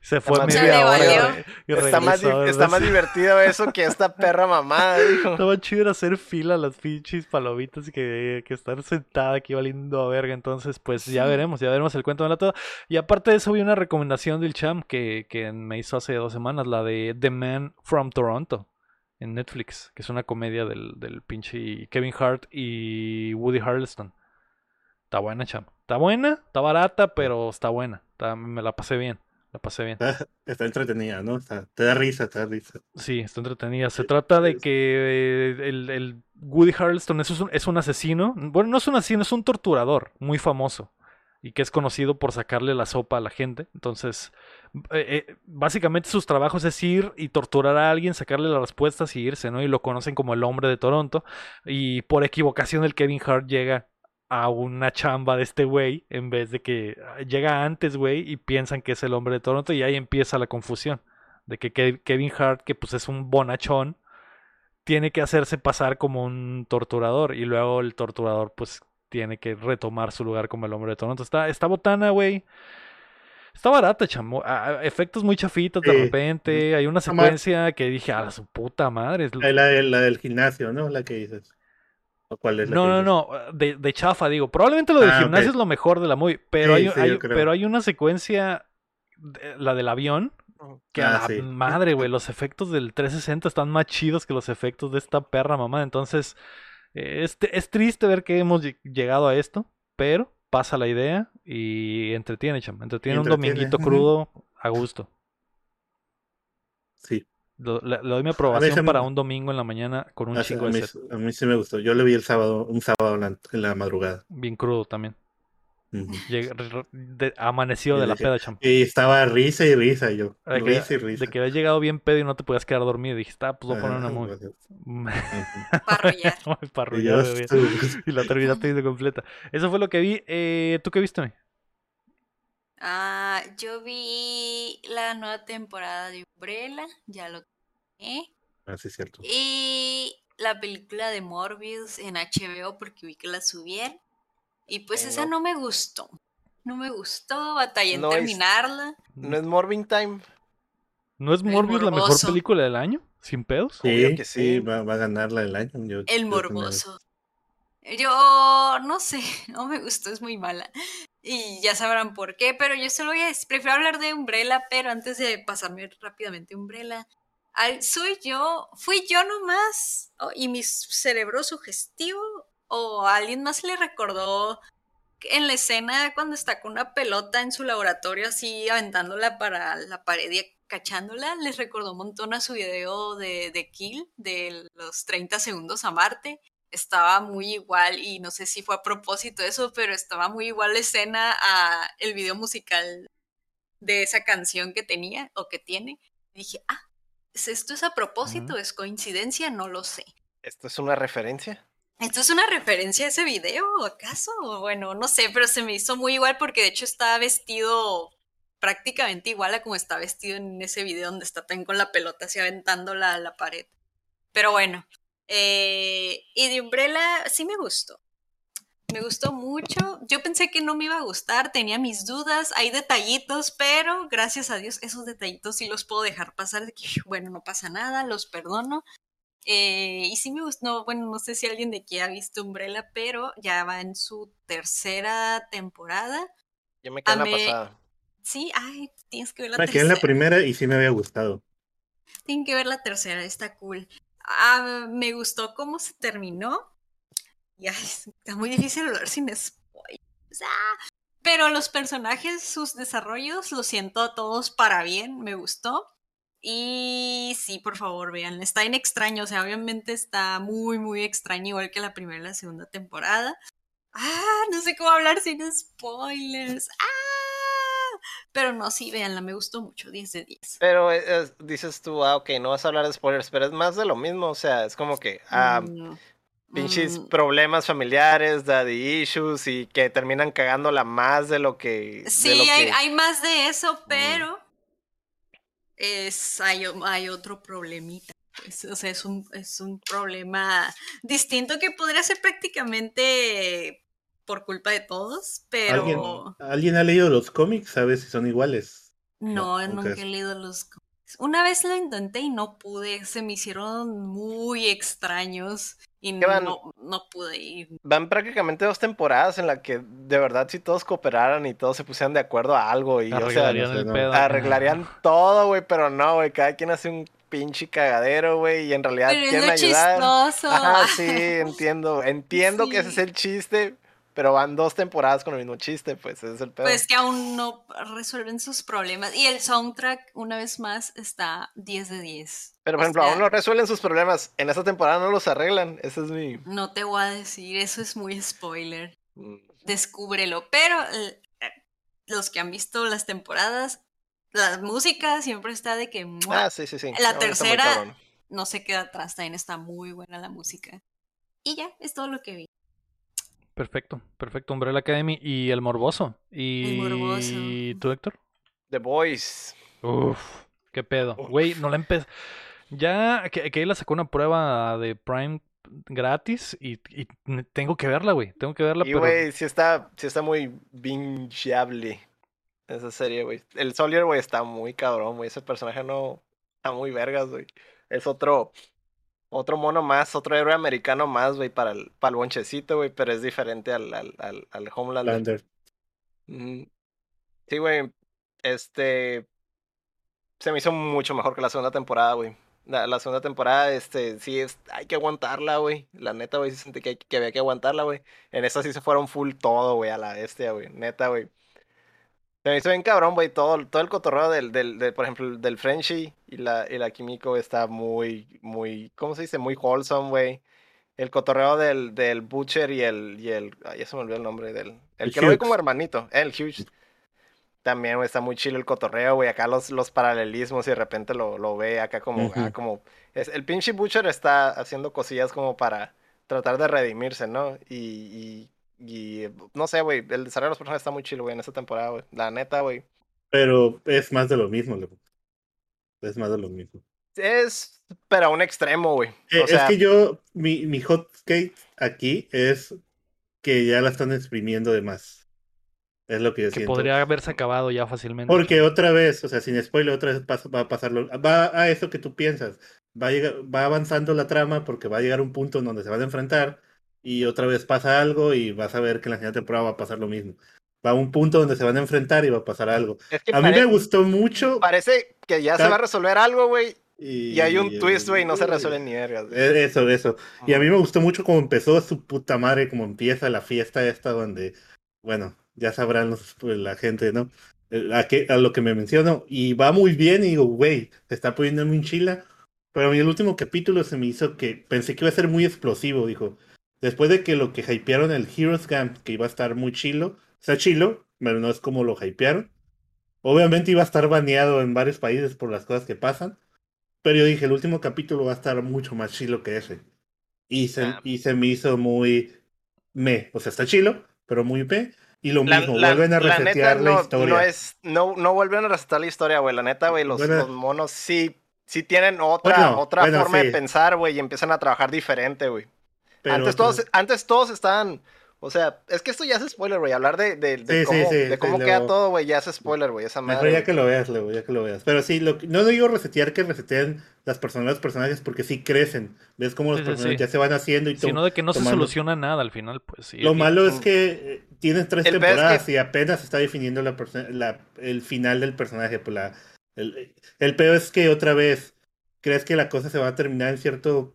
Se fue más media le hora. y Está más, está más divertido eso que esta perra mamada, [laughs] dijo. Estaba chido ir a hacer fila a las pinches palomitas y que, que estar sentada aquí valiendo a verga. Entonces, pues ya veremos, ya veremos el cuento de la todo. Y aparte de eso, vi una recomendación del Cham que, que me hizo hace dos semanas, la de The Man from Toronto en Netflix, que es una comedia del, del pinche Kevin Hart y Woody Harrelson. Está buena, Cham. Está buena, está barata, pero está buena. Está- me la pasé bien, la pasé bien. Está, está entretenida, ¿no? Está- te da risa, te da risa. Sí, está entretenida. Se trata de que eh, el, el Woody Harrelson es un, es un asesino. Bueno, no es un asesino, es un torturador muy famoso. Y que es conocido por sacarle la sopa a la gente. Entonces, eh, eh, básicamente sus trabajos es ir y torturar a alguien, sacarle las respuestas y irse, ¿no? Y lo conocen como el hombre de Toronto. Y por equivocación el Kevin Hart llega a una chamba de este güey en vez de que ah, llega antes, güey, y piensan que es el hombre de Toronto y ahí empieza la confusión de que Ke- Kevin Hart, que pues es un bonachón, tiene que hacerse pasar como un torturador y luego el torturador pues tiene que retomar su lugar como el hombre de Toronto. Está, está botana, güey. Está barata, chamo. a- a- efectos muy chafitos de Sí. repente. Hay una secuencia que dije, a su puta madre. es- La, la- la del gimnasio, ¿no? La que dices. ¿O cuál es la No, que no, dices? no, de, de chafa, digo. Probablemente lo del Ah, gimnasio es lo mejor de la movie, pero, Sí, hay, sí, pero hay una secuencia, de- la del avión, que a Ah, la sí. madre, güey, los efectos del 360 están más chidos que los efectos de esta perra mamá. Entonces, es, es triste ver que hemos lle- llegado a esto, pero pasa la idea y entretiene, cham. Entretiene un dominguito crudo a gusto. Sí. Lo- le, le doy mi aprobación me- para un domingo en la mañana con un A, chingo a de set. a mí sí me gustó. Yo le vi el sábado, un sábado en la, en la madrugada. Bien crudo también. De- amaneció Y de la peda, cham. Y estaba risa y risa yo. De que, Risa y risa. de que habías llegado bien pedo y no te podías quedar dormido. Dijiste, ah, pues voy a poner una movie. pues, [laughs] Para [laughs] y la terminaste viendo completa. Eso fue lo que vi. Eh, ¿Tú qué viste? Ah, yo vi la nueva temporada de Umbrella, ya lo tenía. Ah, sí, es cierto. Y la película de Morbius en HBO porque vi que la subieron. Y pues Eh, esa no. no me gustó. No me gustó, batallé en No es- terminarla. ¿No es Morbin Time? ¿No es Morbius la mejor película del año? ¿Sin pedos? Obvio Sí, que sí, sí. va, va a ganar la del año. Yo- El morboso. Yo no sé, [laughs] no me gustó, es muy mala. Y ya sabrán por qué, pero yo solo voy a decir, prefiero hablar de Umbrella, pero antes de pasarme rápidamente a Umbrella, al- soy yo, fui yo nomás, o- y mi cerebro sugestivo, o alguien más le recordó en la escena cuando está con una pelota en su laboratorio así aventándola para la pared y cachándola, les recordó un montón a su video de, de Kill, de los 30 segundos a Marte. Estaba muy igual y no sé si fue a propósito eso, pero estaba muy igual la escena a el video musical de esa canción que tenía o que tiene. Y dije, ah, ¿es- ¿esto es a propósito? ¿Es coincidencia? No lo sé. ¿Esto es una referencia? ¿Esto es una referencia a ese video, acaso? Bueno, no sé, pero se me hizo muy igual porque de hecho está vestido prácticamente igual a como está vestido en ese video donde está también con la pelota así aventándola a la pared. Pero bueno, eh, y de Umbrella sí me gustó. Me gustó mucho. Yo pensé que no me iba a gustar, tenía mis dudas, hay detallitos, pero gracias a Dios esos detallitos sí los puedo dejar pasar. de que, Bueno, no pasa nada, los perdono. Eh, y sí me gustó, no, bueno, no sé si alguien de aquí ha visto Umbrella, pero ya va en su tercera temporada. Yo me quedé en la pasada. Sí, ay, tienes que ver la Me quedé en la tercera. primera y sí me había gustado. Tienen que ver la tercera, está cool. Ah, me gustó cómo se terminó. Y ay, está muy difícil hablar sin spoilers. Ah, pero los personajes, sus desarrollos, los siento a todos para bien, me gustó. Y sí, por favor, vean, está en extraño, o sea, obviamente está muy, muy extraño, igual que la primera y la segunda temporada. Ah, no sé cómo hablar sin spoilers. Ah, pero no, sí, véanla, me gustó mucho, 10 de 10. Pero eh, eh, dices tú, ah, ok, no vas a hablar de spoilers, pero es más de lo mismo, o sea, es como que, ah, Mm, pinches Mm. problemas familiares, daddy issues y que terminan cagándola más de lo que. de Sí, lo hay, que- hay más de eso, pero es, hay, otro problemita. pues, o sea, es un, es un problema distinto que podría ser prácticamente por culpa de todos, pero ¿Alguien, ¿Alguien ha leído los cómics? ¿Sabes si son iguales? no, no, nunca he leído los cómics. Una vez lo intenté y no pude, se me hicieron muy extraños y no, no pude ir. Van prácticamente dos temporadas en la que de verdad si todos cooperaran y todos se pusieran de acuerdo a algo y o sea, Arreglarían el pedo. arreglarían todo, güey, pero no, güey, cada quien hace un pinche cagadero, güey, y en realidad Pero es quieren lo ayudar. chistoso. Ajá, sí, [laughs] entiendo, entiendo que ese es el chiste, pero van dos temporadas con el mismo chiste, pues ese es el pedo. Pues que aún no resuelven sus problemas. Y el soundtrack, una vez más, está 10 de 10. pero o por ejemplo, sea- aún no resuelven sus problemas, en esta temporada no los arreglan, ese es mi... No te voy a decir, eso es muy spoiler. mm, Descúbrelo. Pero eh, los que han visto las temporadas, la música siempre está de que ¡mua! Ah, sí, sí, sí. La no, tercera- no se queda atrás, también está muy buena la música. Y ya, es todo lo que vi. Perfecto, perfecto. Umbrella Academy y El Morboso. ¿Y Morboso. tú, Héctor? The Boys. Uf, qué pedo. Güey, no la empecé. Ya que, que la sacó una prueba de Prime gratis y, y tengo que verla, güey. Tengo que verla, Y pero güey, sí está, sí está muy bingeable esa serie, güey. El Soldier, güey, está muy cabrón, güey. Ese personaje no está muy vergas, güey. Es otro, otro mono más, otro héroe americano más, güey, para el, para el bonchecito, güey, pero es diferente al, al, al, al Homelander. Lander. Ujú. Sí, güey. Este. Se me hizo mucho mejor que la segunda temporada, güey. La, la segunda temporada, este, sí, es, hay que aguantarla, güey. La neta, güey, sí sentí que, que había que aguantarla, güey. En esta sí se fueron full todo, güey, a la bestia, güey. Neta, güey. Se me hizo bien cabrón, güey. Todo, todo el cotorreo del, del, del, por ejemplo, del Frenchie y la, y la Kimiko está muy, muy, ¿cómo se dice? Muy wholesome, güey. El cotorreo del, del Butcher y el, y el, ay, ya se me olvidó el nombre del, el que lo ve como hermanito, el Hughes. También, güey, está muy chido el cotorreo, güey. Acá los, los paralelismos y de repente lo, lo ve acá como, ah, como... Es, el pinche Butcher está haciendo cosillas como para tratar de redimirse, ¿no? Y, y, y no sé, güey, el desarrollo de los personajes está muy chido, güey, en esta temporada, güey. La neta, güey. Pero es más de lo mismo, loco. Es más de lo mismo. Es, pero a un extremo, güey. Eh, sea, es que yo, mi, mi hot cake aquí es que ya la están exprimiendo de más. Es lo que yo que siento. podría haberse acabado ya fácilmente. Porque otra vez, o sea, sin spoiler, otra vez pasa- va a pasarlo. Va a eso que tú piensas. Va, a llegar- va avanzando la trama porque va a llegar un punto en donde se van a enfrentar y otra vez pasa algo y vas a ver que en la siguiente temporada va a pasar lo mismo. Va a un punto donde se van a enfrentar y va a pasar algo. es que A mí me gustó mucho. parece que ya se va a resolver algo, güey. Y, Y hay un twist, güey, y no se resuelve ni vergas. Eh, Eso, eso. Y a mí me gustó mucho cómo empezó su puta madre, cómo empieza la fiesta esta donde, bueno, ya sabrán los- pues, la gente, ¿no? Eh, A, que, a lo que me menciono. Y va muy bien y digo, güey, se está poniendo muy chila. Pero a mí el último capítulo se me hizo que pensé que iba a ser muy explosivo, dijo. Después de que lo que hypearon el Heroes Camp, que iba a estar muy chilo, está chilo, pero no es como lo hypearon. Obviamente iba a estar baneado en varios países por las cosas que pasan. Pero yo dije, el último capítulo va a estar mucho más chilo que ese. Y se, Ah. y se me hizo muy me. O sea, está chilo, pero muy me. Y lo La, mismo, la- vuelven a la resetear neta la no, historia. no es, no, no vuelven a resetar la historia, güey. La neta, güey, los, Bueno. los monos sí, sí tienen otra, Bueno, otra bueno, forma sí. de pensar, güey, y empiezan a trabajar diferente, güey. Pero Antes pues, todos, antes todos estaban, o sea, es que esto ya es spoiler, güey. Hablar de, de, de Sí, sí, cómo, sí, de cómo lo- queda todo, güey, ya es spoiler, güey. Esa Mejor madre. ya güey. que lo veas, Leo, ya que lo veas. Pero sí, lo, no digo resetear que reseten las personas, los personajes, porque sí crecen. Ves cómo los personajes sí. ya se van haciendo y todo. Sino de que no se tomando- soluciona nada al final, pues sí. Lo Y- malo es que eh, tienes tres El peor es temporadas que- y apenas se está definiendo la, perso- la- el final del personaje. Pues la, el, el peor es que otra vez crees que la cosa se va a terminar en cierto...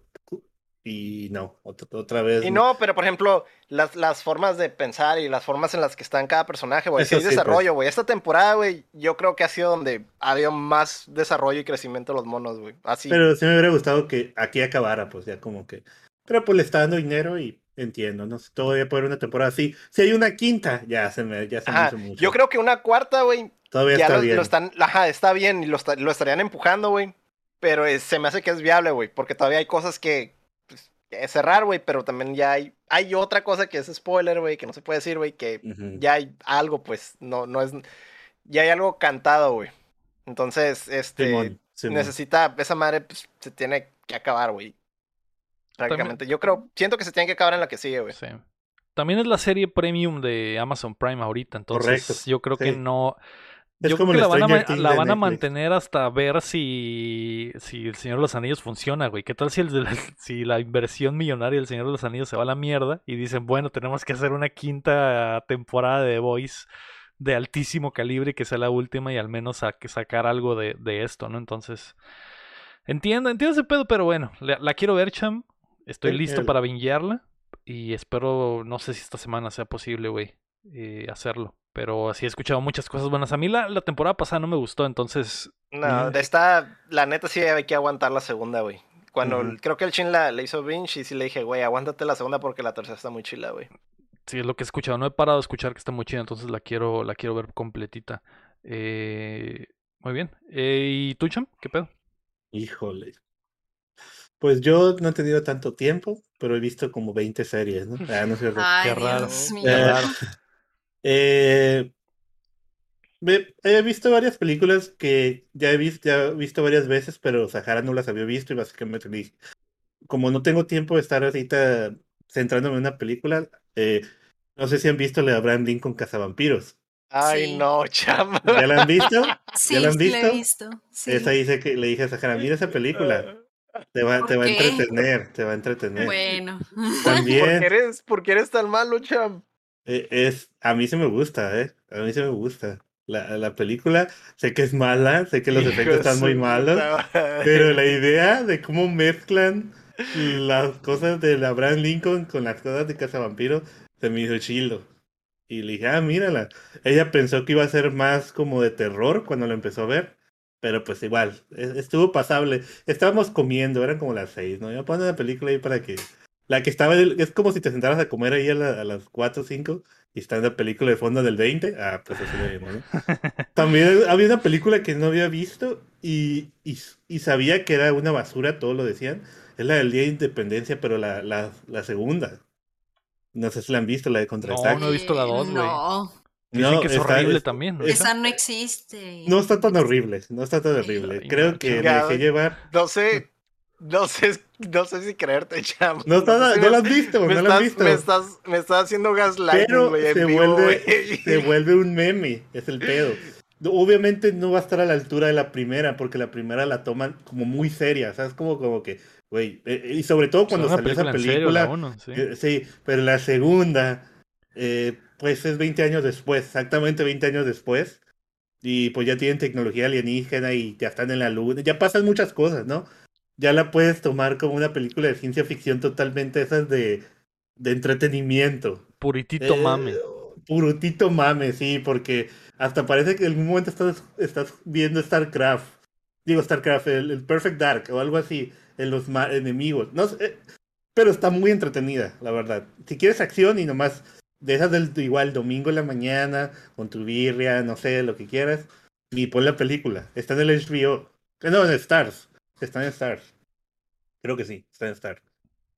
Y no, otra, otra vez. Y no, pero por ejemplo, las, las formas de pensar y las formas en las que está en cada personaje, güey. Sí hay pues. desarrollo, güey. Esta temporada, güey, yo creo que ha sido donde ha habido más desarrollo y crecimiento de los monos, güey. Así. Pero sí me hubiera gustado que aquí acabara, pues ya como que... Pero pues le está dando dinero y entiendo, no sé, todavía puede haber una temporada así. Si hay una quinta, ya se me, ya se me hizo mucho. Yo creo que una cuarta, güey, Todavía ya está lo, bien. lo están, ajá, está bien y lo, esta- lo estarían empujando, güey. Pero es- se me hace que es viable, güey, porque todavía hay cosas que eh, cerrar, güey, pero también ya hay, hay otra cosa que es spoiler, güey, que no se puede decir, güey, que ya hay algo, pues, no, no es, ya hay algo cantado, güey. Entonces, este, Simón, Simón. necesita, esa madre, pues, se tiene que acabar, güey. Prácticamente. Yo creo, siento que se tiene que acabar en la que sigue, güey. Sí. También es la serie premium de Amazon Prime ahorita, entonces Correcto, yo creo que no. Es yo como creo que la van, a, la van a mantener hasta ver si, si el Señor de los Anillos funciona, güey. ¿Qué tal si, el, [laughs] si la inversión millonaria del Señor de los Anillos se va a la mierda y dicen, bueno, tenemos que hacer una quinta temporada de The Voice de altísimo calibre y que sea la última y al menos sa- que sacar algo de, de esto, ¿no? Entonces, entiendo, entiendo ese pedo, pero bueno, la, la quiero ver, Cham. Estoy listo el- para bingearla y espero, no sé si esta semana sea posible, güey, eh, hacerlo. Pero sí he escuchado muchas cosas buenas. A mí la, la temporada pasada no me gustó, entonces No, Ujú. de esta, la neta sí hay que aguantar la segunda, güey. Cuando creo que el Chin la, le hizo binge y sí le dije, güey, aguántate la segunda porque la tercera está muy chila, güey. sí es lo que he escuchado. No he parado de escuchar que está muy chida, entonces la quiero, la quiero ver completita. Eh, muy bien. Eh, ¿Y tú, Cham? ¿Qué pedo? Híjole. Pues yo no he tenido tanto tiempo, pero he visto como 20 series, ¿no? Ah, no. Ay. Dios Qué mío. Eh, raro. Eh, me- he visto varias películas que ya he visto, ya he visto varias veces, pero Sahara no las había visto y básicamente dije, como no tengo tiempo de estar ahorita centrándome en una película, eh, no sé si han visto la de Abraham Lincoln Cazavampiros. Ay, Sí. no, chama. ¿Ya la han visto? Sí, [laughs] ¿Ya la han sí la he visto? visto. Sí. Esa hice que le dije a Sahara, mira esa película, te va, ¿Por te va a entretener, te va a entretener. Bueno. ¿Por También qué eres, por qué eres tan malo, cham? Eh, es, a mí sí me gusta, ¿eh? A mí sí me gusta. La, la película, sé que es mala, sé que los Hijo efectos de están muy su malos, puta. Pero la idea de cómo mezclan las cosas de Abraham Lincoln con las cosas de Cazavampiro se me hizo chilo. Y le dije, ah, mírala. Ella pensó que iba a ser más como de terror cuando lo empezó a ver. Pero pues igual, e- estuvo pasable. Estábamos comiendo, eran como las seis, ¿no? Yo pongo la película ahí para que... La que estaba, es como si te sentaras a comer ahí a, la- a las 4 o 5 y está en la película de fondo del 20. Ah, pues así lo vimos, ¿no? [laughs] También había una película que no había visto y, y, y sabía que era una basura, todos lo decían. Es la del Día de Independencia, pero la, la, la segunda. No sé si la han visto, la de No, Contraataque. no he visto la dos, güey. No, Dicen No, que es está- horrible es- también, ¿no? es- esa no existe. No está tan horrible, no está tan horrible. Ay, Creo no, que me dejé llevar. No sé, no sé, no sé si creerte, [laughs] cham. No, está, sé si no la has visto, me no la has estás, visto. me estás, me estás haciendo gaslighting, Pero güey, se vivo, vuelve, se vuelve un meme, es el pedo. Obviamente no va a estar a la altura de la primera, porque la primera la toman como muy seria, ¿sabes? Como, como que, güey, eh, y sobre todo cuando salió esa en serio, la película, uno, sí. pero la segunda, eh, pues es 20 años después, exactamente 20 años después, y pues ya tienen tecnología alienígena y ya están en la luna, ya pasan muchas cosas, ¿no? Ya la puedes tomar como una película de ciencia ficción totalmente esas de, de entretenimiento. Puritito Eh, mame. Purutito mame, sí, porque hasta parece que en algún momento estás, estás viendo StarCraft. Digo StarCraft, el, el Perfect Dark o algo así, en los enemigos. No sé, pero está muy entretenida, la verdad. Si quieres acción y nomás de esas del igual domingo en la mañana, con tu birria, no sé, lo que quieras, y pon la película. Está en el HBO. Eh, No, en Stars. Está en Stars. Creo que sí, está en Stars.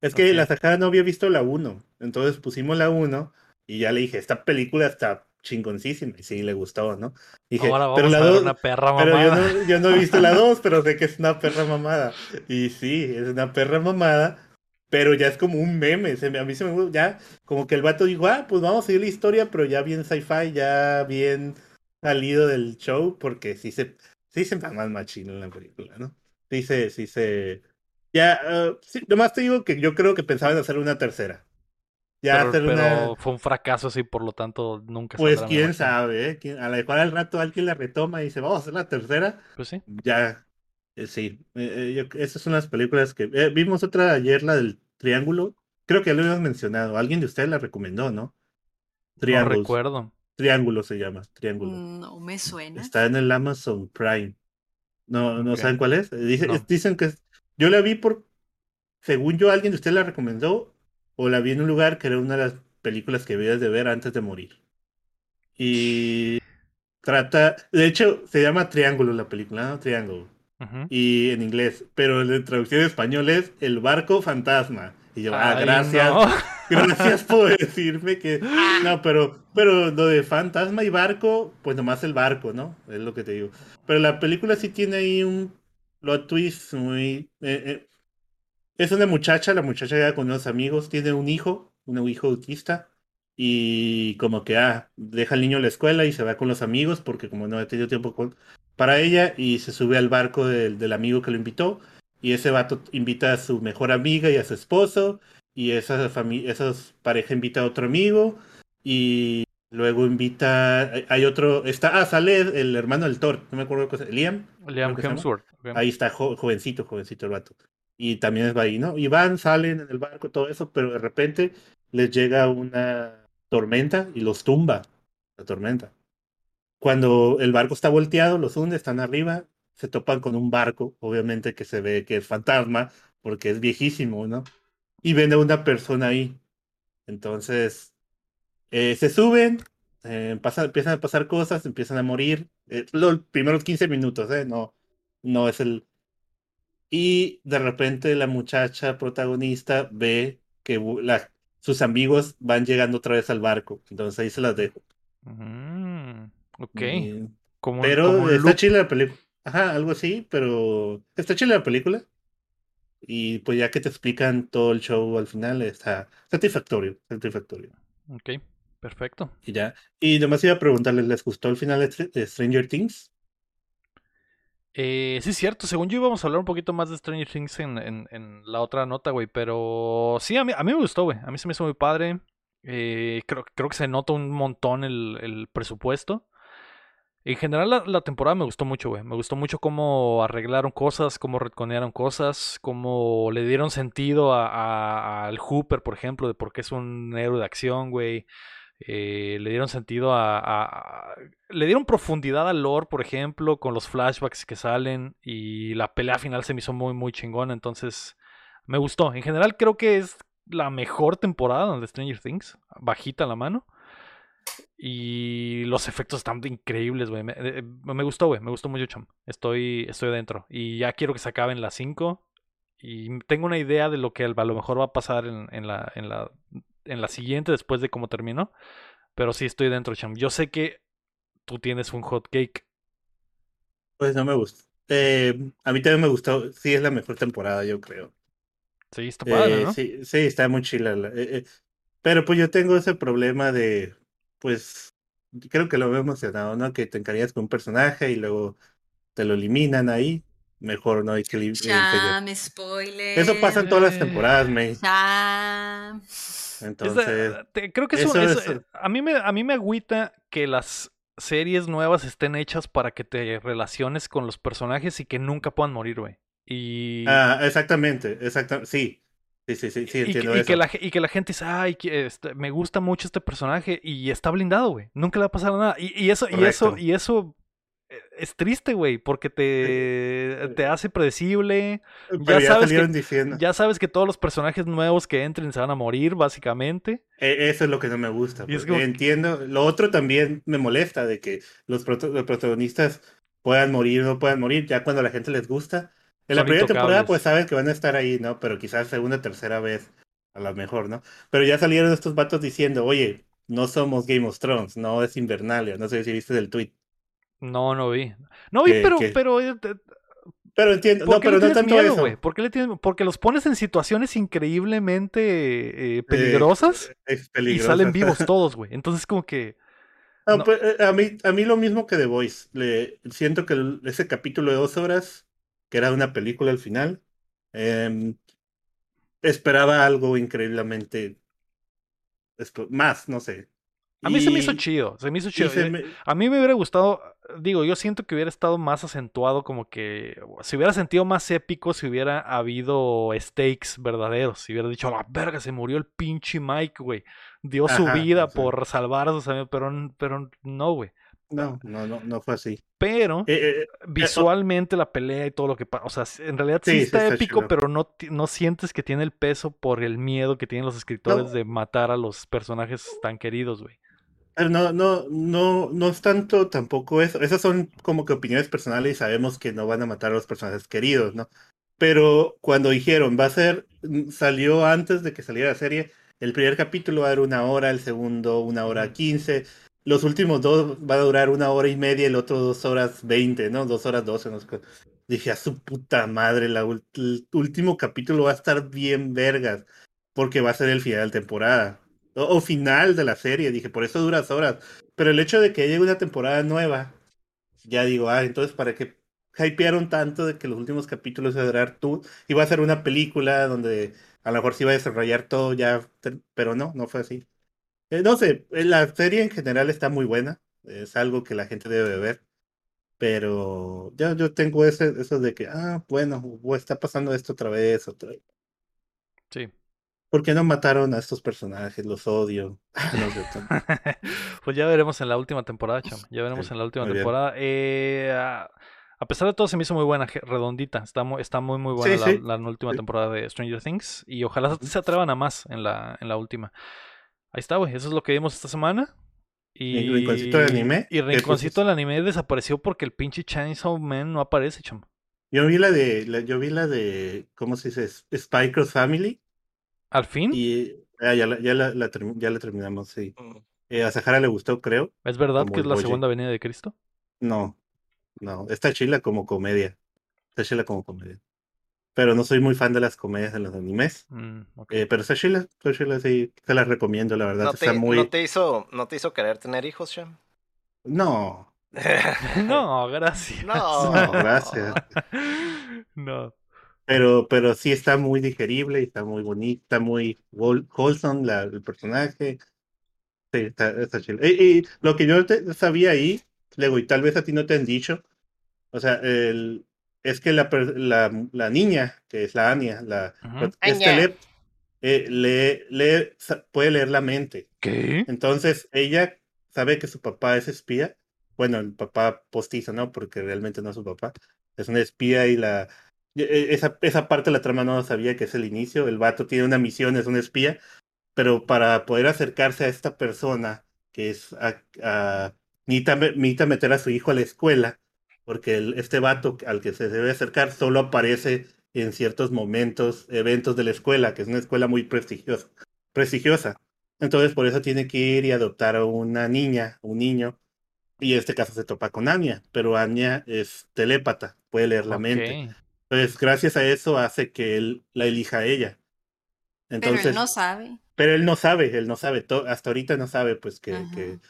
Es que Ok. la sacada no había visto la 1. Entonces pusimos la 1 y ya le dije, esta película está chingoncísima. Y sí, le gustó, ¿no? Dije, Ahora vamos pero la a ver 2, una perra pero yo mamada. no, yo no he visto la 2, [laughs] pero sé que es una perra mamada. Y sí, es una perra mamada, pero ya es como un meme. Se me- a mí se me gusta, ya como que el vato dijo, ah, pues vamos a seguir la historia, pero ya bien sci-fi, ya bien salido del show, porque sí se, sí se más machino en la película, ¿no? Sí se, sí se... Ya, eh, sí, nomás te digo que yo creo que pensaban hacer una tercera. Ya pero, hacer pero una... fue un fracaso así, por lo tanto nunca Pues quién sabe, ¿eh? ¿Quién- A lo mejor al rato alguien la retoma y dice, vamos a hacer la tercera. Pues sí. Ya, eh, sí. eh, eh, yo- esas son las películas que... eh, vimos otra ayer, la del Triángulo. Creo que ya lo habíamos mencionado. Alguien de ustedes la recomendó, ¿no? No Triángulo. recuerdo. Triángulo se llama, Triángulo. No me suena. Está en el Amazon Prime. ¿No, ¿no saben cuál es? Dice- No. es- Dicen que... es- Yo la vi por... Según yo, alguien de ustedes la recomendó. O la vi en un lugar que era una de las películas que debías de ver antes de morir. Y... Trata... De hecho, se llama Triángulo la película, ¿no? Triángulo. Y en inglés, pero la traducción en español es El barco fantasma. Y yo, ah, gracias. no. Gracias por decirme que. [laughs] No, pero, pero lo de fantasma y barco, pues nomás el barco, ¿no? Es lo que te digo. Pero la película sí tiene ahí un plot twist muy. eh, eh. Es una muchacha, la muchacha ya con unos amigos, tiene un hijo, un hijo autista. Y como que, ah, deja al niño en la escuela y se va con los amigos porque como no ha tenido tiempo para ella y se sube al barco del, del amigo que lo invitó. Y ese vato invita a su mejor amiga y a su esposo y esa esa pareja invita a otro amigo y luego invita, hay- otro, está, ah, sale el hermano del Thor, no me acuerdo qué cosa, Liam, Liam. Hemsworth. ahí está jo- jovencito, jovencito el vato. Y también es ahí, ¿no? Y van, salen en el barco, todo eso, pero de repente les llega una tormenta y los tumba, la tormenta. Cuando el barco está volteado, los hunde, están arriba, se topan con un barco, obviamente que se ve que es fantasma, porque es viejísimo, ¿no? Y ven a una persona ahí. Entonces, eh, se suben, eh, pasa- empiezan a pasar cosas, empiezan a morir. eh, los primeros 15 minutos, ¿eh? No, no es el... Y de repente la muchacha protagonista ve que la- sus amigos van llegando otra vez al barco. Entonces ahí se las dejo. Mm, ok. Y- Como, pero está loop. chila la película. Ajá, algo así, pero está chila la película. Y pues ya que te explican todo el show al final, está satisfactorio, satisfactorio. Ok, perfecto. Y ya. Y nomás iba a preguntarles, ¿les gustó el final de Str- de Stranger Things? Eh, sí, es cierto. Según yo íbamos a hablar un poquito más de Stranger Things en, en- en la otra nota, güey. Pero sí, a mí, a mí me gustó, güey. A mí se me hizo muy padre. Eh, creo, creo que se nota un montón el, el presupuesto. En general, la, la temporada me gustó mucho, güey. Me gustó mucho cómo arreglaron cosas, cómo retconearon cosas, cómo le dieron sentido a- a- al Hooper, por ejemplo, de por qué es un héroe de acción, güey. Eh, le dieron sentido a, Le dieron profundidad al lore, por ejemplo, con los flashbacks que salen. Y la pelea final se me hizo muy, muy chingona. Entonces, me gustó. En general, creo que es la mejor temporada de Stranger Things. Bajita la mano. Y los efectos están increíbles, güey. Me, eh, gustó, güey. Me gustó mucho, cham. Estoy, estoy dentro. Y ya quiero que se acaben las 5. Y tengo una idea de lo que a lo mejor va a pasar en, la, en la siguiente, después de cómo terminó. Pero sí estoy dentro, cham. Yo sé que tú tienes un hot cake. Pues no me gustó. Eh, a mí también me gustó. Sí, es la mejor temporada, yo creo. Sí, está padre, Eh, ¿no? sí, sí, está muy chila. la- eh, eh, Pero pues yo tengo ese problema de, pues, creo que lo hemos mencionado, ¿no? Que te encariñas con un personaje y luego te lo eliminan ahí. Mejor no hay que... eh, Cham, spoiler. Eso pasa en todas las temporadas, May. Cham. Entonces, te- creo que eso, eso eso- es- eh, a, mí me, a mí me agüita que las series nuevas estén hechas para que te relaciones con los personajes y que nunca puedan morir, güey. Y, ah, exactamente, exactamente, sí. Sí, sí, sí, sí, y, que- entiendo y eso. que la, y que la gente dice, ay, que, este, me gusta mucho este personaje y está blindado, güey. Nunca le va a pasar nada. Y, y eso, y eso, y eso es triste, güey, porque te, te hace predecible. Pero ya ya, sabes que- salieron diciendo. Ya sabes que todos los personajes nuevos que entren se van a morir, básicamente. E- Eso es lo que no me gusta. Y es pues. como Entiendo. Lo otro también me molesta de que los, los protagonistas puedan morir o no puedan morir, ya cuando a la gente les gusta. En la primera temporada, pues saben que van a estar ahí, ¿no? Pero quizás segunda, tercera vez, a lo mejor, ¿no? Pero ya salieron estos vatos diciendo, oye, no somos Game of Thrones, no es Invernalia. No sé si viste el tweet. No, no vi. No vi, pero, pero eh, eh, Pero entiendo, ¿por no, qué pero le no tanto miedo, eso. güey? ¿Por qué le tienes- Porque los pones en situaciones increíblemente eh, peligrosas Es y salen vivos [laughs] todos, güey. Entonces como que No, No. pues, eh, a, mí, a mí lo mismo que The Voice. Le, siento que el- ese capítulo de dos horas, que era una película al final, em, esperaba algo increíblemente más, no sé. A mí se me hizo chido, se me hizo chido. Eh, me- A mí me hubiera gustado, digo, yo siento que hubiera estado más acentuado, como que se hubiera sentido más épico si hubiera habido stakes verdaderos. Si hubiera dicho, a la verga, se murió el pinche Mike, güey. Dio su vida por salvar a sus amigos, pero, pero no, güey. no, no, no, no fue así. Pero Eh, eh, visualmente la pelea y todo lo que pasa, o sea, en realidad sí, está, está épico, chido. pero no, no sientes que tiene el peso por el miedo que tienen los escritores No. de matar a los personajes tan queridos, güey. Pero no, no, no, no es tanto tampoco eso. Esas son como que opiniones personales y sabemos que no van a matar a los personajes queridos, ¿no? Pero cuando dijeron, va a ser, mm, salió antes de que saliera la serie, el primer capítulo va a durar una hora, el segundo una hora quince, los últimos dos van a durar una hora y media, el otro dos horas veinte, ¿no? Dos horas doce. No sé. Dije, a su puta madre, la el último capítulo va a estar bien vergas, porque va a ser el final de temporada. O, final de la serie, dije, por eso duras horas. Pero el hecho de que llegue una temporada nueva, ya digo, ah, entonces, ¿para qué hypearon tanto de que los últimos capítulos iba a durar tú? Iba a ser una película donde a lo mejor se iba a desarrollar todo ya, pero no, no fue así. Eh, no sé, eh, la serie en general está muy buena, es algo que la gente debe de ver, pero ya yo tengo ese, eso de que, ah, bueno, está pasando esto otra vez, otra vez. Sí. ¿Por qué no mataron a estos personajes? Los odio. No sé, tan- Pues ya veremos en la última temporada, cham. Ya veremos Sí, en la última temporada. Eh, a, pesar de todo, se me hizo muy buena, redondita. Está muy, está muy, muy buena Sí, la, sí, la última temporada de Stranger Things. Y ojalá se atrevan a más en la, en la última. Ahí está, güey. Eso es lo que vimos esta semana. Y ¿Y Rinconcito del anime? Y ¿Qué Rinconcito del anime desapareció porque el pinche Chainsaw Man no aparece, cham. Yo vi la de, la- yo vi la de, ¿cómo se dice? Spy Cross Family Al fin, y ah, ya, la, ya, la, la termi- ya la terminamos, sí. Mm. Eh, a Sahara le gustó, creo. ¿es verdad que es la segunda venida de Cristo? No, no, está chila como comedia. Está chila como comedia. Pero no soy muy fan de las comedias de los animes. Mm, ok. Eh, pero está chila, está chila, sí. Se las recomiendo, la verdad. ¿No está te, muy. ¿no te hizo, ¿No te hizo querer tener hijos, Shem? No, [laughs] [laughs] no, gracias. No. no, gracias. [laughs] no. Pero, pero sí está muy digerible y está muy bonita, muy whol- wholesome la, el personaje. Sí, está, está chido. Y, y lo que yo te- sabía ahí, luego, y tal vez a ti no te han dicho, o sea, el, es que la, la, la niña, que es la Anya, la, Ujú. este Anya. le, eh, lee- lee- sa- puede leer la mente. ¿Qué? Entonces, ella sabe que su papá es espía. Bueno, el papá postizo, ¿no? Porque realmente no es su papá. Es una espía y la... e- e- Esa, esa parte de la trama no sabía que es el inicio. El vato tiene una misión, es un espía. Pero para poder acercarse a esta persona, que es... A, a- necesita, necesita meter a su hijo a la escuela. Porque el- este vato al que se debe acercar solo aparece en ciertos momentos, eventos de la escuela, que es una escuela muy prestigiosa. prestigiosa. Entonces, por eso tiene que ir y adoptar a una niña, un niño. Y en este caso se topa con Anya, pero Anya es telépata, puede leer la mente. Entonces, gracias a eso hace que él la elija a ella. Entonces, Pero él no sabe. pero él no sabe, él no sabe, to- hasta ahorita no sabe, pues que,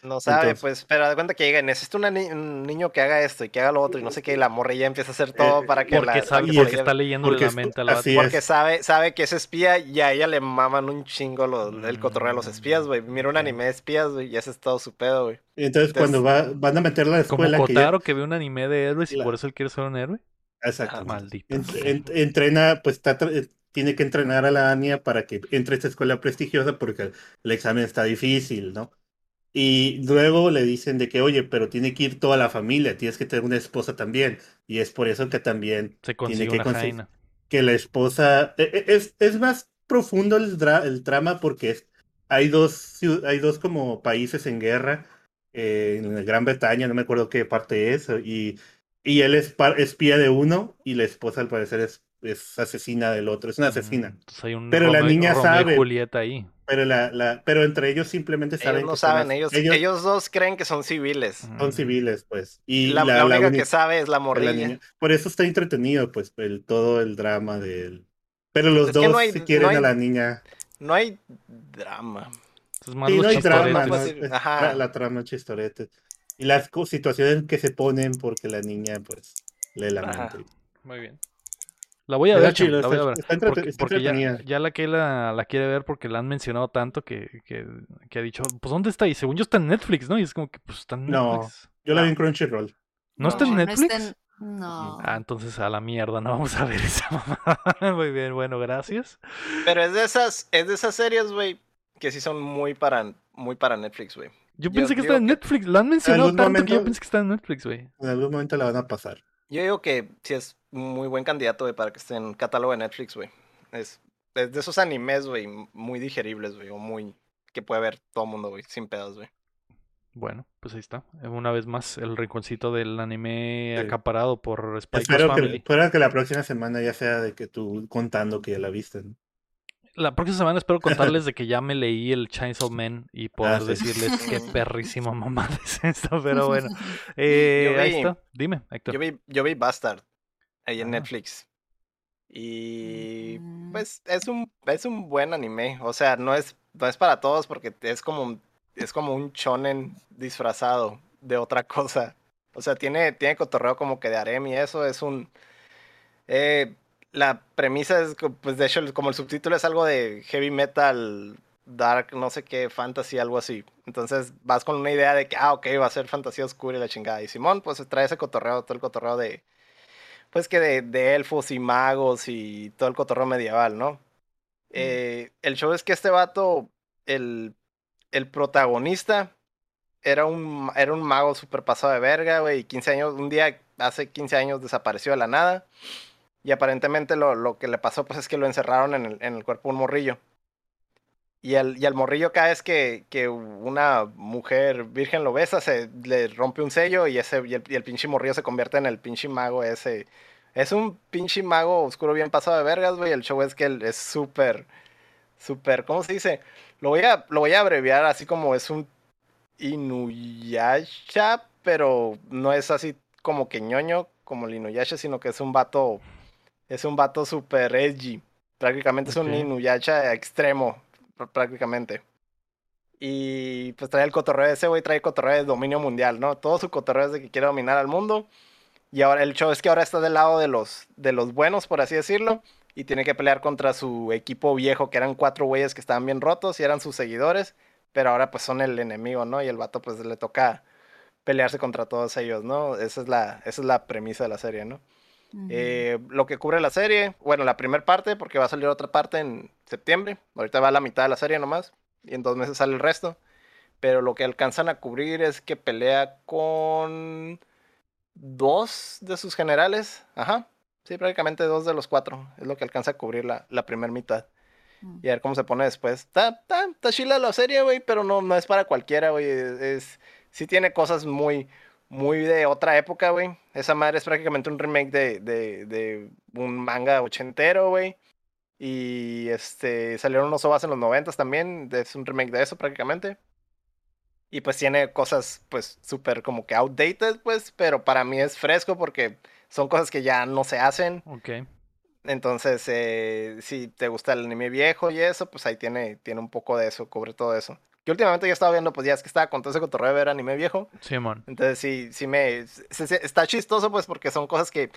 No sabe, Entonces- pues, pero de cuenta que llega, necesito una ni- un niño que haga esto y que haga lo otro y no sé qué, y la morra ya empieza a hacer todo Eh, para que Porque la... sabe, porque es- está leyendo porque la mente a la así Porque es. sabe, sabe que es espía y a ella le maman un chingo lo- el cotorreo de los espías, güey. Mira un anime de espías, güey, y ese es todo su pedo, güey. entonces Entonces- cuando va, van a meterla a la Como escuela, que ya- Kotaro que ve un anime de héroes y La- por eso él quiere ser un héroe. Exactamente. Maldito. Ent- entrena, pues está tiene que entrenar a la Anya para que entre a esta escuela prestigiosa porque el, examen está difícil, ¿no? Y luego le dicen de que, oye, pero tiene que ir toda la familia, tienes que tener una esposa también. Y es por eso que también Se tiene que conseguir que la esposa e- e- es, es más profundo el, dra- el trama porque es, hay dos hay dos como países en guerra eh, en Gran Bretaña, no me acuerdo qué parte es, y, y él es par- espía de uno y la esposa al parecer es, es asesina del otro, es una asesina. Mm, hay un Pero la niña Romeo sabe. Julieta ahí. Pero la, la, pero entre ellos simplemente saben Ellos no que son saben, ellos, ellos, dos creen que son civiles. son Mm. civiles, pues. Y La, la, la la única que sabe es la la morrilla. niña. Por eso está entretenido, pues, el, todo el drama del. Pero los Es dos no hay- si quieren no hay- a la niña. No hay drama. Es más Sí, no hay drama. ¿no? chistoretes. Es Ajá. La, la trama chistorete. Y las situaciones que se ponen porque la niña, pues, lee la Ajá. mente. Muy bien. La voy a ver, cham, chido, la voy a está- ver. está entrete- Porque, está porque ya, entretenida. ya la que la, la quiere ver porque la han mencionado tanto que, que, que ha dicho, pues ¿dónde está? Y según yo está en Netflix, ¿no? Y es como que, pues está en No. Netflix. Yo la No. vi en Crunchyroll. ¿No, está en No, no Netflix? está en- No. Ah, entonces a la mierda, no vamos a ver esa [laughs] mamá. Muy bien, bueno, gracias. Pero es de esas, es de esas series, güey, que sí son muy para, muy para Netflix, güey. Yo Yo pensé que estaba en Netflix, la han mencionado tanto que yo pensé que estaba en Netflix, güey. En algún momento la van a pasar. Yo digo que sí es muy buen candidato, güey, para que esté en catálogo de Netflix, güey. Es, es de esos animes, güey, muy digeribles, güey, o muy... que puede ver todo el mundo, güey, sin pedos, güey. Bueno, pues ahí está. Una vez más, el rinconcito del anime Sí. acaparado por Spike Espero que, Family. espero que la próxima semana ya sea de que tú contando que ya la viste. ¿no? La próxima semana espero contarles [laughs] de que ya me leí el Chainsaw Man y poder Ah, sí. decirles qué [laughs] perrísimo mamá es esto, [laughs] pero bueno. Eh, ahí está. Dime, Héctor. Yo vi, yo vi Bastard ahí en Ah. Netflix. Y Mm. pues es un, es un buen anime. O sea, no es, no es para todos porque es como, un- es como un shonen disfrazado de otra cosa. O sea, tiene, tiene cotorreo como que de harem y eso es un... eh, la premisa es, pues de hecho, como el subtítulo es algo de heavy metal, dark, no sé qué, fantasy, algo así. Entonces vas con una idea de que, ah, ok, va a ser fantasía oscura y la chingada. Y Simón, pues trae ese cotorreo, todo el cotorreo de, pues que de, de elfos y magos y todo el cotorreo medieval, ¿no? Eh, el show es que este vato, el, el protagonista, era un, era un mago súper pasado de verga, güey, y 15 años, un día, hace 15 años desapareció de la nada, y aparentemente lo, lo que le pasó, pues es que lo encerraron en el, en el cuerpo de un morrillo. Y al, y al morrillo cada vez que, que una mujer virgen lo besa, se le rompe un sello y, ese, y, el, y el pinche morrillo se convierte en el pinche mago ese. Es un pinche mago oscuro bien pasado de vergas, güey. El show es que él es súper, súper, ¿cómo se dice? Lo voy, a, lo voy a abreviar así como es un Inuyasha, pero no es así como que ñoño como el Inuyasha, sino que es un vato, es un vato súper edgy. Prácticamente es un. Inuyasha extremo, pr- prácticamente. Y pues trae el cotorreo de ese güey, trae el cotorreo de dominio mundial, ¿no? Todo su cotorreo es de que quiere dominar al mundo. Y ahora el show es que ahora está del lado de los, de los buenos, por así decirlo. Y tiene que pelear contra su equipo viejo, que eran cuatro güeyes que estaban bien rotos y eran sus seguidores. Pero ahora pues son el enemigo, ¿no? Y el vato pues le toca pelearse contra todos ellos, ¿no? Esa es la, esa es la premisa de la serie, ¿no? Ujú. Eh, lo que cubre la serie, bueno, la primera parte, porque va a salir otra parte en septiembre. Ahorita va a la mitad de la serie nomás. Y en dos meses sale el resto. Pero lo que alcanzan a cubrir es que pelea con dos de sus generales. Ajá. Sí, prácticamente dos de los cuatro. Es lo que alcanza a cubrir la, la primera mitad. Mm. Y a ver cómo se pone después. Está, está, está chila la serie, güey, pero no, no es para cualquiera, güey. Es, es- sí tiene cosas muy, muy de otra época, güey. Esa madre es prácticamente un remake de, de, de un manga ochentero, güey. Y este, salieron unos ovas en los noventas también. Es un remake de eso prácticamente. Y pues tiene cosas, pues, súper como que outdated, pues, pero para mí es fresco porque son cosas que ya no se hacen. Ok. Entonces, eh, si te gusta el anime viejo y eso, pues ahí tiene, tiene un poco de eso, cubre todo eso. Yo últimamente ya estaba viendo, pues ya es que estaba con todo ese cotorreo de ver anime viejo. Simón. Entonces sí, sí me... se- se- está chistoso, pues, porque son cosas que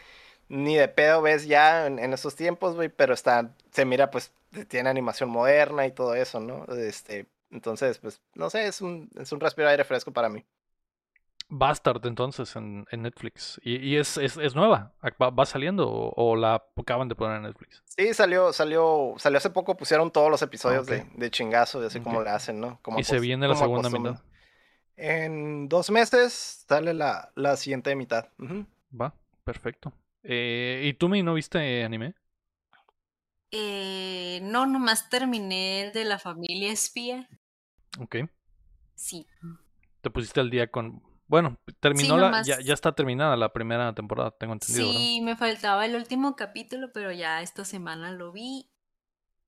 ni de pedo ves ya en, en esos tiempos, güey, pero está, se mira, pues, tiene animación moderna y todo eso, ¿no? Este, entonces, pues, no sé, es un, es un respiro de aire fresco para mí. Bastard entonces en, en Netflix. ¿Y, y es, es, es nueva? ¿Va, va saliendo o, o la acaban de poner en Netflix? Sí, salió, salió, salió hace poco, pusieron todos los episodios de, de chingazo, y así como Ok. le hacen, ¿no? Como y se viene la como segunda mitad. En dos meses sale la, la siguiente mitad. Va, perfecto. Eh, ¿Y tú, Mi, no viste anime? Eh, no, nomás terminé el de la familia espía. Ok. Sí. Te pusiste al día con... Bueno, terminó la... Ya, ya está terminada la primera temporada, tengo entendido, Sí, me faltaba el último capítulo, pero ya esta semana lo vi.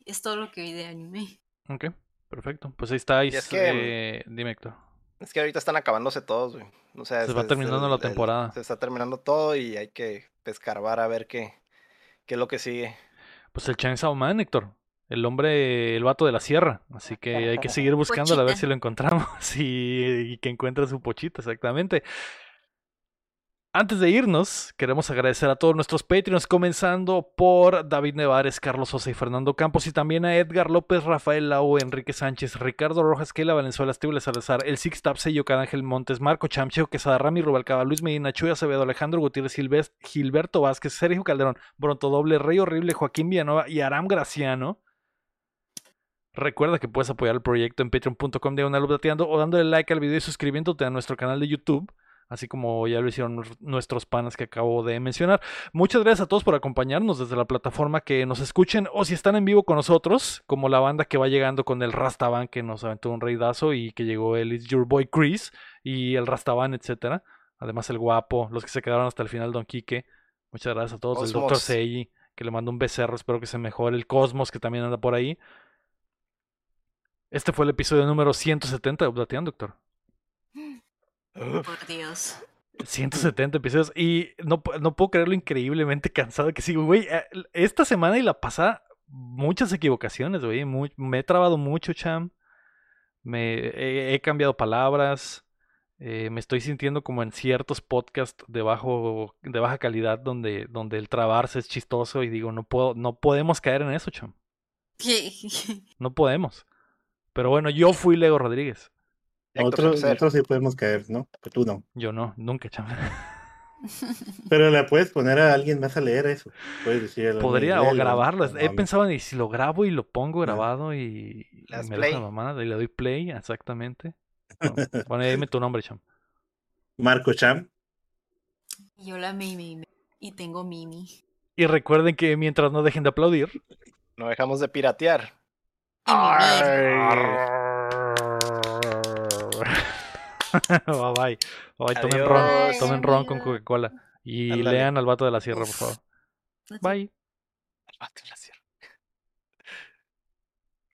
Es todo lo que vi de anime. Ok, perfecto. Pues ahí está. ahí es que- eh, Dime, Héctor. Es que ahorita están acabándose todos, güey. O sea, Se va terminando el- la el- temporada. se está terminando todo y hay que escarbar a ver qué, qué es lo que sigue. Pues el Chainsaw Man, Héctor. El hombre, el vato de la sierra. Así que hay que seguir buscándolo a ver si lo encontramos [laughs] y, y que encuentre su pochita, exactamente. Antes de irnos, queremos agradecer a todos nuestros Patreons, comenzando por David Nevares, Carlos Sosa y Fernando Campos, y también a Edgar López, Rafael Lau, Enrique Sánchez, Ricardo Rojas, Keila Valenzuela, Steve Salazar, El Six Tap, Sello Ángel Montes, Marco Chamcheo, Quesada Rami, Rubalcaba, Luis Medina, Chuy Acevedo, Alejandro Gutiérrez, Gilberto Vázquez, Sergio Calderón, Bronto Doble, Rey Horrible, Joaquín Villanueva y Aram Graciano. Recuerda que puedes apoyar el proyecto en patreon.com diagonal updateando o dándole like al video y suscribiéndote a nuestro canal de YouTube, así como ya lo hicieron nues- nuestros panas que acabo de mencionar. Muchas gracias a todos por acompañarnos desde la plataforma que nos escuchen o si están en vivo con nosotros, como la banda que va llegando con el Rastaban que nos aventó un reidazo y que llegó el It's Your Boy Chris y el Rastaban, etcétera. Además el guapo, los que se quedaron hasta el final, Don Quique. Muchas gracias a todos. El Dr. Seiji, que le mando un becerro, espero que se mejore. El Cosmos, que también anda por ahí. Este fue el episodio número 170 de Updateando, Doctor. [gasps] Por Dios. 170 episodios. Y no, no puedo creer lo increíblemente cansado que sigo, güey. eh, Esta semana y la pasada, muchas equivocaciones, güey. me he trabado mucho, Cham. Me he, he cambiado palabras. eh, me estoy sintiendo como en ciertos podcasts de, bajo, de baja calidad donde, donde el trabarse es chistoso y digo, no puedo, no podemos caer en eso, Cham. [laughs] No podemos. Pero bueno, yo fui Lego Rodríguez. Otros, sí podemos caer, ¿no? Pero tú no. Yo no, nunca, Cham. [laughs] Pero le puedes poner a alguien más a leer eso. Puedes decir. a alguien, Podría o grabarlo. No, He no. pensado en si lo grabo y lo pongo grabado y, y me play. deja la mamada y le doy play, exactamente. [laughs] Bueno, Bueno, ahí dime tu nombre, cham. Marco Cham. Yo la Mimi y tengo Mimi. Y recuerden que mientras no dejen de aplaudir. No dejamos de piratear. [laughs] Bye bye. Bye, tomen ron. Tomen ron con Coca-Cola. Y lean al vato de la sierra, por favor. Bye. Vato de la sierra.